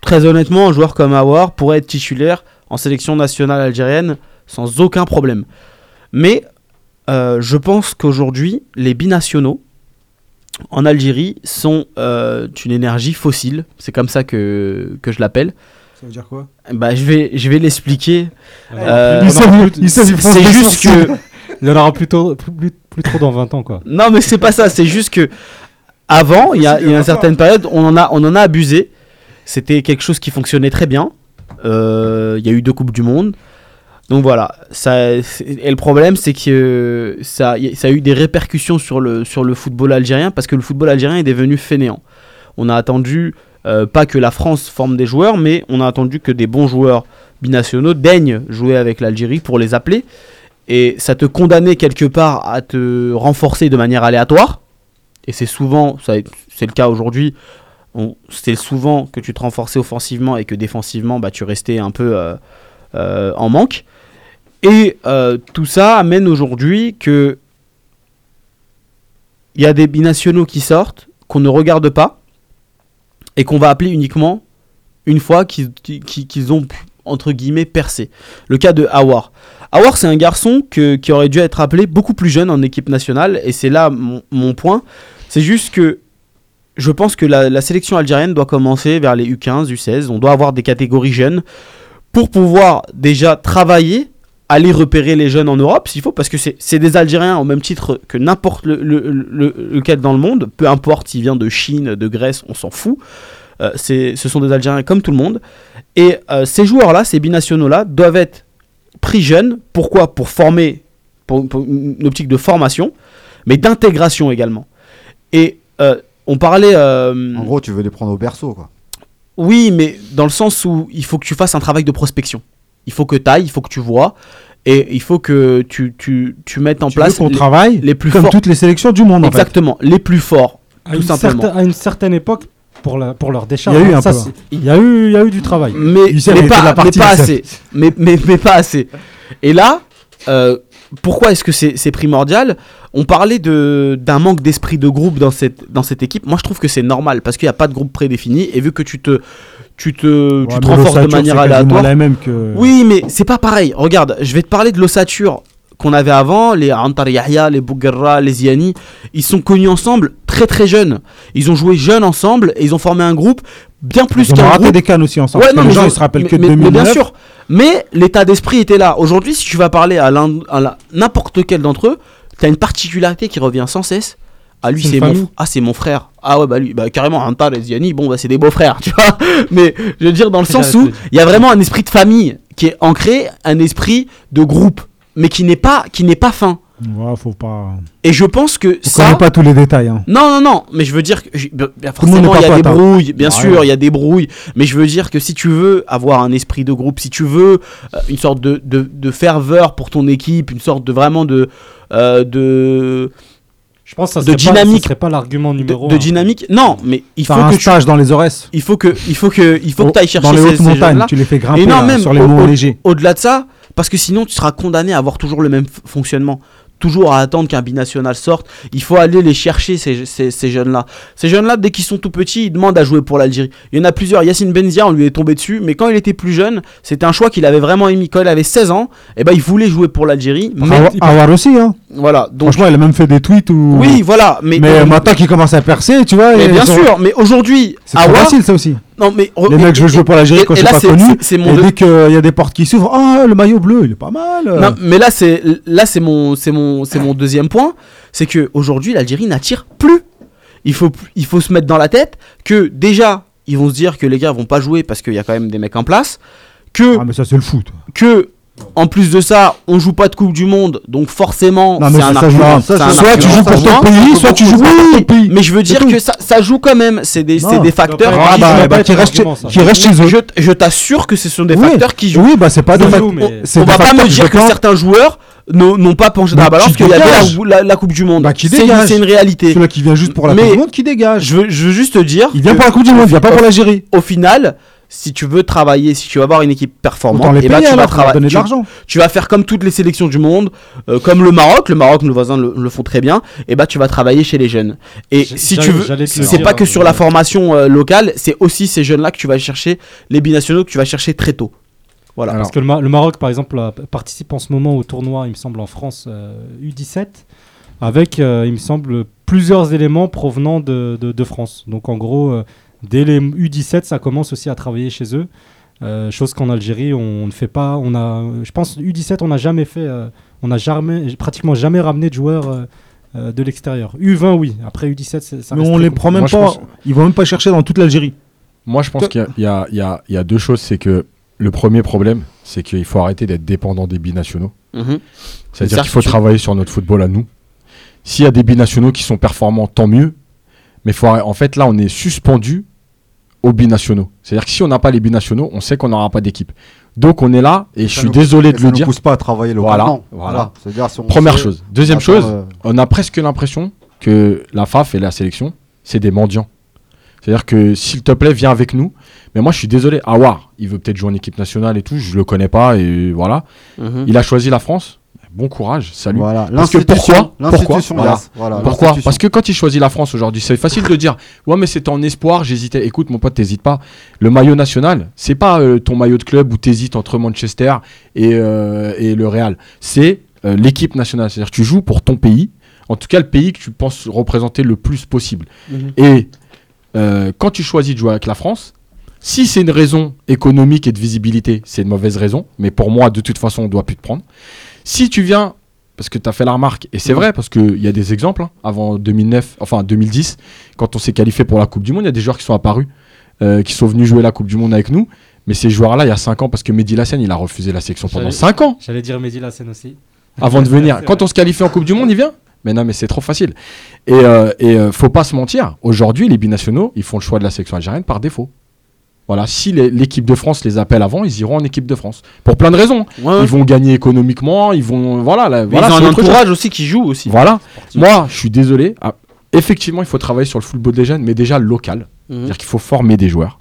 Speaker 2: très honnêtement, un joueur comme Awar pourrait être titulaire en sélection nationale algérienne sans aucun problème. Mais euh, je pense qu'aujourd'hui, les binationaux en Algérie sont une énergie fossile. C'est comme ça que je l'appelle.
Speaker 3: Ça veut dire quoi
Speaker 2: Bah, je vais, je vais l'expliquer. Euh,
Speaker 3: Il
Speaker 2: C'est juste que.
Speaker 5: Il y en aura plus, plus, plus trop dans 20 ans, quoi.
Speaker 2: Non, mais c'est pas ça. C'est juste que avant, il y a, il y a une certaine période, on en a, on en a abusé. C'était quelque chose qui fonctionnait très bien. Euh, Il y a eu deux coupes du monde. Donc voilà. Ça, et le problème, c'est que ça, ça a eu des répercussions sur le, sur le football algérien parce que le football algérien est devenu fainéant. On a attendu euh, pas que la France forme des joueurs, mais on a attendu que des bons joueurs binationaux daignent jouer avec l'Algérie pour les appeler. Et ça te condamnait quelque part à te renforcer de manière aléatoire. Et c'est souvent, c'est le cas aujourd'hui, c'est souvent que tu te renforçais offensivement et que défensivement, bah, tu restais un peu euh, euh, en manque. Et tout ça amène aujourd'hui que il y a des binationaux qui sortent, qu'on ne regarde pas, et qu'on va appeler uniquement une fois qu'ils qu'ils ont, entre guillemets, percé. Le cas de Awar. Awar, c'est un garçon que- qui aurait dû être appelé beaucoup plus jeune en équipe nationale, et c'est là mon, mon point. C'est juste que je pense que la sélection algérienne doit commencer vers les U15, U16. On doit avoir des catégories jeunes pour pouvoir déjà travailler aller repérer les jeunes en Europe s'il faut, parce que c'est des Algériens au même titre que n'importe le, le- le- lequel dans le monde, peu importe s'il vient de Chine, de Grèce, on s'en fout. Euh, ce sont des Algériens comme tout le monde. Et euh, ces joueurs-là, ces binationaux-là, doivent être pris jeunes. Pourquoi? Pour former, pour, pour une optique de formation, mais d'intégration également. Et euh, on parlait.
Speaker 4: En gros, tu veux les prendre au berceau, quoi.
Speaker 2: oui, mais dans le sens où il faut que tu fasses un travail de prospection. Il faut que tu ailles, il faut que tu vois, et il faut que tu, tu, tu mettes en
Speaker 3: Tu
Speaker 2: place
Speaker 3: qu'on travaille
Speaker 2: les plus
Speaker 3: comme
Speaker 2: forts.
Speaker 3: toutes les sélections du monde, en fait.
Speaker 2: Exactement, les plus forts,
Speaker 5: À
Speaker 2: tout
Speaker 5: une,
Speaker 2: simplement.
Speaker 5: certain- à une certaine époque, pour, la, pour leur décharge,
Speaker 3: Il y a eu
Speaker 5: hein,
Speaker 3: un
Speaker 5: ça,
Speaker 3: peu,
Speaker 5: c'est- il y, a eu- il y a eu du travail.
Speaker 2: Mais, mais pas,
Speaker 3: la
Speaker 2: mais
Speaker 3: partie,
Speaker 2: pas
Speaker 3: Youssef.
Speaker 2: assez. Mais, mais, mais pas assez. Et là, euh, pourquoi est-ce que c'est c'est primordial? On parlait de- d'un manque d'esprit de groupe dans cette, dans cette équipe. Moi, je trouve que c'est normal parce qu'il n'y a pas de groupe prédéfini. Et vu que tu te, tu te,
Speaker 3: Ouais,
Speaker 2: tu te
Speaker 3: mais
Speaker 2: renforces de manière aléatoire.
Speaker 3: la même que.
Speaker 2: Oui, mais c'est pas pareil. Regarde, je vais te parler de l'ossature qu'on avait avant, les Antar Yahya, les Bouguerra, les Ziani. Ils sont connus ensemble très très jeunes. Ils ont joué jeunes ensemble et ils ont formé un groupe bien plus
Speaker 3: Ils ont
Speaker 2: qu'un
Speaker 3: raté
Speaker 2: groupe.
Speaker 3: des cannes aussi ensemble.
Speaker 2: Ouais, non,
Speaker 3: les
Speaker 2: mais
Speaker 3: gens
Speaker 2: je-
Speaker 3: ils se rappellent
Speaker 2: mais-
Speaker 3: que de
Speaker 2: mais- mais
Speaker 3: 2009.
Speaker 2: bien sûr. Mais l'état d'esprit était là. Aujourd'hui, si tu vas parler à à n'importe quel d'entre eux, tu as une particularité qui revient sans cesse. Ah lui
Speaker 5: C'est
Speaker 2: mon ah c'est mon frère. Ah ouais bah lui bah carrément Antar et Ziani bon bah c'est des beaux frères, tu vois. Mais je veux dire dans le sens où il y a vraiment un esprit de famille qui est ancré, un esprit de groupe mais qui n'est pas qui n'est pas fin.
Speaker 3: Ouais, faut pas.
Speaker 2: Et je pense que
Speaker 3: Je
Speaker 2: ça
Speaker 3: connais pas tous les détails. Hein.
Speaker 2: non, non, non, mais je veux dire que bien-
Speaker 3: le monde
Speaker 2: forcément il y a des
Speaker 3: hein.
Speaker 2: brouilles, bien sûr,
Speaker 3: ouais.
Speaker 2: il y a des brouilles, mais je veux dire que si tu veux avoir un esprit de groupe, si tu veux euh, une sorte de, de, de ferveur pour ton équipe, une sorte de vraiment de euh, de,
Speaker 5: Je pense que ça
Speaker 2: De
Speaker 5: serait pas-
Speaker 2: dynamique.
Speaker 5: ça serait pas l'argument
Speaker 2: de,
Speaker 5: numéro
Speaker 2: de
Speaker 5: un.
Speaker 2: dynamique, non, mais il faut
Speaker 3: Faire un
Speaker 2: que tu,
Speaker 3: stage dans les Aurès.
Speaker 2: il faut que il faut que il faut que tu ailles chercher
Speaker 3: Dans les
Speaker 2: ces,
Speaker 3: hautes
Speaker 2: ces
Speaker 3: montagnes,
Speaker 2: jeunes-là.
Speaker 3: tu les fais grimper
Speaker 2: Et non,
Speaker 3: là,
Speaker 2: même
Speaker 3: sur les
Speaker 2: au-
Speaker 3: monts
Speaker 2: au-
Speaker 3: légers.
Speaker 2: Au-delà de ça, parce que sinon tu seras condamné à avoir toujours le même fonctionnement. Toujours à attendre qu'un binational sorte. Il faut aller les chercher, ces, ces, ces jeunes-là. Ces jeunes-là, dès qu'ils sont tout petits, ils demandent à jouer pour l'Algérie. Il y en a plusieurs. Yacine Benzia, on lui est tombé dessus. Mais quand il était plus jeune, c'était un choix qu'il avait vraiment émis. Quand il avait 16 ans, eh ben, il voulait jouer pour l'Algérie. Mais
Speaker 3: Avoir- aussi, hein.
Speaker 2: voilà. Donc,
Speaker 3: Franchement, il a même fait des tweets où.
Speaker 2: oui, voilà. Mais,
Speaker 3: Mais
Speaker 2: donc-
Speaker 3: maintenant qu'il commence à percer, tu vois.
Speaker 2: mais bien
Speaker 3: sont-
Speaker 2: sûr. Mais aujourd'hui,
Speaker 3: C'est facile, ça aussi.
Speaker 2: Non, mais
Speaker 3: Les mecs, je veux jouer pour l'Algérie quand je suis pas connu.
Speaker 2: c'est- mon
Speaker 3: Et dès qu'il y a des portes qui s'ouvrent, ah, le maillot bleu, il est pas mal.
Speaker 2: Non, mais là c'est là c'est mon c'est mon c'est mon deuxième point, c'est que aujourd'hui l'Algérie n'attire plus. Il faut il faut se mettre dans la tête que déjà ils vont se dire que les gars vont pas jouer parce qu'il y a quand même des mecs en place, que
Speaker 3: Ah, mais ça, c'est le foot.
Speaker 2: que en plus de ça, on joue pas de Coupe du Monde, donc forcément
Speaker 3: Non, mais
Speaker 2: c'est
Speaker 3: ça,
Speaker 2: un
Speaker 3: ça
Speaker 2: argument.
Speaker 3: joue-
Speaker 2: c'est
Speaker 3: ça,
Speaker 2: un
Speaker 3: soit tu
Speaker 2: argument.
Speaker 3: joues pour ton pays, soit tu joues pour ton pays.
Speaker 2: Mais je veux dire que ça, ça joue quand même, c'est des, c'est
Speaker 3: Non.
Speaker 2: des facteurs
Speaker 3: Ah,
Speaker 2: qui
Speaker 3: bah, bah, qui restent chez eux.
Speaker 2: je, je t'assure que ce sont des
Speaker 3: Oui.
Speaker 2: facteurs qui jouent.
Speaker 3: Oui, bah, c'est pas des
Speaker 5: Ça
Speaker 3: fac-
Speaker 5: joue, mais-
Speaker 3: c'est
Speaker 2: On
Speaker 3: des
Speaker 2: va pas
Speaker 3: facteurs
Speaker 2: me dire que certains joueurs n'ont pas penché dans la
Speaker 3: Bah,
Speaker 2: balance
Speaker 3: qui
Speaker 2: qu'il y avait la, Coupe du Monde.
Speaker 3: Qui
Speaker 2: C'est une réalité.
Speaker 3: Celui qui vient juste pour la
Speaker 2: Mais-
Speaker 3: Coupe du Monde, qui dégage.
Speaker 2: Je veux, juste te dire.
Speaker 3: Il vient pour la Coupe du Monde, il vient pas pour l'Algérie.
Speaker 2: Au final, si tu veux travailler, si tu veux avoir une équipe performante,
Speaker 3: les
Speaker 2: eh ben, tu, vas
Speaker 3: alors, leur
Speaker 2: trava-
Speaker 3: donner de
Speaker 2: tu- tu vas faire comme toutes les sélections du monde, euh, comme le Maroc. Le Maroc, nos voisins le, le font très bien. Et bah, tu vas travailler chez les jeunes. Et si tu veux, c'est pas que
Speaker 5: euh,
Speaker 2: sur la formation euh, locale, c'est aussi ces jeunes-là que tu vas chercher, les binationaux que tu vas chercher très tôt. Voilà.
Speaker 8: Alors,
Speaker 5: Parce que le, Ma- le Maroc, par exemple, participe en ce moment au tournoi, il me semble, en France euh, U17, avec, euh, il me semble, plusieurs éléments provenant de, de- de France. Donc, en gros, euh, dès les U17, ça commence aussi à travailler chez eux. Euh, chose qu'en Algérie, on ne fait pas. On a, je pense, U17, on n'a jamais fait. euh, on n'a jamais, pratiquement jamais ramené de joueurs euh, de l'extérieur. U20, oui. Après U17, c'est- ça
Speaker 3: Mais on les prend même
Speaker 8: Moi,
Speaker 3: pas.
Speaker 8: pense-
Speaker 3: Ils vont même pas chercher dans toute l'Algérie.
Speaker 8: Moi, je pense qu'il y a- il y, a- y y deux choses. C'est que le premier problème, c'est qu'il faut arrêter d'être dépendant des binationaux.
Speaker 2: Mhm.
Speaker 8: C'est-à-dire qu'il faut travailler sur notre football à nous. S'il y a des binationaux qui sont performants, tant mieux. Mais faut en fait, là, on est suspendu aux binationaux. C'est-à-dire que si on n'a pas les binationaux, on sait qu'on n'aura pas d'équipe. Donc on est là, et je suis
Speaker 4: nous-
Speaker 8: désolé de
Speaker 4: ça
Speaker 8: le
Speaker 4: nous
Speaker 8: dire.
Speaker 4: pousse pas à travailler
Speaker 8: Voilà,
Speaker 4: localement.
Speaker 8: voilà.
Speaker 4: Si on
Speaker 8: Première
Speaker 4: sait-
Speaker 8: chose. Deuxième chose,
Speaker 4: euh,
Speaker 8: on a presque l'impression que la FAF et la sélection, c'est des mendiants. C'est-à-dire que s'il te plaît, viens avec nous. Mais moi, je suis désolé. Awar, il veut peut-être jouer en équipe nationale et tout. Je le connais pas et voilà.
Speaker 2: Mhm.
Speaker 8: Il a choisi la France. Bon courage, salut.
Speaker 4: Voilà,
Speaker 8: Parce que
Speaker 4: l'institution,
Speaker 8: pourquoi Pourquoi
Speaker 4: l'institution,
Speaker 8: Voilà.
Speaker 4: Voilà,
Speaker 8: Pourquoi. Parce que quand il choisit la France aujourd'hui, c'est facile de dire Ouais, mais c'était en espoir, j'hésitais. Écoute, mon pote, t'hésites pas. Le maillot national, c'est pas euh, ton maillot de club où t'hésites entre Manchester et, euh, et le Real. C'est euh, l'équipe nationale. C'est-à-dire tu joues pour ton pays, en tout cas le pays que tu penses représenter le plus possible.
Speaker 2: Mhm.
Speaker 8: Et quand tu choisis de jouer avec la France, Si c'est une raison économique et de visibilité, c'est une mauvaise raison. Mais pour moi, de toute façon, on doit plus te prendre. Si tu viens, parce que tu as fait la remarque, et c'est
Speaker 2: Mhm.
Speaker 8: vrai, parce qu'il y a des exemples, hein, avant 2009, enfin 2010, quand on s'est qualifié pour la Coupe du Monde, il y a des joueurs qui sont apparus, euh, qui sont venus jouer la Coupe du Monde avec nous. Mais ces joueurs-là, il y a 5 ans, parce que Mehdi Lassène, il a refusé la sélection pendant
Speaker 5: J'allais-
Speaker 8: 5 ans
Speaker 5: J'allais dire Mehdi Lassène aussi.
Speaker 8: avant de venir. Quand on se qualifie en Coupe du Monde, il vient. Mais non, mais c'est trop facile. Et, euh, et euh, faut pas se mentir. Aujourd'hui, les binationaux, ils font le choix de la sélection algérienne par défaut. Voilà, si l'équipe de France les appelle avant, ils iront en équipe de France. Pour plein de raisons.
Speaker 2: Ouais.
Speaker 8: Ils vont gagner économiquement, ils vont. Voilà, là, voilà
Speaker 2: ils ont un
Speaker 8: chose.
Speaker 2: entourage aussi qui joue aussi.
Speaker 8: Voilà. Moi, je suis désolé. Ah, effectivement, il faut travailler sur le football des jeunes, mais déjà local.
Speaker 2: Mhm.
Speaker 8: C'est-à-dire qu'il faut former des joueurs.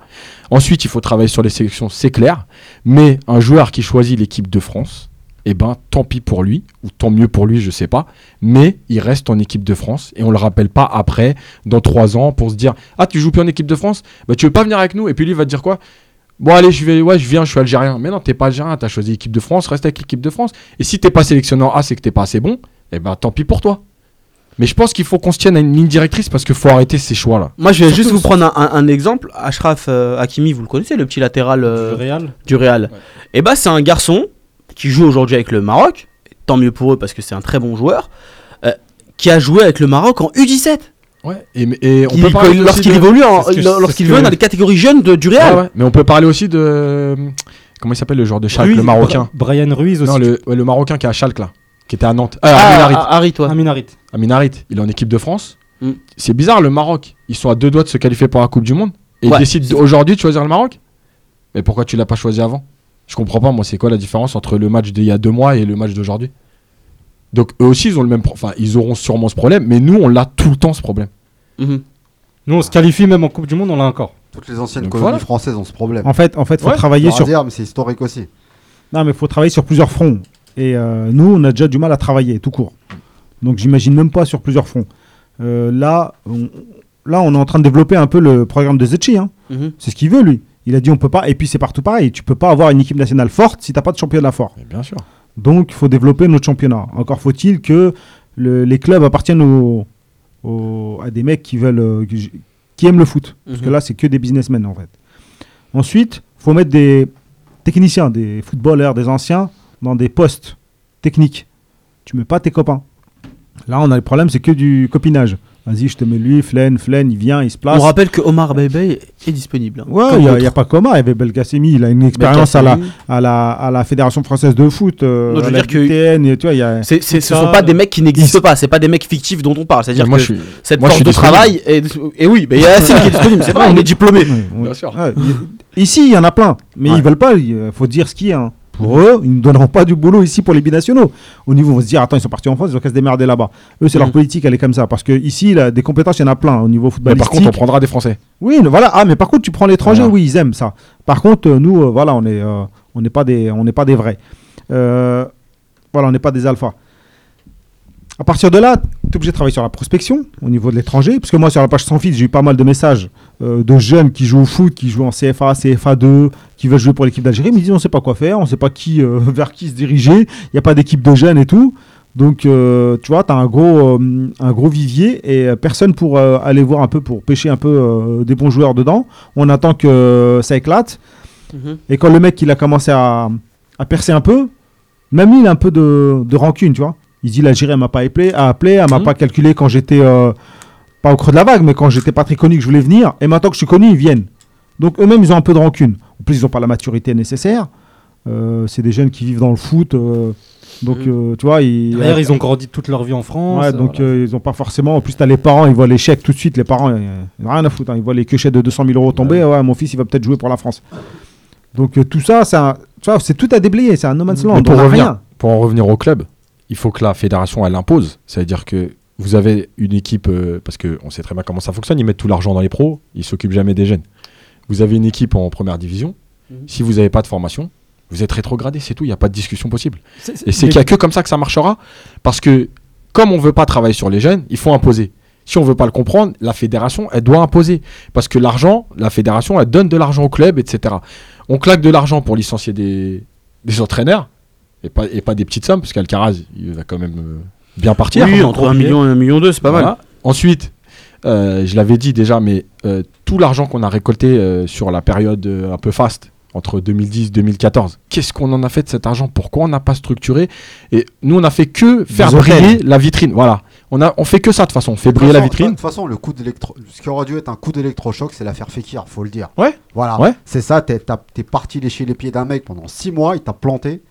Speaker 8: Ensuite, il faut travailler sur les sélections, c'est clair. Mais un joueur qui choisit l'équipe de France, eh ben, tant pis pour lui, ou tant mieux pour lui, je sais pas. Mais il reste en équipe de France et on le rappelle pas après, dans trois ans, pour se dire Ah, tu joues plus en équipe de France? Bah, tu veux pas venir avec nous? Et puis lui il va te dire quoi Bon, allez, je vais, ouais, je viens, je suis algérien. Mais non, t'es pas algérien, t'as choisi l'équipe de France, reste avec l'équipe de France. Et si t'es pas sélectionné en A, c'est que t'es pas assez bon. Eh ben, tant pis pour toi. Mais je pense qu'il faut qu'on se tienne à une ligne directrice parce qu'il faut arrêter ces choix-là.
Speaker 2: Moi, je vais
Speaker 8: Surtout-
Speaker 2: juste vous prendre un, un- un exemple. Ashraf euh, Hakimi, vous le connaissez, le petit latéral euh,
Speaker 5: Du Real.
Speaker 2: du Real. Et bah, c'est un garçon qui joue aujourd'hui avec le Maroc. Tant mieux pour eux parce que c'est un très bon joueur. euh, qui a joué avec le Maroc en U17.
Speaker 8: Ouais, et, et on
Speaker 2: Il-
Speaker 8: peut parler aussi
Speaker 2: Lorsqu'il
Speaker 8: de-
Speaker 2: évolue, lorsqu'il dans les catégories jeunes de- du Real.
Speaker 8: Ouais, ouais, Mais on peut parler aussi de. Comment il s'appelle le joueur de Schalke,
Speaker 5: Ruiz,
Speaker 8: le Marocain
Speaker 5: Brian Ruiz aussi.
Speaker 8: Non, le, ouais, le Marocain qui est à Schalke là, qui était à Nantes. Ah,
Speaker 2: Ah,
Speaker 8: Amin Harit.
Speaker 2: ah, Harit, ouais.
Speaker 5: Harit,
Speaker 8: il est en équipe de France.
Speaker 2: Mm.
Speaker 8: C'est bizarre, le Maroc, ils sont à deux doigts de se qualifier pour la Coupe du Monde. Et
Speaker 2: Ouais.
Speaker 8: ils décident aujourd'hui de choisir le Maroc Mais pourquoi tu l'as pas choisi avant? Je comprends pas, moi, c'est quoi la différence entre le match d'il y a deux mois et le match d'aujourd'hui? Donc eux aussi, ils ont le même. pro- Enfin, ils auront sûrement ce problème, mais nous, on l'a tout le temps ce problème.
Speaker 2: Mhm.
Speaker 5: Nous, on se qualifie même en Coupe du Monde, on l'a encore.
Speaker 4: Toutes les anciennes
Speaker 8: Donc
Speaker 4: colonies
Speaker 8: voilà.
Speaker 4: françaises ont ce problème.
Speaker 3: En fait, en fait, faut
Speaker 8: Ouais,
Speaker 3: travailler
Speaker 4: Faut
Speaker 3: sur.
Speaker 4: dire, mais c'est historique aussi.
Speaker 3: Non, mais faut travailler sur plusieurs fronts. Et euh, nous, on a déjà du mal à travailler, tout court. Donc, j'imagine même pas sur plusieurs fronts. Euh, là, on, là, on est en train de développer un peu le programme de Zetchi. hein.
Speaker 2: Mhm.
Speaker 3: C'est ce qu'il veut, lui. Il a dit on peut pas. Et puis, c'est partout pareil. Tu peux pas avoir une équipe nationale forte si t'as pas de championnat fort.
Speaker 8: Bien sûr.
Speaker 3: Donc, il faut développer notre championnat. Encore faut-il que le- les clubs appartiennent au- au- à des mecs qui veulent, euh, qui, qui aiment le foot. Parce que
Speaker 2: Mhm.
Speaker 3: là, c'est que des businessmen en fait. Ensuite, faut mettre des techniciens, des footballeurs, des anciens dans des postes techniques. Tu mets pas tes copains. Là, on a le problème, c'est que du copinage. Vas-y, je te mets lui, Flen, Flen, il vient, il se place.
Speaker 2: On rappelle que Omar Beibei est disponible. hein,
Speaker 3: Ouais, il n'y a, pas comment. Il y avait Belkacemi, il a une expérience à la, à, la, à la Fédération française de foot, euh,
Speaker 2: Non, je
Speaker 3: à
Speaker 2: veux
Speaker 3: la
Speaker 2: dire que-
Speaker 3: et tu vois, il y a...
Speaker 2: C'est- c'est- ce
Speaker 5: Ça,
Speaker 2: sont pas des mecs qui n'existent
Speaker 3: il-
Speaker 2: pas, c'est pas des mecs fictifs dont on parle. C'est-à-dire
Speaker 8: moi,
Speaker 2: que
Speaker 8: je suis.
Speaker 2: cette
Speaker 8: moi, je suis
Speaker 2: de
Speaker 8: disponible.
Speaker 2: travail, est- et oui, mais il y a Yacine qui est disponible, c'est vrai, on est diplômé.
Speaker 8: Bien sûr.
Speaker 3: Ouais, Ici, il y en a plein, mais
Speaker 2: Ouais.
Speaker 3: ils veulent pas. Il faut dire ce qu'il y a. hein. Pour eux, ils ne donneront pas du boulot ici pour les binationaux. Au niveau, on va se dire, attends, ils sont partis en France, ils ont qu'à se démerder là-bas. Eux, c'est leur politique, elle est comme ça. Parce que ici, là, des compétences, il y en a plein au niveau
Speaker 8: Mais
Speaker 3: footballistique.
Speaker 8: par contre, on prendra des Français.
Speaker 3: Oui, voilà. Ah, mais par contre, tu prends l'étranger,
Speaker 8: Voilà.
Speaker 3: oui, ils aiment ça. Par contre, euh, nous, euh, voilà, on euh, on n'est pas des, on n'est pas des vrais. Euh, voilà, on n'est pas des alphas. À partir de là, tu es obligé de travailler sur la prospection au niveau de l'étranger. Parce que moi, sur la page sans fil, j'ai eu pas mal de messages de jeunes qui jouent au foot, qui jouent en CFA, CFA2, qui veulent jouer pour l'équipe d'Algérie. Mais ils disent, on ne sait pas quoi faire, on ne sait pas qui, euh, vers qui se diriger. Il n'y a pas d'équipe de jeunes et tout. Donc, euh, tu vois, tu as un gros, euh, un gros vivier et euh, personne pour euh, aller voir un peu, pour pêcher un peu euh, des bons joueurs dedans. On attend que euh, ça éclate.
Speaker 2: Mhm.
Speaker 3: Et quand le mec il a commencé à, à percer un peu, même lui il a un peu de, de rancune, tu vois. Il dit l'Algérie elle m'a pas appelé, a appelé, elle m'a
Speaker 8: Mhm.
Speaker 3: pas calculé quand j'étais euh, pas au creux de la vague, mais quand j'étais pas très connu que je voulais venir. Et maintenant que je suis connu, ils viennent. Donc eux-mêmes ils ont un peu de rancune. En plus ils ont pas la maturité nécessaire. Euh, c'est des jeunes qui vivent dans le foot, euh, donc
Speaker 2: Mhm.
Speaker 3: euh, tu vois ils.
Speaker 5: D'ailleurs, ils ont grandi toute leur vie en France.
Speaker 3: Ouais, donc
Speaker 5: voilà.
Speaker 3: euh, ils ont pas forcément. En plus, t'as les parents, ils voient les chèques tout de suite. Les parents, ils ont rien à foutre. hein. Ils voient les quechettes de 200 000 euros tomber. Ouais, mon fils, il va peut-être jouer pour la France. Donc euh, tout ça, c'est un- tu vois, c'est tout à déblayer. C'est un no man's land.
Speaker 8: Mais pour revenir,
Speaker 3: rien.
Speaker 8: pour en revenir au club, il faut que la fédération elle impose. C'est-à-dire que vous avez une équipe, euh, parce qu'on sait très bien comment ça fonctionne, ils mettent tout l'argent dans les pros, ils s'occupent jamais des jeunes. Vous avez une équipe en première division,
Speaker 2: Mhm.
Speaker 8: si vous n'avez pas de formation, vous êtes rétrogradé, c'est tout, il n'y a pas de discussion possible. Et c'est qu'il n'y a que comme ça que ça marchera, parce que comme on ne veut pas travailler sur les jeunes, il faut imposer. Si on veut pas le comprendre, la fédération, elle doit imposer. Parce que l'argent, la fédération, elle donne de l'argent au club, etc. On claque de l'argent pour licencier des, des entraîneurs, et pas, et pas des petites sommes, parce qu'Alcaraz, il va quand même euh, bien partir.
Speaker 2: Oui, entre 1 million et 1 million 2, c'est pas mal.
Speaker 8: Ensuite, euh, je l'avais dit déjà, mais euh, tout l'argent qu'on a récolté euh, sur la période euh, un peu faste, entre 2010 et 2014, qu'est-ce qu'on en a fait de cet argent? Pourquoi on n'a pas structuré? Et nous, on a fait que faire
Speaker 3: Des hôtels.
Speaker 8: briller la vitrine. Voilà. On, a, on fait que ça de toute façon. On fait briller la vitrine.
Speaker 4: De toute façon, le coup d'électro, ce qui aurait dû être un coup d'électrochoc, c'est l'affaire Fekir, faut le dire.
Speaker 8: Ouais.
Speaker 4: Voilà.
Speaker 8: Ouais.
Speaker 4: C'est ça. T'es, t'es parti lécher les pieds d'un mec pendant 6 mois, il t'a planté.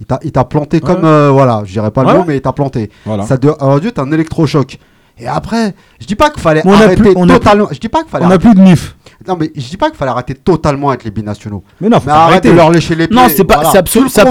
Speaker 4: Il t'a, il t'a planté comme euh, voilà, je dirais pas le
Speaker 8: Ouais,
Speaker 4: mot, mais il t'a planté.
Speaker 8: Voilà.
Speaker 4: Ça aurait dû être un électrochoc. Et après, je dis pas qu'il fallait
Speaker 3: on a
Speaker 4: arrêter
Speaker 3: plus- on a
Speaker 4: totalement. Je dis pas qu'il fallait.
Speaker 3: On n'a
Speaker 4: arrêter-
Speaker 3: plus de MIF.
Speaker 4: Non mais je dis pas qu'il fallait arrêter totalement avec les binationaux.
Speaker 3: Mais non, faut
Speaker 4: Mais
Speaker 3: arrêter.
Speaker 4: de leur lécher les pieds.
Speaker 2: Non, c'est pas-
Speaker 4: voilà.
Speaker 2: c'est absolu-
Speaker 4: Tu le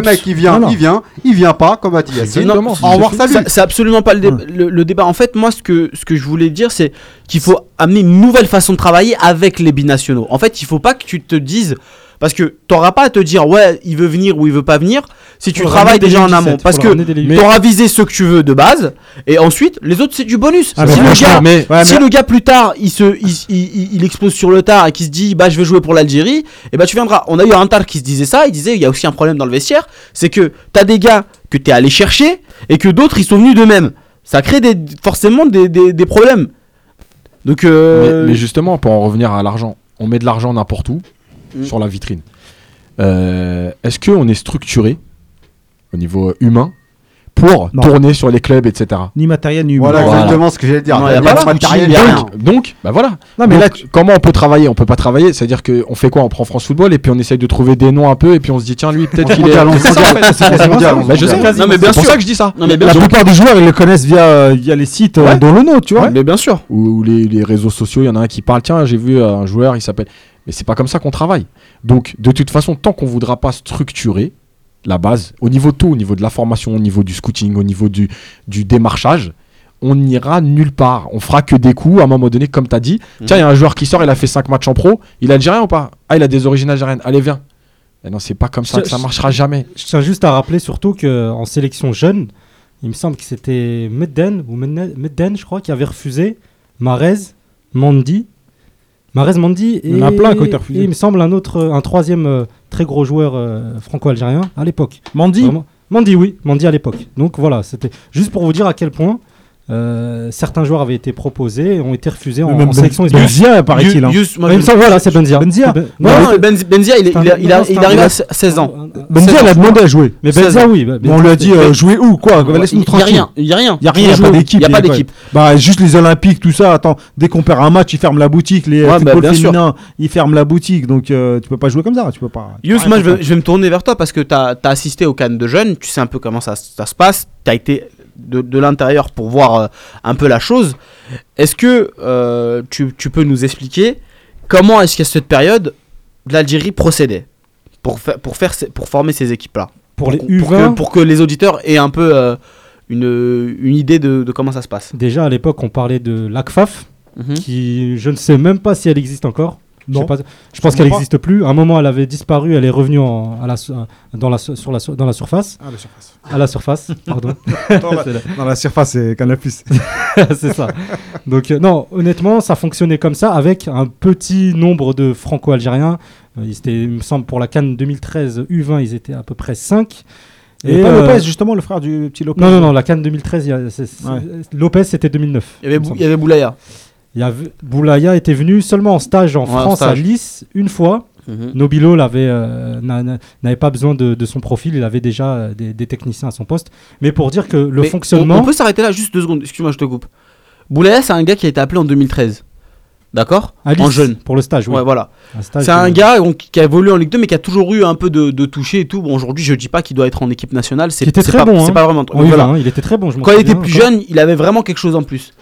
Speaker 4: mec,
Speaker 2: absolu-
Speaker 4: il vient,
Speaker 3: Non, non.
Speaker 4: il vient, il vient pas, comme a dit.
Speaker 8: Exactement.
Speaker 4: Au revoir, salut.
Speaker 2: Ça- C'est absolument pas le, dé-
Speaker 3: Ouais.
Speaker 2: le, le débat. En fait, moi, ce que, ce que je voulais dire, c'est qu'il faut amener une nouvelle façon de travailler avec les binationaux. En fait, il faut pas que tu te dises. Parce que t'auras pas à te dire, ouais, il veut venir ou il veut pas venir, si tu travailles déjà en
Speaker 5: 17,
Speaker 2: amont. Parce que
Speaker 5: ramener dès les
Speaker 2: tu auras visé ceux que tu veux de base, et ensuite, les autres, c'est du bonus.
Speaker 3: Ah, mais
Speaker 2: si le gars,
Speaker 8: mais-
Speaker 3: Ouais,
Speaker 2: si
Speaker 3: mais-
Speaker 2: le gars plus tard il se il, il- il- il explose sur le tard et qu'il se dit bah je vais jouer pour l'Algérie et bah tu viendras on a eu un tard qui se disait ça il disait il y a aussi un problème dans le vestiaire c'est que t'as des gars que t'es allé chercher et que d'autres ils sont venus d'eux-mêmes ça crée des, forcément des, des- des problèmes donc euh,
Speaker 8: Mais, mais justement, pour en revenir à l'argent, on met de l'argent n'importe où
Speaker 2: Mm.
Speaker 8: sur la vitrine. Euh, Est-ce qu'on est structuré au niveau humain pour
Speaker 3: Non.
Speaker 8: tourner sur les clubs, etc.
Speaker 3: Ni matériel, ni humain.
Speaker 4: Voilà,
Speaker 8: Voilà.
Speaker 4: exactement ce que j'allais dire.
Speaker 2: Non,
Speaker 4: Il y
Speaker 2: y a pas
Speaker 4: matériel.
Speaker 8: Donc, donc, bah voilà.
Speaker 3: Non, mais
Speaker 8: Donc,
Speaker 3: là,
Speaker 8: comment on peut travailler? On peut pas travailler. C'est-à-dire qu'on fait quoi? On prend France Football et puis on essaye de trouver des noms un peu et puis on se dit tiens lui peut-être qu'il est. Bah, je sais.
Speaker 4: mondial.
Speaker 2: Non, mais bien
Speaker 8: C'est pour
Speaker 2: sûr.
Speaker 8: ça que je dis ça.
Speaker 2: non mais bien
Speaker 3: la
Speaker 2: sûr
Speaker 3: plupart des joueurs, ils le connaissent via, euh, via les sites euh,
Speaker 8: Ouais.
Speaker 3: dont le nôtre, tu vois.
Speaker 2: mais bien sûr
Speaker 8: ou, les, les réseaux sociaux, il y en a un qui parle, tiens, j'ai vu euh, un joueur, il s'appelle. Mais c'est pas comme ça qu'on travaille. Donc, de toute façon, tant qu'on voudra pas structurer la base, au niveau de tout, au niveau de la formation, au niveau du scouting, au niveau du, du démarchage, on n'ira nulle part. On fera que des coups à un moment donné, comme tu as dit. Tiens, il y a un joueur qui sort, il a fait 5 matchs en pro, il a algérien ou pas? Ah, il a des origines algériennes. Allez, viens. Et non, c'est pas comme ça
Speaker 5: Je-
Speaker 8: que ça
Speaker 5: je-
Speaker 8: marchera jamais.
Speaker 5: Je tiens juste à rappeler surtout qu'en sélection jeune, il me semble que c'était Medden, ou Medden, Medden, je crois, qui avait refusé Marez, Mandi. Marez, Mandi et,
Speaker 3: Il
Speaker 5: et me semble un autre, un troisième euh, très gros joueur euh, franco-algérien à l'époque.
Speaker 3: Mandy
Speaker 5: Vraiment. Mandi, oui, Mandi à l'époque. Donc voilà, c'était juste pour vous dire à quel point euh, certains joueurs avaient été proposés et ont été refusés en,
Speaker 3: Même
Speaker 5: en sélection.
Speaker 3: Benzia, paraît-il. hein.
Speaker 2: Yus- moi,
Speaker 5: Ouais, il me
Speaker 2: je-
Speaker 5: semble, voilà, c'est Benzia.
Speaker 3: Benzia.
Speaker 5: Ben-
Speaker 2: non,
Speaker 5: non,
Speaker 2: non, Benz- Benzia il, est- il, a- il, a-
Speaker 5: Non, c'est
Speaker 2: il
Speaker 5: un-
Speaker 2: arrive à
Speaker 5: c'est
Speaker 2: 16 ans
Speaker 3: Benzia, il a demandé à jouer.
Speaker 5: Mais
Speaker 2: 16
Speaker 5: Benzia, oui. bah,
Speaker 3: Mais on lui a dit euh, jouer où Quoi
Speaker 2: il
Speaker 3: Laisse-nous
Speaker 2: y a
Speaker 3: tranquille.
Speaker 2: rien il y a rien
Speaker 3: Il y a rien, il y a
Speaker 2: Faut
Speaker 3: pas
Speaker 2: jouer.
Speaker 3: d'équipe.
Speaker 2: il y a pas d'équipe
Speaker 3: Bah, juste les Olympiques, tout ça. Attends, dès qu'on perd un match, ils ferment la boutique. Les
Speaker 2: bah,
Speaker 3: football féminins, ils ferment la boutique. Donc, euh, tu peux pas jouer comme ça. Tu peux pas.
Speaker 2: Yus, moi je vais, me tourner vers toi parce que tu as, assisté au Cannes de jeunes, tu sais un peu comment ça, ça se passe, tu as été de, de l'intérieur pour voir euh, un peu la chose. Est-ce que euh, tu, tu peux nous expliquer comment est-ce qu'à cette période l'Algérie procédait pour, fa- pour, faire, pour former ces équipes-là?
Speaker 5: Pour les
Speaker 2: pour,
Speaker 5: U20,
Speaker 2: que, pour que les auditeurs aient un peu euh, une, une idée de, de comment ça se passe.
Speaker 5: déjà à l'époque, on parlait de l'ACFAF,
Speaker 2: Mhm.
Speaker 5: qui je ne sais même pas si elle existe encore. Je,
Speaker 3: Non.
Speaker 5: pas- je pense qu'elle n'existe plus. À un moment, elle avait disparu. Elle est revenue en- à la, su- dans, la, su- sur la, dans la surface.
Speaker 3: Ah, la surface.
Speaker 5: À la surface, pardon.
Speaker 3: Dans la- Dans surface, c'est Canal Plus.
Speaker 5: c'est ça. Donc, euh, non, honnêtement, ça fonctionnait comme ça avec un petit nombre de franco-algériens. Euh, ils étaient, il me semble, pour la Cannes 2013 U20, ils étaient à peu près 5.
Speaker 3: Et pas
Speaker 5: euh,
Speaker 3: Lopez, justement, le frère du petit Lopez?
Speaker 5: Non, non, non, la Cannes 2013, il y a- c'est- c'est-
Speaker 3: Ouais.
Speaker 5: Lopez, c'était 2009.
Speaker 2: Il y avait,
Speaker 5: il
Speaker 2: y avait Boulaya.
Speaker 5: Il y avait- Boulaya était venu seulement en stage en
Speaker 2: Ouais,
Speaker 5: France
Speaker 2: stage.
Speaker 5: à Nice une fois.
Speaker 2: Mhm.
Speaker 5: Nobilo euh, n'a- n'a- n'avait pas besoin de, de son profil, il avait déjà euh, des, des techniciens à son poste. Mais pour dire que le
Speaker 2: Mais
Speaker 5: fonctionnement.
Speaker 2: On, on peut s'arrêter là juste deux secondes, excuse-moi, je te coupe. Boulaya, c'est un gars qui a été appelé en 2013. D'accord? En jeune.
Speaker 5: Pour le stage, oui.
Speaker 2: Ouais, voilà. C'est un gars qui a évolué en Ligue 2 mais qui a toujours eu un peu de, de toucher et tout. Bon, aujourd'hui, je dis pas qu'il doit être en équipe nationale, c'est
Speaker 5: très
Speaker 2: pas,
Speaker 5: bon,
Speaker 2: c'est
Speaker 5: hein.
Speaker 2: pas vraiment.
Speaker 5: En U20,
Speaker 2: voilà.
Speaker 5: hein, il était très bon. Je
Speaker 2: Quand il était plus jeune, il avait vraiment quelque chose en plus.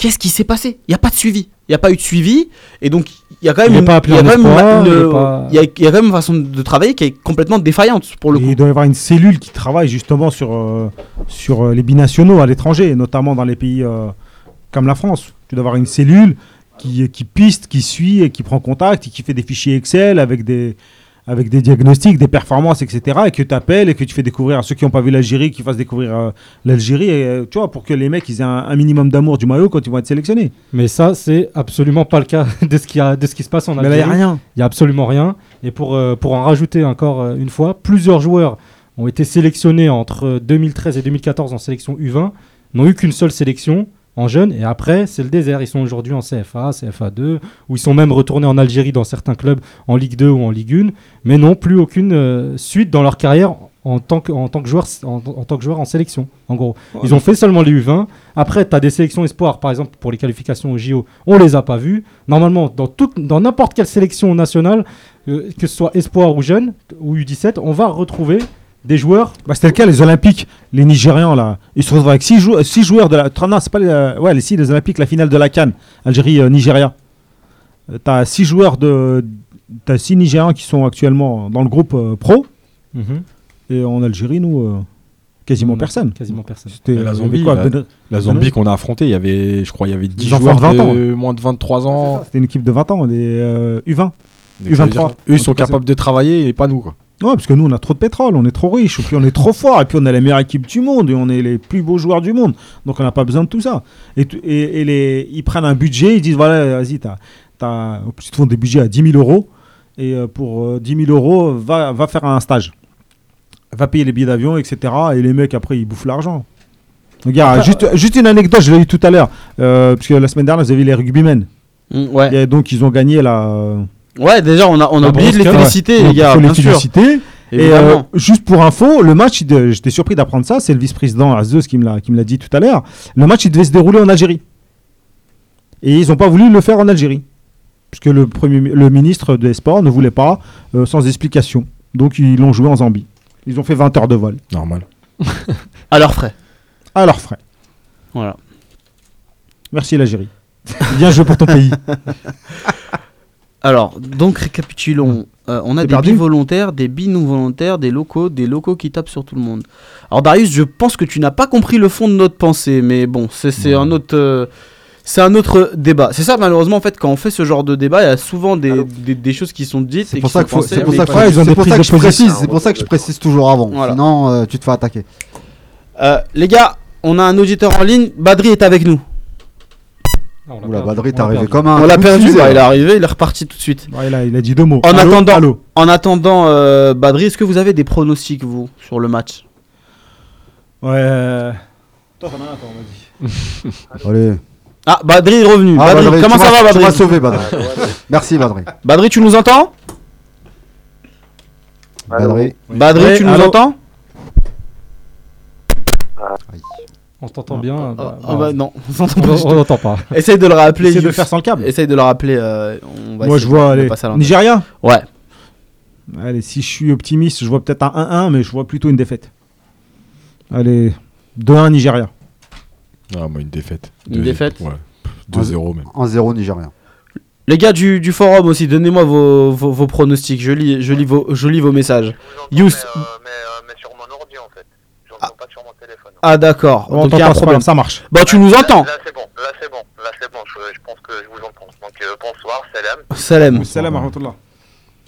Speaker 2: Qu'est-ce qui s'est passé? Il n'y a pas de suivi. Il n'y a pas eu de suivi et donc il y a quand même
Speaker 5: Il
Speaker 2: une,
Speaker 5: pas appelé
Speaker 2: il y a
Speaker 5: en
Speaker 2: quand même une-
Speaker 5: espoir,
Speaker 2: une-
Speaker 5: il est pas-
Speaker 2: il y a- il y a quand même une façon de travailler qui est complètement défaillante pour le
Speaker 3: Et
Speaker 2: coup.
Speaker 3: il doit y avoir une cellule qui travaille justement sur, euh, sur euh, les binationaux à l'étranger, notamment dans les pays euh, comme la France. Tu dois avoir une cellule qui, qui piste, qui suit et qui prend contact et qui fait des fichiers Excel avec des, avec des diagnostics, des performances, etc. Et que tu appelles et que tu fais découvrir à ceux qui n'ont pas vu l'Algérie, qui fassent découvrir euh, l'Algérie, et, euh, tu vois, pour que les mecs ils aient un, un minimum d'amour du maillot quand ils vont être sélectionnés.
Speaker 5: Mais ça, c'est absolument pas le cas de ce qui, a, de ce qui se passe en
Speaker 3: Mais là, il
Speaker 5: Algérie.
Speaker 3: n'y a rien.
Speaker 5: Il n'y a absolument rien. Et pour, euh, pour en rajouter encore une fois, plusieurs joueurs ont été sélectionnés entre 2013 et 2014 en sélection U20, n'ont eu qu'une seule sélection en jeune, et après, c'est le désert. Ils sont aujourd'hui en CFA, CFA2, ou ils sont même retournés en Algérie dans certains clubs en Ligue 2 ou en Ligue 1, mais non plus aucune euh, suite dans leur carrière en tant que, en tant que, joueur, en, en tant que joueur en sélection, en gros. Ils ont fait seulement les U20. Après, tu as des sélections espoirs, par exemple, pour les qualifications au JO, on les a pas vues. Normalement, dans toute- dans n'importe quelle sélection nationale, euh, que ce soit espoir ou jeune, ou U17, on va retrouver des joueurs.
Speaker 3: Bah, C'était le cas, les Olympiques, les Nigérians, là. Ils se retrouvent avec 6 joueurs de la. Non, c'est pas les, euh, ouais, les, six, les Olympiques, la finale de la Cannes, Algérie-Nigeria. T'as 6 joueurs de. T'as 6 Nigérians qui sont actuellement dans le groupe euh, pro. Et en Algérie, nous, euh, quasiment personne.
Speaker 5: Quasiment personne.
Speaker 3: C'était
Speaker 8: la Zambie,
Speaker 3: quoi,
Speaker 8: la-
Speaker 3: Ben-
Speaker 8: La Zambie qu'on a affronté, il y avait, je crois, il y avait 10
Speaker 3: Des enfants
Speaker 8: joueurs
Speaker 3: de 20 ans.
Speaker 8: de moins de 23 ans.
Speaker 3: C'était une équipe de 20 ans, des euh, U20.
Speaker 8: Donc, ça veut dire,
Speaker 3: U23.
Speaker 8: Eux, ils sont capables de travailler et pas nous, quoi.
Speaker 3: Ouais, parce que nous, on a trop de pétrole, on est trop riche, et puis on est trop fort, et puis on a la meilleure équipe du monde, et on est les plus beaux joueurs du monde. Donc on n'a pas besoin de tout ça. Et, tu- et, et les, ils prennent un budget, ils disent voilà, vas-y, t'as, t'as, en plus, ils te font des budgets à 10 000 euros, et euh, pour euh, 10 000 euros, va, va faire un stage. Va payer les billets d'avion, etc. Et les mecs, après, ils bouffent l'argent. Regarde,
Speaker 2: Après,
Speaker 3: juste, juste une anecdote, je l'ai eu tout à l'heure, euh, parce que la semaine dernière, vous avez vu les rugbymen.
Speaker 2: Mm, ouais.
Speaker 3: Et donc, ils ont gagné la.
Speaker 2: Ouais, déjà, on a, on a
Speaker 3: la
Speaker 2: oublié de les féliciter,
Speaker 3: Ouais.
Speaker 2: les gars,
Speaker 3: il faut
Speaker 2: bien
Speaker 3: les
Speaker 2: sûr.
Speaker 3: féliciter. Et euh, juste pour info, le match, j'étais surpris d'apprendre ça, c'est le vice-président Azeus qui me l'a qui me l'a dit tout à l'heure. Le match, il devait se dérouler en Algérie. Et ils n'ont pas voulu le faire en Algérie. Puisque le, premier, mi- le ministre des Sports ne voulait pas, euh, sans explication. Donc ils l'ont joué en Zambie. Ils ont fait 20 heures de vol.
Speaker 8: Normal.
Speaker 2: À leurs frais.
Speaker 3: À leurs frais.
Speaker 2: Voilà.
Speaker 3: Merci l'Algérie. Bien joué pour ton pays.
Speaker 2: Alors, donc récapitulons. Euh, on a des
Speaker 3: perdu
Speaker 2: billes volontaires, des billes non volontaires, des locaux, des locaux qui tapent sur tout le monde. Alors Darius, je pense que tu n'as pas compris le fond de notre pensée, mais bon, c'est un autre, euh, c'est un autre débat. C'est ça malheureusement en fait quand on fait ce genre de débat, il y a souvent des, des, des choses qui sont dites.
Speaker 4: C'est pour ça faut-
Speaker 2: pensées,
Speaker 4: pour que
Speaker 2: pas-
Speaker 3: Ouais, ils ont
Speaker 4: c'est
Speaker 3: des
Speaker 4: pour ça que je précise. C'est pour ça que je précise toujours avant.
Speaker 2: Voilà.
Speaker 4: Sinon, euh, tu te fais attaquer.
Speaker 2: Euh, les gars, on a un auditeur en ligne. Badri est avec nous.
Speaker 5: Ah, on l'a
Speaker 4: Oula,
Speaker 5: perdu.
Speaker 4: Badri,
Speaker 5: On
Speaker 4: t'es arrivé comme un.
Speaker 2: on l'a perdu. bah, il est arrivé, il est reparti tout de suite.
Speaker 3: Ouais, il, a, il a dit deux mots.
Speaker 2: En
Speaker 3: Allô,
Speaker 2: attendant-
Speaker 3: allô.
Speaker 2: En attendant, euh, Badri, est-ce que vous avez des pronostics vous sur le match?
Speaker 3: Ouais. euh, Toi, t'en as un, toi, vas-y.
Speaker 4: Allez.
Speaker 2: Ah, Badri est revenu.
Speaker 4: Ah,
Speaker 2: Badri,
Speaker 4: Badri,
Speaker 2: comment
Speaker 4: tu
Speaker 2: ça va,
Speaker 4: Tu
Speaker 2: Badri
Speaker 4: m'as sauvé, Badri. Merci, Badri.
Speaker 2: Badri, tu nous entends?
Speaker 4: Badri.
Speaker 2: Badri, tu nous
Speaker 3: allô
Speaker 2: entends?
Speaker 5: On t'entend bien. bah,
Speaker 2: Ah bah non, on s'entend pas
Speaker 5: on n'entend pas.
Speaker 2: Essaye de le rappeler.
Speaker 3: Essaye de
Speaker 2: Yous.
Speaker 3: faire sans le câble.
Speaker 2: Essaye de le rappeler. euh, on va
Speaker 3: Moi, je vois, allez. Nigeria
Speaker 2: Ouais.
Speaker 3: Allez, si je suis optimiste, je vois peut-être un 1-1, mais je vois plutôt une défaite. Allez, 2-1 Nigeria.
Speaker 8: Ah, moi, une défaite.
Speaker 2: Une
Speaker 8: Deux-
Speaker 2: défaite
Speaker 8: Ouais. 2-0 même.
Speaker 4: En 0 Nigérien.
Speaker 2: Les gars du, du forum aussi, donnez-moi vos, vos, vos pronostics. Je lis, je lis, vos, je lis vos messages. Yous.
Speaker 10: Mais, euh, mais, euh, mais sur mon ordi en fait. Je n'entends pas sur mon téléphone.
Speaker 2: Ah d'accord.
Speaker 3: On
Speaker 2: Donc il y a un problème.
Speaker 3: ça marche.
Speaker 2: Bon, tu nous entends
Speaker 10: Là, c'est bon, là c'est bon, là c'est bon, je, je pense que je vous entends. Donc euh, bonsoir, salam.
Speaker 2: Salem.
Speaker 3: Salam à Rahmatullah.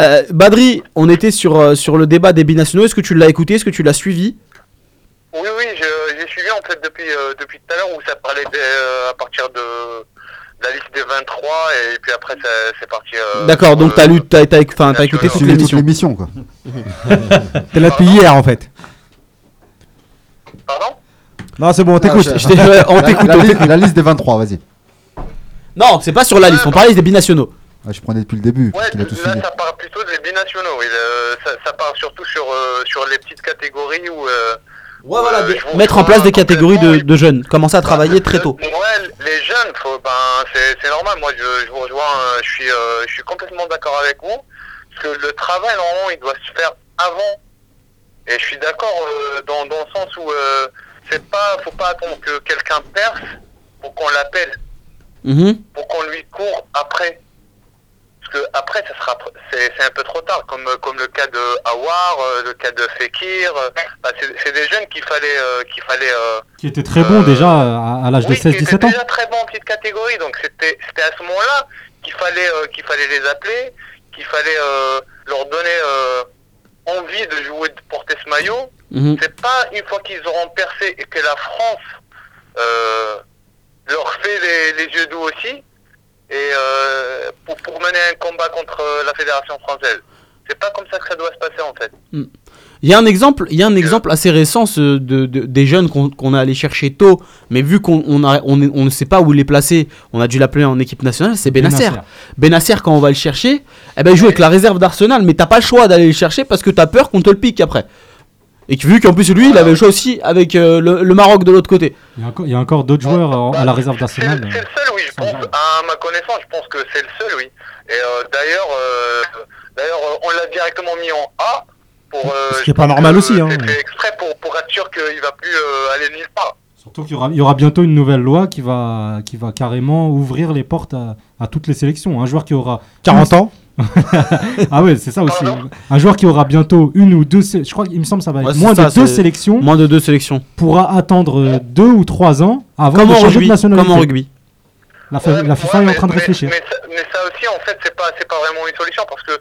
Speaker 2: Euh, Badri, on était sur, euh, sur le débat des binationaux. Est-ce que tu l'as écouté? Est-ce que tu l'as suivi?
Speaker 10: Oui, oui, je- j'ai suivi en fait depuis, euh, depuis tout à l'heure où ça parlait euh, à partir de, la liste des 23 et puis après c'est parti. euh,
Speaker 2: D'accord, donc t'as lu, t'as, t'as, t'as écouté toute l'émission.
Speaker 4: quoi.
Speaker 3: T'es là depuis hier, en fait.
Speaker 10: Pardon
Speaker 3: Non, c'est bon, on t'écoute.
Speaker 2: Je t'ai- on
Speaker 4: La,
Speaker 2: t'écoute,
Speaker 4: la
Speaker 2: on
Speaker 4: liste,
Speaker 2: t'écoute.
Speaker 4: la liste des 23, vas-y.
Speaker 2: Non, c'est pas sur la liste. On parlait des binationaux.
Speaker 4: Je prenais depuis le début,
Speaker 10: Ouais,
Speaker 4: qu'il a tout
Speaker 10: là
Speaker 4: suivi.
Speaker 10: ça part plutôt des binationaux. oui, euh, ça, ça part surtout sur, euh, sur les petites catégories où. euh,
Speaker 2: Ouais, voilà,
Speaker 10: euh,
Speaker 2: des- mettre en place des catégories de, jeunes. Commencer à travailler
Speaker 10: Bah,
Speaker 2: très
Speaker 10: le-
Speaker 2: tôt.
Speaker 10: Ouais, les jeunes, faut, ben, c'est c'est normal. Moi, je, je vous rejoins. euh, Je suis, euh, je suis complètement d'accord avec vous. Parce que le travail, normalement, il doit se faire avant. Et je suis d'accord euh, dans, dans le sens où euh, c'est pas, faut pas attendre que quelqu'un perce pour qu'on l'appelle,
Speaker 2: Mhm.
Speaker 10: pour qu'on lui court après. Parce que après, ça sera, c'est c'est un peu trop tard, comme comme le cas de Awar, euh, le cas de Fekir. euh, bah, c'est c'est des jeunes qu'il fallait, euh, qu'il fallait. euh,
Speaker 5: Qui était très bon
Speaker 10: Euh,
Speaker 5: déjà à, à l'âge de
Speaker 10: oui, qui était
Speaker 5: 16-17 ans.
Speaker 10: déjà très bon en petite catégorie, donc c'était c'était à ce moment-là qu'il fallait euh, qu'il fallait les appeler, qu'il fallait euh, leur donner euh, envie de jouer, de porter ce maillot.
Speaker 2: Mhm.
Speaker 10: C'est pas une fois qu'ils auront percé et que la France euh, leur fait les, les yeux doux aussi, et euh, pour, pour mener un combat contre la fédération française. C'est pas comme ça que ça doit se passer en fait.
Speaker 2: Il y a un exemple, il y a un exemple assez récent ce- de, de- des jeunes qu'on a allé chercher tôt, mais vu qu'on on a- on est- on ne sait pas où il est placé, on a dû l'appeler en équipe nationale, c'est Benasser. Benasser, quand on va le chercher, eh ben, il joue avec la réserve d'Arsenal, mais t'as pas le choix d'aller le chercher parce que t'as peur qu'on te le pique après. Et vu qu'en plus lui, il avait le choix aussi avec euh, le, le Maroc de l'autre côté.
Speaker 5: Il y a encore, d'autres joueurs en- à la réserve d'Arsenal.
Speaker 10: C'est le seul, oui, je pense. À ma connaissance, je pense que c'est le seul, oui. Et euh, d'ailleurs, euh, d'ailleurs, on l'a directement mis en A. Pour, euh,
Speaker 3: Ce qui est pas normal
Speaker 10: que
Speaker 3: aussi, hein.
Speaker 10: C'est fait exprès pour, pour être sûr qu'il va plus euh, aller nulle part.
Speaker 5: Surtout qu'il y aura, il y aura bientôt une nouvelle loi qui va, qui va carrément ouvrir les portes à, à toutes les sélections. Un joueur qui aura
Speaker 3: 40 ans
Speaker 5: ah ouais, c'est ça aussi. Un joueur qui aura bientôt une ou deux, sé- je crois qu'il me semble que ça va être
Speaker 2: Ouais,
Speaker 5: moins
Speaker 2: ça,
Speaker 5: de deux sélections,
Speaker 2: Moins de deux sélections.
Speaker 5: pourra attendre euh, deux ou trois ans avant
Speaker 2: Comme
Speaker 5: de changer
Speaker 2: rugby.
Speaker 5: de nationalité.
Speaker 2: Comme en rugby.
Speaker 5: La, fa- la FIFA
Speaker 10: Ouais,
Speaker 5: est en
Speaker 10: mais-
Speaker 5: train de réfléchir.
Speaker 10: Mais, ça, mais ça aussi, en fait, c'est pas, c'est pas vraiment une solution parce que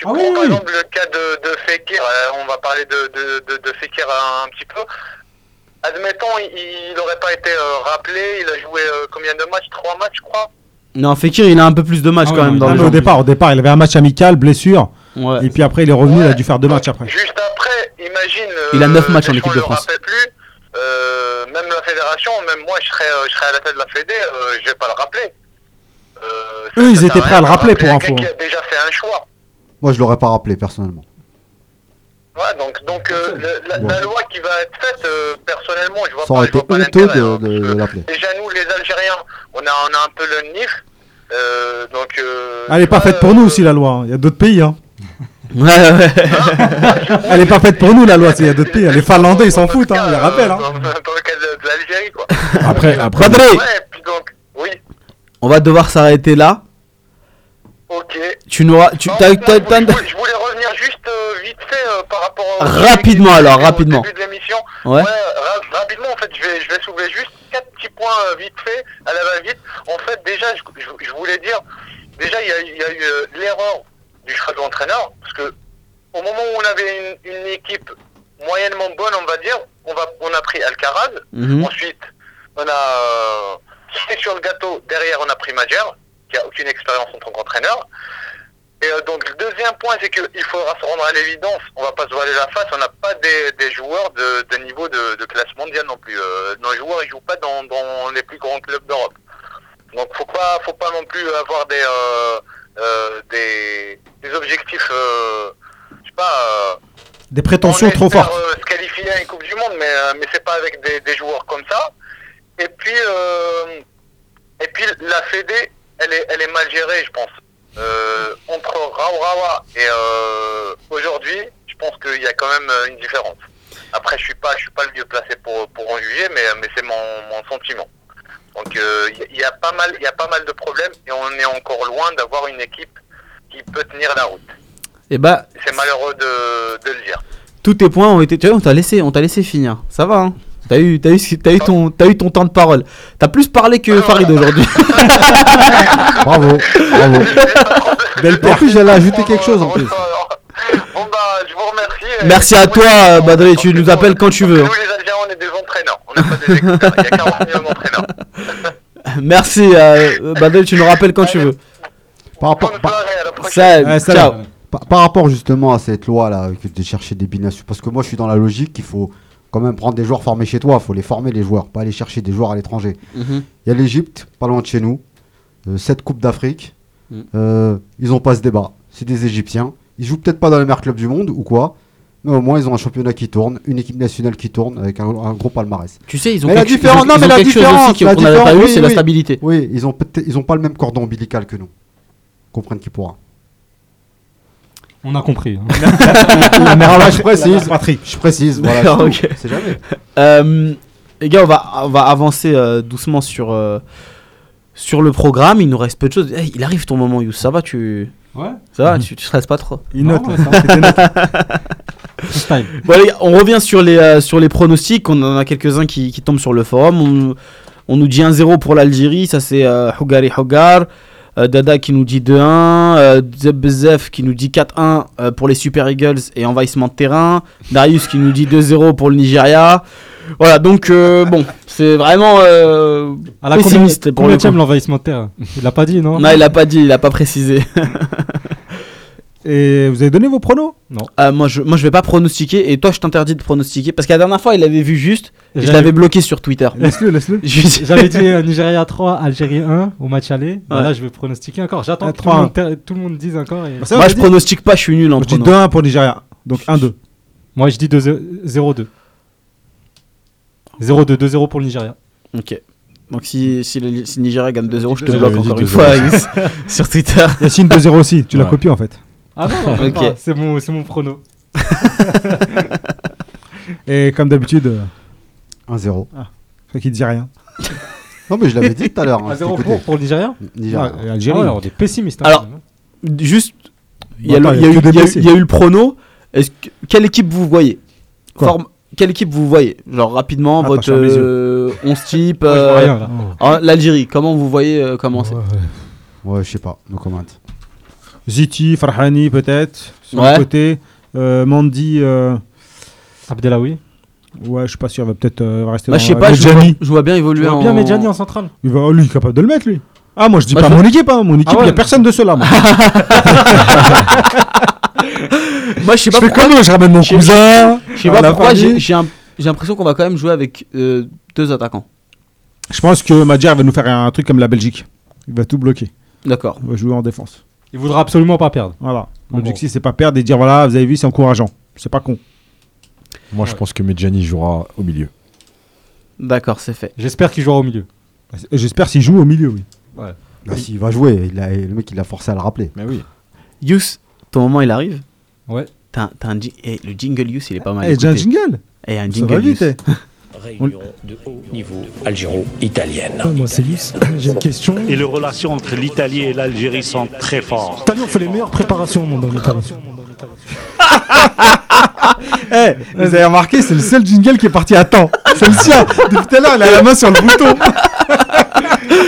Speaker 10: tu
Speaker 5: Ah
Speaker 10: prends
Speaker 5: oui,
Speaker 10: par exemple le cas de, de Fekir, euh, on va parler de, de, de, de Fekir un, petit peu. Admettons, il n'aurait pas été euh, rappelé, il a joué euh, combien de matchs? Trois matchs, je crois.
Speaker 2: Non, Fekir, il a un peu plus de matchs
Speaker 5: Ah
Speaker 2: quand même dans le
Speaker 3: au départ, au départ, il avait un match amical, blessure.
Speaker 2: Ouais.
Speaker 3: Et puis après, il est revenu, il a dû faire deux matchs après.
Speaker 10: Juste après, imagine.
Speaker 2: Il a neuf matchs en équipe de
Speaker 10: le
Speaker 2: France.
Speaker 10: rappelle plus. euh, même la fédération, même moi, je serais, je serais à la tête de la Fédé, euh, je vais pas le rappeler. Euh,
Speaker 3: Eux, ils étaient prêts à le rappeler, pour info.
Speaker 10: qui a déjà fait un choix.
Speaker 4: Moi, je l'aurais pas rappelé personnellement.
Speaker 10: Ouais, donc, donc euh, le- la, la loi qui va être faite, euh, personnellement, je vois
Speaker 4: Ça
Speaker 10: pas,
Speaker 4: aurait été
Speaker 10: pas
Speaker 4: honteux
Speaker 10: l'intérêt.
Speaker 4: de,
Speaker 10: hein,
Speaker 4: de- l'appeler.
Speaker 10: Déjà, nous, les Algériens, on a, on a un peu le NIF. Euh, donc, euh,
Speaker 3: Elle est pas faite pour nous aussi, la loi. hein. Il y a d'autres pays. Hein.
Speaker 2: Ouais, ouais.
Speaker 3: Elle est pas faite pour nous, la loi. Il y a d'autres pays. Les Finlandais, ils s'en foutent. Hein. Ils rappellent. Hein.
Speaker 10: Dans, dans le cas de, de l'Algérie, quoi.
Speaker 8: Après, après
Speaker 2: Badré,
Speaker 10: Ouais, puis donc, oui,
Speaker 2: on va devoir s'arrêter là.
Speaker 10: Ok.
Speaker 2: Tu nous tu
Speaker 10: Non,
Speaker 2: t'as-
Speaker 10: moi,
Speaker 2: t'as-
Speaker 10: je,
Speaker 2: t'as-
Speaker 10: voulais, je voulais revenir juste euh, vite fait euh, par rapport au
Speaker 2: Rapidement, alors,
Speaker 10: début-
Speaker 2: rapidement.
Speaker 10: Début de l'émission.
Speaker 2: Ouais.
Speaker 10: ra- rapidement, en fait, je vais, je vais soulever juste quatre petits points euh, vite fait, à la va-vite. En fait, déjà, je, je- je voulais dire, déjà, il y a, il y a eu l'erreur du choix de l'entraîneur, parce que au moment où on avait une, une équipe moyennement bonne, on va dire, on, va, on a pris Alcaraz.
Speaker 2: Mhm.
Speaker 10: Ensuite, on a sur le gâteau. Derrière, on a pris Majer, qui a aucune expérience en tant qu'entraîneur. Et euh, donc, le deuxième point, c'est qu'il faudra se rendre à l'évidence. On va pas se voiler la face. On n'a pas des, des joueurs de, de niveau de, de classe mondiale non plus. Euh, nos joueurs, ils jouent pas dans, dans les plus grands clubs d'Europe. Donc, faut pas, faut pas non plus avoir des, euh, des, des objectifs, je sais pas.
Speaker 3: Des prétentions
Speaker 10: on
Speaker 3: trop fortes.
Speaker 10: se qualifier à une Coupe du Monde, mais, mais c'est pas avec des, des joueurs comme ça. Et puis, et puis la Fédé, elle est, elle est mal gérée, je pense. Euh, entre Raourawa et euh, aujourd'hui, je pense qu'il y a quand même euh, une différence. Après, je suis pas, je suis pas le mieux placé pour, pour en juger, mais, mais c'est mon, mon sentiment. Donc, euh, il y, il y a pas mal, il y a pas mal de problèmes et on est encore loin d'avoir une équipe qui peut tenir la route.
Speaker 2: Et bah,
Speaker 10: C'est malheureux de, de le dire.
Speaker 2: tous tes points ont été. Tu vois, on t'a laissé, on t'a laissé finir. Ça va, hein T'as eu, t'as eu, ce- t'as eu ton, t'as eu ton temps de parole. T'as plus parlé que Farid aujourd'hui.
Speaker 4: Bravo, bravo.
Speaker 3: Belle
Speaker 4: En plus, j'allais ajouter quelque chose en plus.
Speaker 10: Bon bah, je vous remercie.
Speaker 2: Merci à toi, euh, Badré. Tu nous appelles quand tu veux.
Speaker 10: Nous les Algériens, on est des entraîneurs. On n'est pas des experts. Il y a 40 millions d'entraîneurs.
Speaker 2: Merci, euh, Badré. Tu nous rappelles quand tu veux.
Speaker 4: Par rapport.
Speaker 2: Ça, ciao.
Speaker 4: par rapport justement à cette loi là, que de chercher des binations, parce que moi je suis dans la logique qu'il faut quand même prendre des joueurs formés chez toi, il faut les former les joueurs, pas aller chercher des joueurs à l'étranger.
Speaker 2: Mhm.
Speaker 4: Il y a l'Égypte, pas loin de chez nous, euh, cette Coupe d'Afrique,
Speaker 2: Mm.
Speaker 4: euh, ils ont pas ce débat. C'est des Égyptiens, ils jouent peut-être pas dans les meilleurs clubs du monde ou quoi, mais au moins ils ont un championnat qui tourne, une équipe nationale qui tourne avec un, un gros palmarès.
Speaker 2: Tu sais, ils ont
Speaker 4: Mais la
Speaker 2: quelque,
Speaker 4: différence-
Speaker 2: ils ont-
Speaker 4: non,
Speaker 2: ils
Speaker 4: mais la différence,
Speaker 2: aussi
Speaker 4: la
Speaker 2: qu'on n'avait pas eu,
Speaker 4: différence,
Speaker 2: c'est
Speaker 4: oui,
Speaker 2: la stabilité.
Speaker 4: Oui, ils ont peut-être, ils ont pas le même cordon ombilical que nous. Comprenne qui pourra.
Speaker 5: On a compris. hein.
Speaker 3: La mère patrie-
Speaker 4: je précise. Je précise, voilà.
Speaker 2: D'accord,
Speaker 4: c'est jamais.
Speaker 2: Euh, les gars, on va, on va avancer euh, doucement sur, euh, sur le programme. Il nous reste peu de choses. Hey, il arrive ton moment, Youss. Ça va, tu,
Speaker 5: Ouais.
Speaker 2: ça va, tu, tu stresses pas trop.
Speaker 3: Il note. Là, ça.
Speaker 2: Bon, on revient sur les, euh, sur les pronostics. On en a quelques-uns qui, qui tombent sur le forum. On, on nous dit 1-0 pour l'Algérie. Ça, c'est euh, Hougari Hougar. Euh, Dada qui nous dit 2-1. Euh, Zebzef qui nous dit 4-1 euh, pour les Super Eagles et envahissement de terrain. Darius qui nous dit 2-0 pour le Nigeria. Voilà, donc euh, bon, c'est vraiment euh,
Speaker 5: À la
Speaker 2: pessimiste pour le
Speaker 5: combien
Speaker 2: coup.
Speaker 5: l'envahissement de terre Il l'a pas dit, non?
Speaker 2: Non, il a pas dit, il a pas précisé.
Speaker 3: Et vous avez donné vos pronos
Speaker 2: Euh, moi, je, moi, je vais pas pronostiquer et toi, je t'interdis de pronostiquer parce que la dernière fois, il avait vu juste et je l'avais bloqué sur Twitter.
Speaker 3: Laisse-le, laisse-le.
Speaker 5: J'avais dit euh, Nigeria 3, Algérie 1 au match aller. Bah
Speaker 2: Ouais.
Speaker 5: Là, je vais pronostiquer encore. J'attends
Speaker 3: Ah,
Speaker 5: que tout le,
Speaker 3: 3-1.
Speaker 5: monde, tout le monde dise encore. et-
Speaker 3: Bah,
Speaker 2: Moi, je
Speaker 3: dit-
Speaker 2: pronostique pas, je suis nul en
Speaker 3: Je dis
Speaker 2: prono.
Speaker 3: 2-1 pour Nigeria. Donc 1-2.
Speaker 5: Moi, je dis 2 0-2. 0-2, 2-0 pour le Nigeria.
Speaker 2: Ok. Donc, si, si, le, si Nigeria gagne 2-0, je te
Speaker 3: 2-0,
Speaker 2: bloque encore une
Speaker 8: 2-0.
Speaker 2: fois sur Twitter.
Speaker 3: Yacine 2-0 aussi. Tu l'as
Speaker 8: Ouais.
Speaker 3: copié en fait.
Speaker 5: Ah non, non,
Speaker 2: Ok.
Speaker 5: pas. c'est mon, c'est mon prono.
Speaker 3: Et comme d'habitude, euh,
Speaker 4: 1-0.
Speaker 3: toi qui dis rien.
Speaker 4: Non, mais je l'avais dit tout à l'heure. hein,
Speaker 5: 1-0
Speaker 4: je
Speaker 5: pour, pour le Nigeria
Speaker 4: Nigeria.
Speaker 3: Ouais, et
Speaker 5: Ah
Speaker 3: Algérie.
Speaker 5: ouais, on est pessimiste. hein,
Speaker 2: Alors,
Speaker 5: hein.
Speaker 2: Juste, il il y
Speaker 3: y
Speaker 2: y y a eu le prono. Que- quelle équipe vous voyez?
Speaker 3: Quoi?
Speaker 2: Forme- Quelle équipe vous voyez? Genre rapidement,
Speaker 3: Attends,
Speaker 2: votre
Speaker 3: je ferme les yeux.
Speaker 2: euh, 11 type. Euh, hein, L'Algérie, comment vous voyez euh, commencer
Speaker 4: Ouais, je sais pas. No comment.
Speaker 3: Ziti, Farhani peut-être. Sur
Speaker 2: Ouais.
Speaker 3: le côté. Euh, Mandy. euh,
Speaker 5: Abdelawi.
Speaker 3: Ouais, je suis pas sûr. Il va peut-être euh, rester
Speaker 2: Bah,
Speaker 3: dans
Speaker 2: je sais pas, je vois, je vois bien évoluer
Speaker 5: vois
Speaker 2: en.
Speaker 5: bien Medjani en centrale.
Speaker 3: Il va, oh, lui, il est capable de le mettre, lui. Ah, moi, je dis
Speaker 2: Moi,
Speaker 3: pas
Speaker 2: je-
Speaker 3: mon équipe. Hein. Mon équipe, il
Speaker 5: ouais.
Speaker 3: y a personne de ceux-là. Moi,
Speaker 2: Moi, je sais
Speaker 3: je
Speaker 2: pas
Speaker 3: fais
Speaker 2: pourquoi.
Speaker 3: comme je ramène mon
Speaker 2: Je-
Speaker 3: cousin.
Speaker 2: Je sais pas pourquoi. J'ai un- l'impression qu'on va quand même jouer avec euh, deux attaquants.
Speaker 3: Je pense que Madjer va nous faire un truc comme la Belgique. Il va tout bloquer.
Speaker 2: D'accord.
Speaker 3: Il va jouer en défense.
Speaker 5: Il voudra absolument pas perdre.
Speaker 3: Voilà.
Speaker 5: Bon,
Speaker 3: L'objectif, c'est pas perdre et dire voilà, vous avez vu, c'est encourageant. C'est pas con.
Speaker 8: Moi, je pense que Medjani jouera au milieu.
Speaker 2: D'accord, c'est fait.
Speaker 5: J'espère qu'il jouera au milieu.
Speaker 3: Et J'espère s'il joue au milieu, oui.
Speaker 4: Bah, s'il va jouer, il a, le mec, il l'a forcé à le rappeler.
Speaker 8: Mais oui.
Speaker 2: Yous, ton moment il arrive?
Speaker 5: Ouais.
Speaker 2: T'as un- t'as un eh, le jingle Yous, il est pas mal.
Speaker 3: Eh, j'ai un jingle.
Speaker 2: Eh, un
Speaker 3: Ça
Speaker 2: jingle
Speaker 3: va vite.
Speaker 6: Réunion de haut niveau algéro-italienne.
Speaker 11: Moi, c'est Lys. J'ai une question.
Speaker 12: Et les relations entre l'Italie et l'Algérie sont très fortes.
Speaker 11: Année, on fait les meilleures préparations au monde en Italie.
Speaker 3: Eh, vous avez remarqué, c'est le seul jingle qui est parti à temps. C'est le sien. Depuis tout à l'heure, il a la main sur le bouton.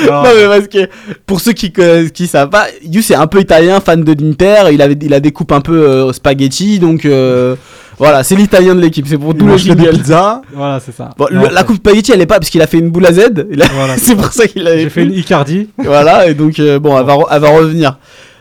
Speaker 2: Non mais parce que pour ceux qui connaissent- qui savent pas, Yous est un peu italien, fan de l'Inter. Il avait il a des coupes un peu euh, spaghetti, donc euh, voilà, c'est l'italien de l'équipe. C'est pour tout le jingle.
Speaker 5: Voilà, c'est ça.
Speaker 2: Bon, le-
Speaker 5: Non,
Speaker 2: la coupe spaghetti, elle est pas parce qu'il a fait une boule à Z.
Speaker 5: Voilà,
Speaker 2: c'est pour ça qu'il avait
Speaker 5: J'ai fait une Icardi.
Speaker 2: Voilà, et donc euh, bon, elle va, elle va revenir.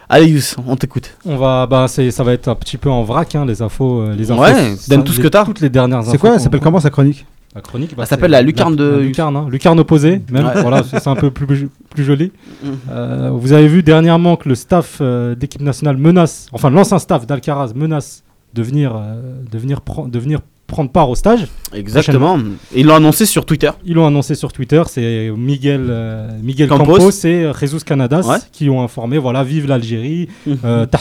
Speaker 2: Allez Yous, on t'écoute.
Speaker 5: On va, bah, c'est, ça va être un petit peu en vrac, hein, les infos. euh, les infos
Speaker 2: Ouais,
Speaker 5: ça-
Speaker 2: donne tout ce que t'as.
Speaker 5: Toutes les dernières infos.
Speaker 3: C'est quoi Ça s'appelle comment sa chronique
Speaker 5: La chronique. bah,
Speaker 2: Elle s'appelle la lucarne de-
Speaker 5: la lucarne, hein. lucarne opposée, même.
Speaker 2: Ouais.
Speaker 5: Voilà, c'est un peu plus, plus joli.
Speaker 2: Mm.
Speaker 5: Euh, vous avez vu dernièrement que le staff euh, d'équipe nationale menace, enfin l'ancien staff d'Alcaraz menace de venir, euh, de venir, pren- de venir prendre part au stage.
Speaker 2: Exactement. Ils l'ont annoncé sur Twitter.
Speaker 5: Ils l'ont annoncé sur Twitter, c'est Miguel, euh, Miguel
Speaker 2: Campos.
Speaker 5: Campos, et euh, Jesus Canadas
Speaker 2: Ouais.
Speaker 5: qui ont informé, voilà, vive l'Algérie,
Speaker 2: Mhm.
Speaker 5: euh,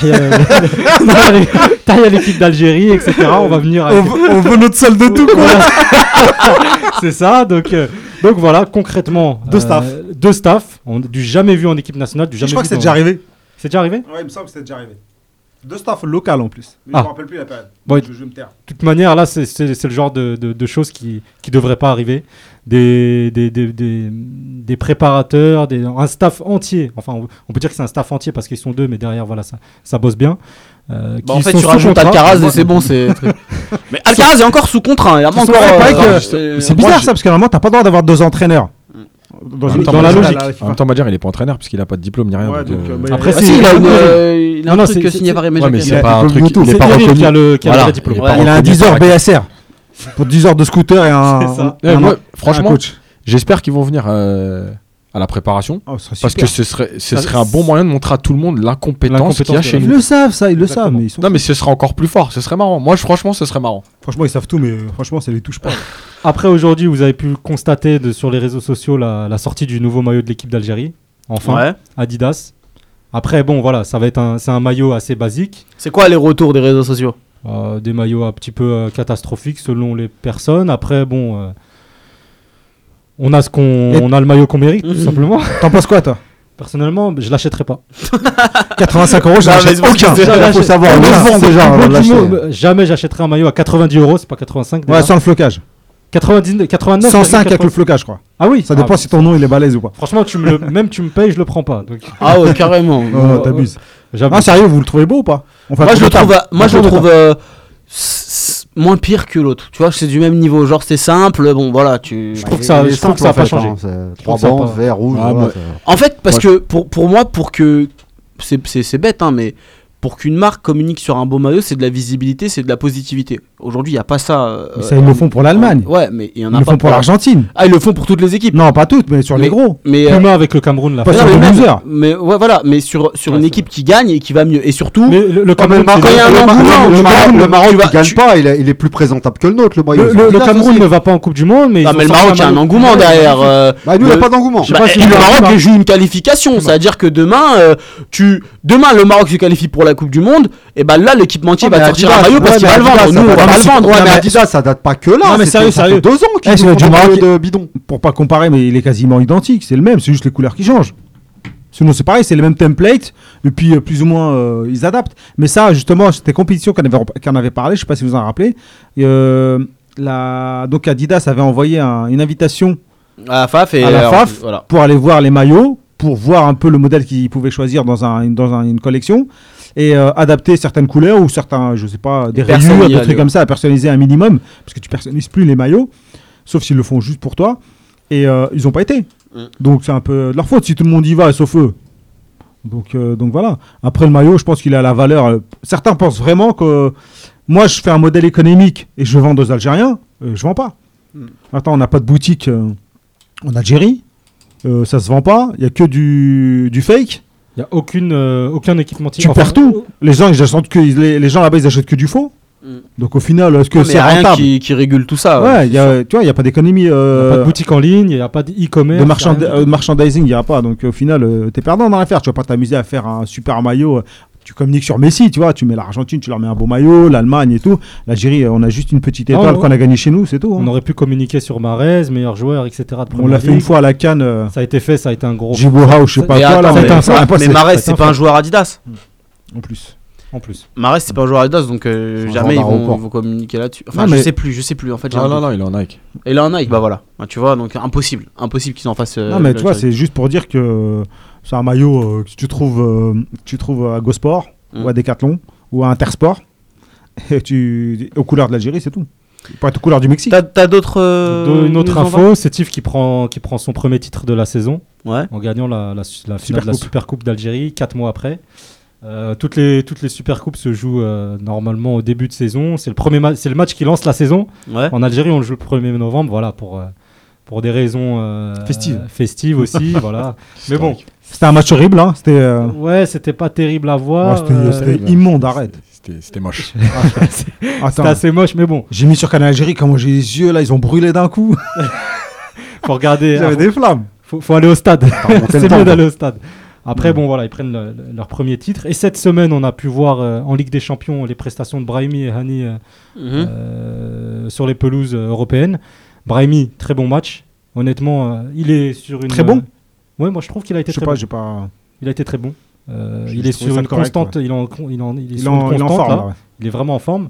Speaker 5: tahia l'équipe d'Algérie, etc. On va venir avec...
Speaker 3: On veut notre salle de tout, quoi.
Speaker 5: C'est ça, donc, euh, donc voilà, concrètement.
Speaker 3: Deux
Speaker 5: euh,
Speaker 3: staff.
Speaker 5: Deux staff, on, du jamais vu en équipe nationale, du
Speaker 3: Je
Speaker 5: jamais
Speaker 3: crois
Speaker 5: vu
Speaker 3: que c'est déjà arrivé.
Speaker 5: C'est déjà arrivé?
Speaker 3: Ouais, il me semble que c'est déjà arrivé. Deux staff local en plus. Mais
Speaker 5: Ah.
Speaker 3: je me rappelle plus la période.
Speaker 5: Bon,
Speaker 3: je, je vais me taire.
Speaker 5: De toute manière, là, c'est- le genre de, de- de choses qui ne devraient pas arriver. Des, des, des, des, des préparateurs, des, un staff entier. Enfin, on, on peut dire que c'est un staff entier parce qu'ils sont deux, mais derrière, voilà, ça, ça bosse bien. Euh,
Speaker 2: Bah, en fait,
Speaker 5: sont
Speaker 2: tu
Speaker 5: sous
Speaker 2: rajoutes
Speaker 5: contrat.
Speaker 2: Alcaraz et c'est bon, c'est. Mais Alcaraz est encore sous contrat. hein,
Speaker 3: C'est
Speaker 2: euh, c'est-
Speaker 3: C'est bizarre ça, parce que normalement, t'as pas le droit d'avoir deux entraîneurs. Dans,
Speaker 8: En
Speaker 3: une-
Speaker 8: même temps,
Speaker 3: dans la logique.
Speaker 8: En même temps, Madjer, il est pas entraîneur puisqu'il a pas de diplôme ni rien.
Speaker 3: Ouais,
Speaker 8: donc, euh,
Speaker 3: euh, bah,
Speaker 5: Après,
Speaker 2: Ah si, il a, une,
Speaker 5: Non,
Speaker 2: euh, il a un
Speaker 5: non,
Speaker 2: truc
Speaker 5: c'est-
Speaker 2: signé par
Speaker 8: Ouais, mais
Speaker 2: Emmanuel
Speaker 8: c'est pas un truc. Il est pas reconnu. Il
Speaker 3: a un
Speaker 8: reconnu
Speaker 3: 10 heures
Speaker 8: la-
Speaker 3: BSR. Pour 10 heures de scooter et un. Un- un
Speaker 8: franchement,
Speaker 3: coach.
Speaker 8: j'espère qu'ils vont venir euh, à la préparation.
Speaker 3: Oh,
Speaker 8: Parce que ce serait, ce
Speaker 5: Ça-
Speaker 8: serait un bon moyen de montrer à tout le monde l'incompétence qu'il y a chez
Speaker 5: la
Speaker 3: Ils
Speaker 8: nous.
Speaker 3: le savent, ça, ils le
Speaker 5: Exactement.
Speaker 3: savent. Mais ils sont...
Speaker 8: Non, mais ce serait encore plus fort. Ce serait marrant. Moi, je- franchement, ce serait marrant.
Speaker 3: Franchement, ils savent tout, mais euh, franchement, ça les touche pas.
Speaker 5: Après, aujourd'hui, vous avez pu constater de- sur les réseaux sociaux la, la sortie du nouveau maillot de l'équipe d'Algérie. Enfin,
Speaker 2: Ouais.
Speaker 5: Adidas. Après, bon, voilà, ça va être un, c'est un maillot assez basique.
Speaker 2: C'est quoi les retours des réseaux sociaux?
Speaker 5: Euh, des maillots un petit peu euh, catastrophiques selon les personnes. Après, bon, euh, on a ce qu'on, on a le maillot qu'on mérite, tout
Speaker 2: Mhm.
Speaker 5: simplement.
Speaker 3: T'en penses quoi, toi?
Speaker 5: Personnellement, je l'achèterai pas.
Speaker 3: 85 euros,
Speaker 2: Non, que
Speaker 3: aucun. Il faut savoir. Le déjà. On
Speaker 5: mot, euh, jamais j'achèterai un maillot à 90 euros, c'est pas 85.
Speaker 3: Ouais,
Speaker 5: déjà.
Speaker 3: sans le flocage.
Speaker 5: 90, 89.
Speaker 3: 105 avec
Speaker 5: 80.
Speaker 3: le flocage, je crois.
Speaker 5: Ah oui.
Speaker 3: Ça dépend
Speaker 5: Ah,
Speaker 3: si ton nom il est balèze ou pas.
Speaker 5: Franchement, tu me le, même tu me payes, je le prends pas. Donc,
Speaker 2: Ah ouais, carrément.
Speaker 3: Oh, t'abuses. Ah, sérieux, vous le trouvez beau ou pas?
Speaker 2: Moi je
Speaker 3: tour
Speaker 2: le trouve, moi je le trouve euh, moins pire que l'autre. Tu vois, c'est du même niveau. Genre c'est simple. Bon voilà, tu.
Speaker 5: Je trouve que ça- je trouve que ça a
Speaker 4: en
Speaker 5: pas
Speaker 4: fait,
Speaker 5: changé.
Speaker 4: hein, Trois bandes,
Speaker 5: pas-
Speaker 4: vert, rouge.
Speaker 2: En fait, parce que pour, pour moi, pour que. C'est- C'est c'est bête, hein, mais pour qu'une marque communique sur un beau maillot, c'est de la visibilité, c'est de la positivité. Aujourd'hui, il n'y a pas ça. euh,
Speaker 3: Mais ça, ils le font pour l'Allemagne.
Speaker 2: Ouais, mais il y en
Speaker 3: Ils
Speaker 2: a
Speaker 3: le
Speaker 2: pas
Speaker 3: font pour l'Argentine.
Speaker 2: Ah, ils le font pour toutes les équipes.
Speaker 3: Non, pas toutes, mais sur les gros.
Speaker 2: Mais, euh,
Speaker 5: Puma avec le Cameroun l'a
Speaker 3: Pas sur les
Speaker 2: mais, même- mais ouais, voilà, mais sur, sur une équipe qui gagne et qui va mieux. Et surtout,
Speaker 5: Mais le, le
Speaker 2: quand
Speaker 5: Cameroun,
Speaker 2: il y a un
Speaker 4: Le Maroc-
Speaker 2: engouement,
Speaker 4: le
Speaker 2: tu
Speaker 4: Maroc,
Speaker 2: vois,
Speaker 4: le Maroc
Speaker 2: tu
Speaker 4: qui
Speaker 2: vas-
Speaker 4: gagne
Speaker 2: tu-
Speaker 4: pas, il est, il est plus présentable que le nôtre, le
Speaker 5: Cameroun ne va pas en Coupe du Monde, mais
Speaker 2: Ah, mais le Maroc, il y a un engouement derrière. euh,
Speaker 4: Bah, nous, il n'y a
Speaker 2: le-
Speaker 4: pas d'engouement.
Speaker 2: Bah, et
Speaker 3: le Maroc
Speaker 2: joue une qualification, c'est-à-dire que demain, tu, demain le Maroc se qualifie pour la Coupe du Monde, et ben là l'équipementier
Speaker 4: Ouais,
Speaker 2: va sortir un maillot parce
Speaker 4: ouais,
Speaker 2: qu'il va le vendre. Pas le vendre.
Speaker 4: Ouais, mais
Speaker 2: mais
Speaker 4: Adidas, ça date pas que là.
Speaker 3: Non, mais sérieux, sérieux.
Speaker 4: deux ans
Speaker 3: Eh,
Speaker 4: qu'ils
Speaker 3: c'est
Speaker 4: font
Speaker 3: du
Speaker 4: maillots de bidon.
Speaker 3: Pour pas comparer, mais il est quasiment identique. C'est le même, c'est juste les couleurs qui changent. Sinon, c'est pareil, c'est les mêmes templates. Et puis, euh, plus ou moins, euh, ils adaptent. Mais ça, justement, c'était compétition qu'on avait, qu'on avait parlé. Je sais pas si vous en rappelez. Euh, la... Donc, Adidas avait envoyé un- une invitation
Speaker 2: à la FAF et
Speaker 3: à la
Speaker 2: alors,
Speaker 3: FAF
Speaker 2: voilà.
Speaker 3: pour aller voir les maillots, pour voir un peu le modèle qu'ils pouvaient choisir dans, un, dans un- une collection et euh, adapter certaines couleurs ou certains, je sais pas, des rayures, des trucs comme ça, à personnaliser un minimum, parce que tu personnalises plus les maillots, sauf s'ils le font juste pour toi. Et euh, ils ont pas été.
Speaker 2: Mm.
Speaker 3: Donc c'est un peu de leur faute si tout le monde y va, sauf eux. Donc, euh, donc voilà. Après le maillot, je pense qu'il a la valeur. certains pensent vraiment que moi, je fais un modèle économique et je vends aux Algériens. je vends pas.
Speaker 2: Mm.
Speaker 3: Attends, on n'a pas de boutique en Algérie. Ça se vend pas. Il y a que du, du fake.
Speaker 5: Il n'y a aucune, euh, aucun équipementier.
Speaker 3: Tu
Speaker 5: Enfin,
Speaker 3: perds tout. Les gens, ils achètent que les, les gens là-bas, ils achètent que du faux.
Speaker 2: Mm.
Speaker 3: Donc au final, est-ce que c'est rentable
Speaker 2: qui, qui régule tout ça.
Speaker 3: Ouais, y a, tu vois, il n'y a pas d'économie.
Speaker 5: Il n'y a
Speaker 3: euh,
Speaker 5: pas de boutique en ligne, il n'y a pas d'e-commerce.
Speaker 3: de marchand- euh,
Speaker 5: tout.
Speaker 3: merchandising, il n'y a pas. Donc au final, tu t'es perdant dans l'affaire. Tu vas pas t'amuser à faire un super maillot. Tu communiques sur Messi, tu vois. Tu mets l'Argentine, tu leur mets un beau maillot, l'Allemagne et tout. L'Algérie, on a juste une petite étoile
Speaker 5: on-
Speaker 3: qu'on a gagnée chez nous, c'est tout. hein.
Speaker 5: On aurait pu communiquer sur Marez, meilleur joueur, etc. de
Speaker 3: On l'a fait une fois à la Cannes. euh,
Speaker 5: Ça a été fait, ça a été un gros.
Speaker 3: Jiboha ou je sais pas
Speaker 2: Mais
Speaker 3: quoi. là,
Speaker 2: mais, mais
Speaker 3: passé.
Speaker 2: Marez,
Speaker 5: c'est
Speaker 2: pas un joueur Adidas.
Speaker 3: En plus.
Speaker 5: En plus.
Speaker 2: Marez, c'est pas un joueur Adidas, donc euh, jamais ils vont, communiquer là-dessus. Enfin,
Speaker 3: Non,
Speaker 2: je
Speaker 3: mais-
Speaker 2: sais plus, je sais plus. En fait,
Speaker 8: Non, non, non, il est en Nike.
Speaker 2: Et là, un Nike, bah voilà. Tu vois, donc impossible. Impossible qu'ils en fassent. euh,
Speaker 3: Non, mais tu vois, c'est juste pour dire que c'est un maillot euh, que tu trouves, euh, que tu trouves à Gosport
Speaker 2: Mm.
Speaker 3: ou à Decathlon ou à Intersport. Et tu... aux couleurs de l'Algérie, c'est tout. Pas aux couleurs du Mexique.
Speaker 2: T'as t'as d'autres. euh,
Speaker 5: une autre info, c'est Tif qui prend, qui prend son premier titre de la saison
Speaker 2: Ouais.
Speaker 5: en gagnant la, la, su- la finale
Speaker 3: Super
Speaker 5: de la
Speaker 3: Coupe.
Speaker 5: Super Coupe d'Algérie, 4 mois après. Euh, toutes, les, toutes les Super Coupes se jouent euh, normalement au début de saison. C'est le, premier ma- c'est le match qui lance la saison.
Speaker 2: Ouais.
Speaker 5: En Algérie, on le joue le 1er novembre, voilà, pour, euh, pour des raisons euh,
Speaker 3: Festives.
Speaker 5: festives aussi. voilà. Mais bon,
Speaker 3: C'était un match horrible. Hein. C'était euh,
Speaker 5: ouais, c'était pas terrible à
Speaker 3: ouais,
Speaker 5: voir.
Speaker 3: c'était-
Speaker 5: euh,
Speaker 3: c'était
Speaker 8: ouais.
Speaker 3: immonde, arrête.
Speaker 8: C'était c'était moche.
Speaker 3: Attends,
Speaker 5: C'était assez moche, mais bon,
Speaker 3: j'ai mis sur Canal Algérie, comment j'ai les yeux là, ils ont brûlé d'un coup.
Speaker 5: faut regarder.
Speaker 3: J'avais des flammes.
Speaker 5: faut, faut aller au stade.
Speaker 4: remonté le
Speaker 5: c'est
Speaker 4: temps,
Speaker 5: mieux
Speaker 4: quoi.
Speaker 5: d'aller au stade. Après,
Speaker 3: Ouais.
Speaker 5: bon, voilà, ils prennent le- le- leur premier titre. Et cette semaine, on a pu voir euh, en Ligue des Champions les prestations de Brahimi et Hani euh,
Speaker 2: Mhm.
Speaker 5: euh, sur les pelouses euh, européennes. Brahimi, très bon match. Honnêtement, euh, il est sur une.
Speaker 3: Très bon
Speaker 5: euh, Ouais, moi je trouve qu'il a été
Speaker 3: Je sais
Speaker 5: très
Speaker 3: pas,
Speaker 5: bon.
Speaker 3: j'ai pas.
Speaker 5: Il a été très bon. Euh, il est sur une
Speaker 3: correct,
Speaker 5: constante. Il est en, il est en- il est
Speaker 3: Il est
Speaker 5: sur
Speaker 3: en,
Speaker 5: une
Speaker 3: il est en
Speaker 5: constante,
Speaker 3: forme
Speaker 5: là.
Speaker 3: là. ouais.
Speaker 5: Il est vraiment en forme.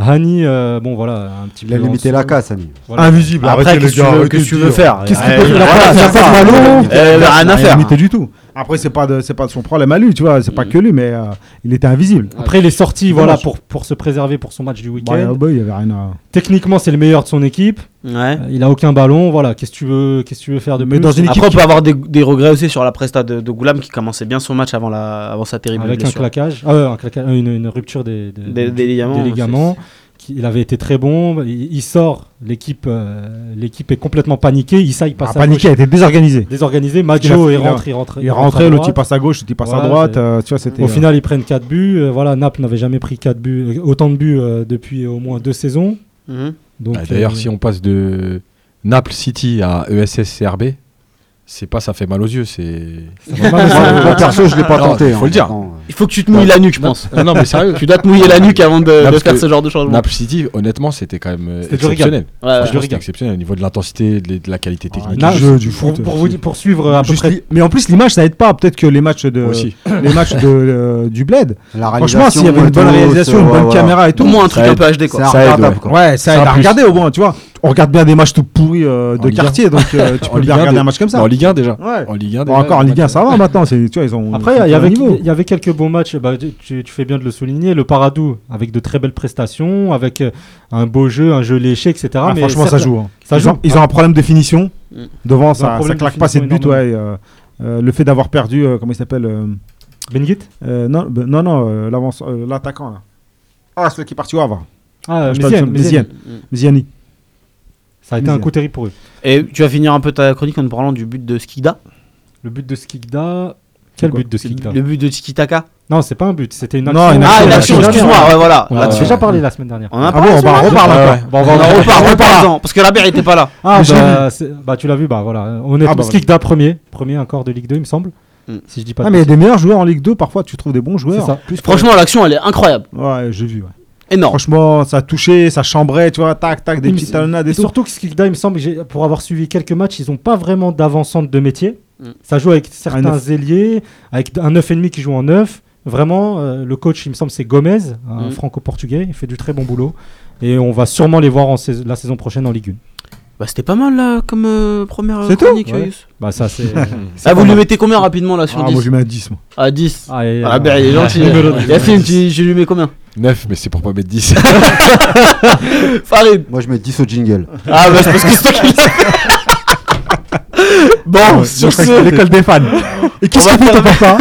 Speaker 5: Hani, euh, bon voilà, un petit
Speaker 4: Il a
Speaker 5: peu.
Speaker 4: limité
Speaker 5: en
Speaker 4: la
Speaker 5: dessous.
Speaker 4: casse, Annie.
Speaker 5: Voilà.
Speaker 3: Invisible.
Speaker 2: Après, qu'est-ce que tu veux- que tu faire?
Speaker 3: Qu'est-ce qu'il peut
Speaker 2: il
Speaker 3: faire?
Speaker 2: A
Speaker 3: Il a
Speaker 2: il a
Speaker 3: pas de ballon.
Speaker 2: Il a rien à
Speaker 3: Il a
Speaker 2: faire.
Speaker 3: limité du tout. Après, c'est pas de, c'est pas de son problème à lui, tu vois. C'est pas que lui, mais euh, il était invisible.
Speaker 5: Après, il est sorti voilà, pour, pour se préserver pour son match du
Speaker 3: Bah,
Speaker 5: week-end.
Speaker 3: bah, il y avait rien à.
Speaker 5: Techniquement, c'est le meilleur de son équipe.
Speaker 2: Ouais.
Speaker 5: Euh, Il a aucun ballon. Voilà, qu'est-ce que tu veux, qu'est-ce que tu veux faire de
Speaker 3: Mais
Speaker 5: plus?
Speaker 3: dans une équipe
Speaker 2: Après, on
Speaker 3: qui-
Speaker 2: peut avoir des, des regrets aussi sur la presta de, de Goulam qui commençait bien son match avant, la, avant sa terrible
Speaker 5: avec un
Speaker 2: blessure.
Speaker 5: claquage, ah un claquage, euh, une, une rupture des, des-
Speaker 2: Des- des ligaments,
Speaker 5: des ligaments. Il avait été très bon. Il, il sort. L'équipe, euh, l'équipe est complètement paniquée. Issa, il passe
Speaker 3: Ah,
Speaker 5: à
Speaker 3: paniqué, a
Speaker 5: gauche,
Speaker 3: été désorganisé.
Speaker 5: désorganisé.
Speaker 3: Il a-
Speaker 5: Maggio, il,
Speaker 3: il
Speaker 5: rentre, il rentre.
Speaker 3: Il rentré, l'autre il passe à gauche, l'autre il passe à droite.
Speaker 5: c'est-
Speaker 3: euh, tu vois, c'était.
Speaker 5: Au
Speaker 3: euh,
Speaker 5: final, ils prennent 4 buts. Euh, voilà, Naples n'avait jamais pris 4 buts, autant de buts euh, depuis au moins deux saisons. Donc,
Speaker 8: Ah, D'ailleurs,
Speaker 5: euh,
Speaker 8: si on passe de Naples City à E ESS CRB, c'est pas ça fait mal aux yeux, c'est.
Speaker 4: Moi, perso, je l'ai pas
Speaker 8: Non,
Speaker 4: tenté.
Speaker 8: faut
Speaker 4: hein,
Speaker 8: le dire.
Speaker 4: maintenant, euh.
Speaker 2: Il faut que tu te mouilles la nuque, je pense.
Speaker 8: Non, non, mais sérieux.
Speaker 2: tu dois te mouiller la nuque avant de,
Speaker 8: Non,
Speaker 2: de
Speaker 8: parce
Speaker 2: faire
Speaker 8: que
Speaker 2: ce genre de changement.
Speaker 8: Naples City, honnêtement, c'était quand même euh, exceptionnel. C'était exceptionnel au niveau de l'intensité, de, de la qualité technique.
Speaker 5: Na-
Speaker 3: du jeu, du
Speaker 5: pour,
Speaker 3: foot,
Speaker 5: pour,
Speaker 3: euh,
Speaker 5: vous,
Speaker 3: c'est-
Speaker 5: pour suivre à peu près.
Speaker 3: Mais en plus, l'image, ça aide pas. Peut-être que les matchs de,
Speaker 8: Aussi.
Speaker 3: les matchs de, euh, du bled. Franchement, s'il y avait une bonne réalisation, une bonne caméra et
Speaker 2: Au
Speaker 3: tout.
Speaker 2: moins un truc un peu HD
Speaker 4: C'est
Speaker 2: quoi.
Speaker 8: ouais.
Speaker 3: ça aide à regarder au moins, tu vois. On regarde bien des matchs tout pourris euh, de quartier, donc euh, tu peux bien
Speaker 8: 1,
Speaker 3: regarder
Speaker 8: de-
Speaker 3: un match comme ça.
Speaker 8: En Ligue 1 déjà.
Speaker 3: Ouais.
Speaker 8: En Ligue 1
Speaker 3: Bon,
Speaker 8: déjà.
Speaker 3: encore en Ligue 1, ça va maintenant. c'est- Tu vois, ils ont.
Speaker 5: Après, il y, avait, il y avait quelques bons matchs. Bah, tu, tu fais bien de le souligner. Le Paradou, avec de très belles prestations, avec euh, un beau jeu, un jeu léché, etc.
Speaker 3: Ah,
Speaker 5: mais
Speaker 3: franchement, ça joue. hein.
Speaker 5: Ça
Speaker 3: ils,
Speaker 5: joue.
Speaker 3: Ont, ils ont un problème de finition.
Speaker 2: Mm.
Speaker 3: Devant, ça, ça
Speaker 5: de
Speaker 3: claque pas cette but. Ouais, euh, euh, le fait d'avoir perdu, euh, comment il s'appelle euh,
Speaker 5: Benguit
Speaker 3: Euh, non, ben, non, non, euh, euh, l'attaquant là. Ah, celui qui est parti au Havre.
Speaker 5: Ah,
Speaker 3: Je parle de
Speaker 5: Méziane,
Speaker 3: son-
Speaker 5: Méziane.
Speaker 3: Méziane. Méziani.
Speaker 5: Ça a été un coup terrible pour eux.
Speaker 2: Et tu vas finir un peu ta chronique en nous parlant du but de Skikda
Speaker 5: Le but de Skikda. Quel but de Skikda
Speaker 2: Le but de Tiki-Taka
Speaker 5: Non, c'est pas un but, c'était une
Speaker 3: Non,
Speaker 5: action.
Speaker 2: Ah, une action, excuse-moi, ouais, voilà.
Speaker 5: On en a déjà parlé la semaine dernière.
Speaker 2: On en a
Speaker 3: Ah
Speaker 2: parlé,
Speaker 3: bon, on encore.
Speaker 5: Bon, on
Speaker 2: On
Speaker 5: va
Speaker 2: en reparle, parce que la bière était pas là.
Speaker 5: Ah, bah, bah, tu l'as vu, bah voilà. Honnêtement,
Speaker 3: Ah, bah,
Speaker 5: Skikda premier, premier encore de Ligue 2, il me semble.
Speaker 2: Mm.
Speaker 5: Si je dis pas
Speaker 3: Ah, mais il y a des meilleurs joueurs en Ligue 2, parfois tu trouves des bons joueurs.
Speaker 5: C'est ça.
Speaker 3: Plus
Speaker 2: Franchement, l'action, elle est incroyable.
Speaker 3: Ouais, j'ai vu. ouais.
Speaker 2: Énorme.
Speaker 3: Franchement, ça touchait, ça chambrait, tu vois, tac, tac, des petites talonnades et
Speaker 5: Et
Speaker 3: tout.
Speaker 5: surtout que Skikda, il me semble, pour avoir suivi quelques matchs, ils n'ont pas vraiment d'avancante de métier.
Speaker 2: Mm.
Speaker 5: Ça joue avec certains ailiers, avec un 9,5 qui joue en 9. Vraiment, euh, le coach, il me semble, c'est Gomez, un
Speaker 2: Mm.
Speaker 5: franco-portugais. Il fait du très bon boulot. Et on va sûrement les voir en sais- la saison prochaine en Ligue 1.
Speaker 2: Bah, c'était pas mal là comme euh, première
Speaker 3: C'est tout
Speaker 2: chronique.
Speaker 5: Ouais. Bah, ça, c'est.
Speaker 2: Ah, vous lui mettez combien rapidement là sur
Speaker 3: Ah,
Speaker 2: 10
Speaker 3: moi je mets un 10. Moi.
Speaker 2: À 10.
Speaker 5: Ah, et,
Speaker 2: Ah,
Speaker 5: euh,
Speaker 2: bah, il est gentil. Yacine, tu, je lui mets combien?
Speaker 8: 9, mais c'est pour pas mettre 10.
Speaker 2: Farid.
Speaker 4: Moi, je mets 10 au jingle.
Speaker 2: Ah, bah, c'est parce que c'est toi qui. Bon, sur
Speaker 3: que
Speaker 2: ce,
Speaker 3: l'école des fans. Et qu'est-ce
Speaker 2: faire-
Speaker 3: pour ça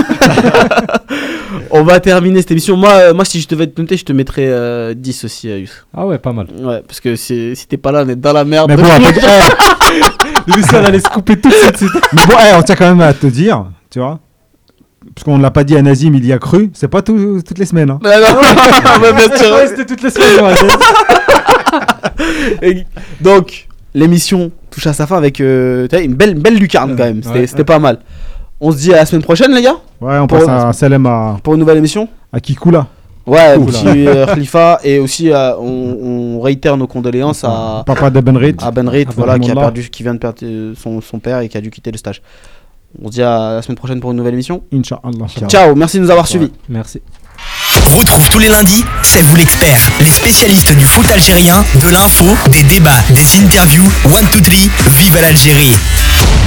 Speaker 2: on va terminer cette émission. Moi, euh, moi si je devais te noter, je te mettrais euh, 10 aussi, euh, Youss.
Speaker 5: Ah ouais, pas mal.
Speaker 2: Ouais, parce que si t'es pas là, on est dans la merde.
Speaker 3: Mais bon, après, eh,
Speaker 5: Lucien allait se couper tout de suite.
Speaker 3: mais bon, eh, on tient quand même à te dire, tu vois. Parce qu'on ne l'a pas dit à Nazim, il y a cru. C'est pas tout- toutes les semaines. hein.
Speaker 2: Non, non, ouais, bien sûr.
Speaker 5: Ouais, c'était toutes les semaines.
Speaker 2: Et Donc, l'émission touche à sa fin avec euh, une belle, une belle lucarne quand même. C'était
Speaker 5: Ouais.
Speaker 2: pas mal. On se dit à la semaine prochaine, les gars,
Speaker 3: Ouais, on
Speaker 2: Pour-
Speaker 3: passe à Salem à,
Speaker 2: pour une nouvelle émission.
Speaker 3: à Kikoula.
Speaker 2: Ouais,
Speaker 3: Oula.
Speaker 2: aussi euh, Khalifa et aussi euh, on, on réitère nos condoléances à,
Speaker 3: Papa de Benrit.
Speaker 2: à Ben Reid,
Speaker 3: Ah,
Speaker 2: voilà, qui a perdu, qui vient de perdre euh, son, son père et qui a dû quitter le stage. On se dit à la semaine prochaine pour une nouvelle émission.
Speaker 3: Inch'Allah.
Speaker 2: Ciao, merci de nous avoir suivis.
Speaker 5: Merci.
Speaker 1: Retrouve tous les lundis, c'est vous l'expert, les spécialistes du foot algérien, de l'info, des débats, des interviews. One, two, three, vive l'Algérie.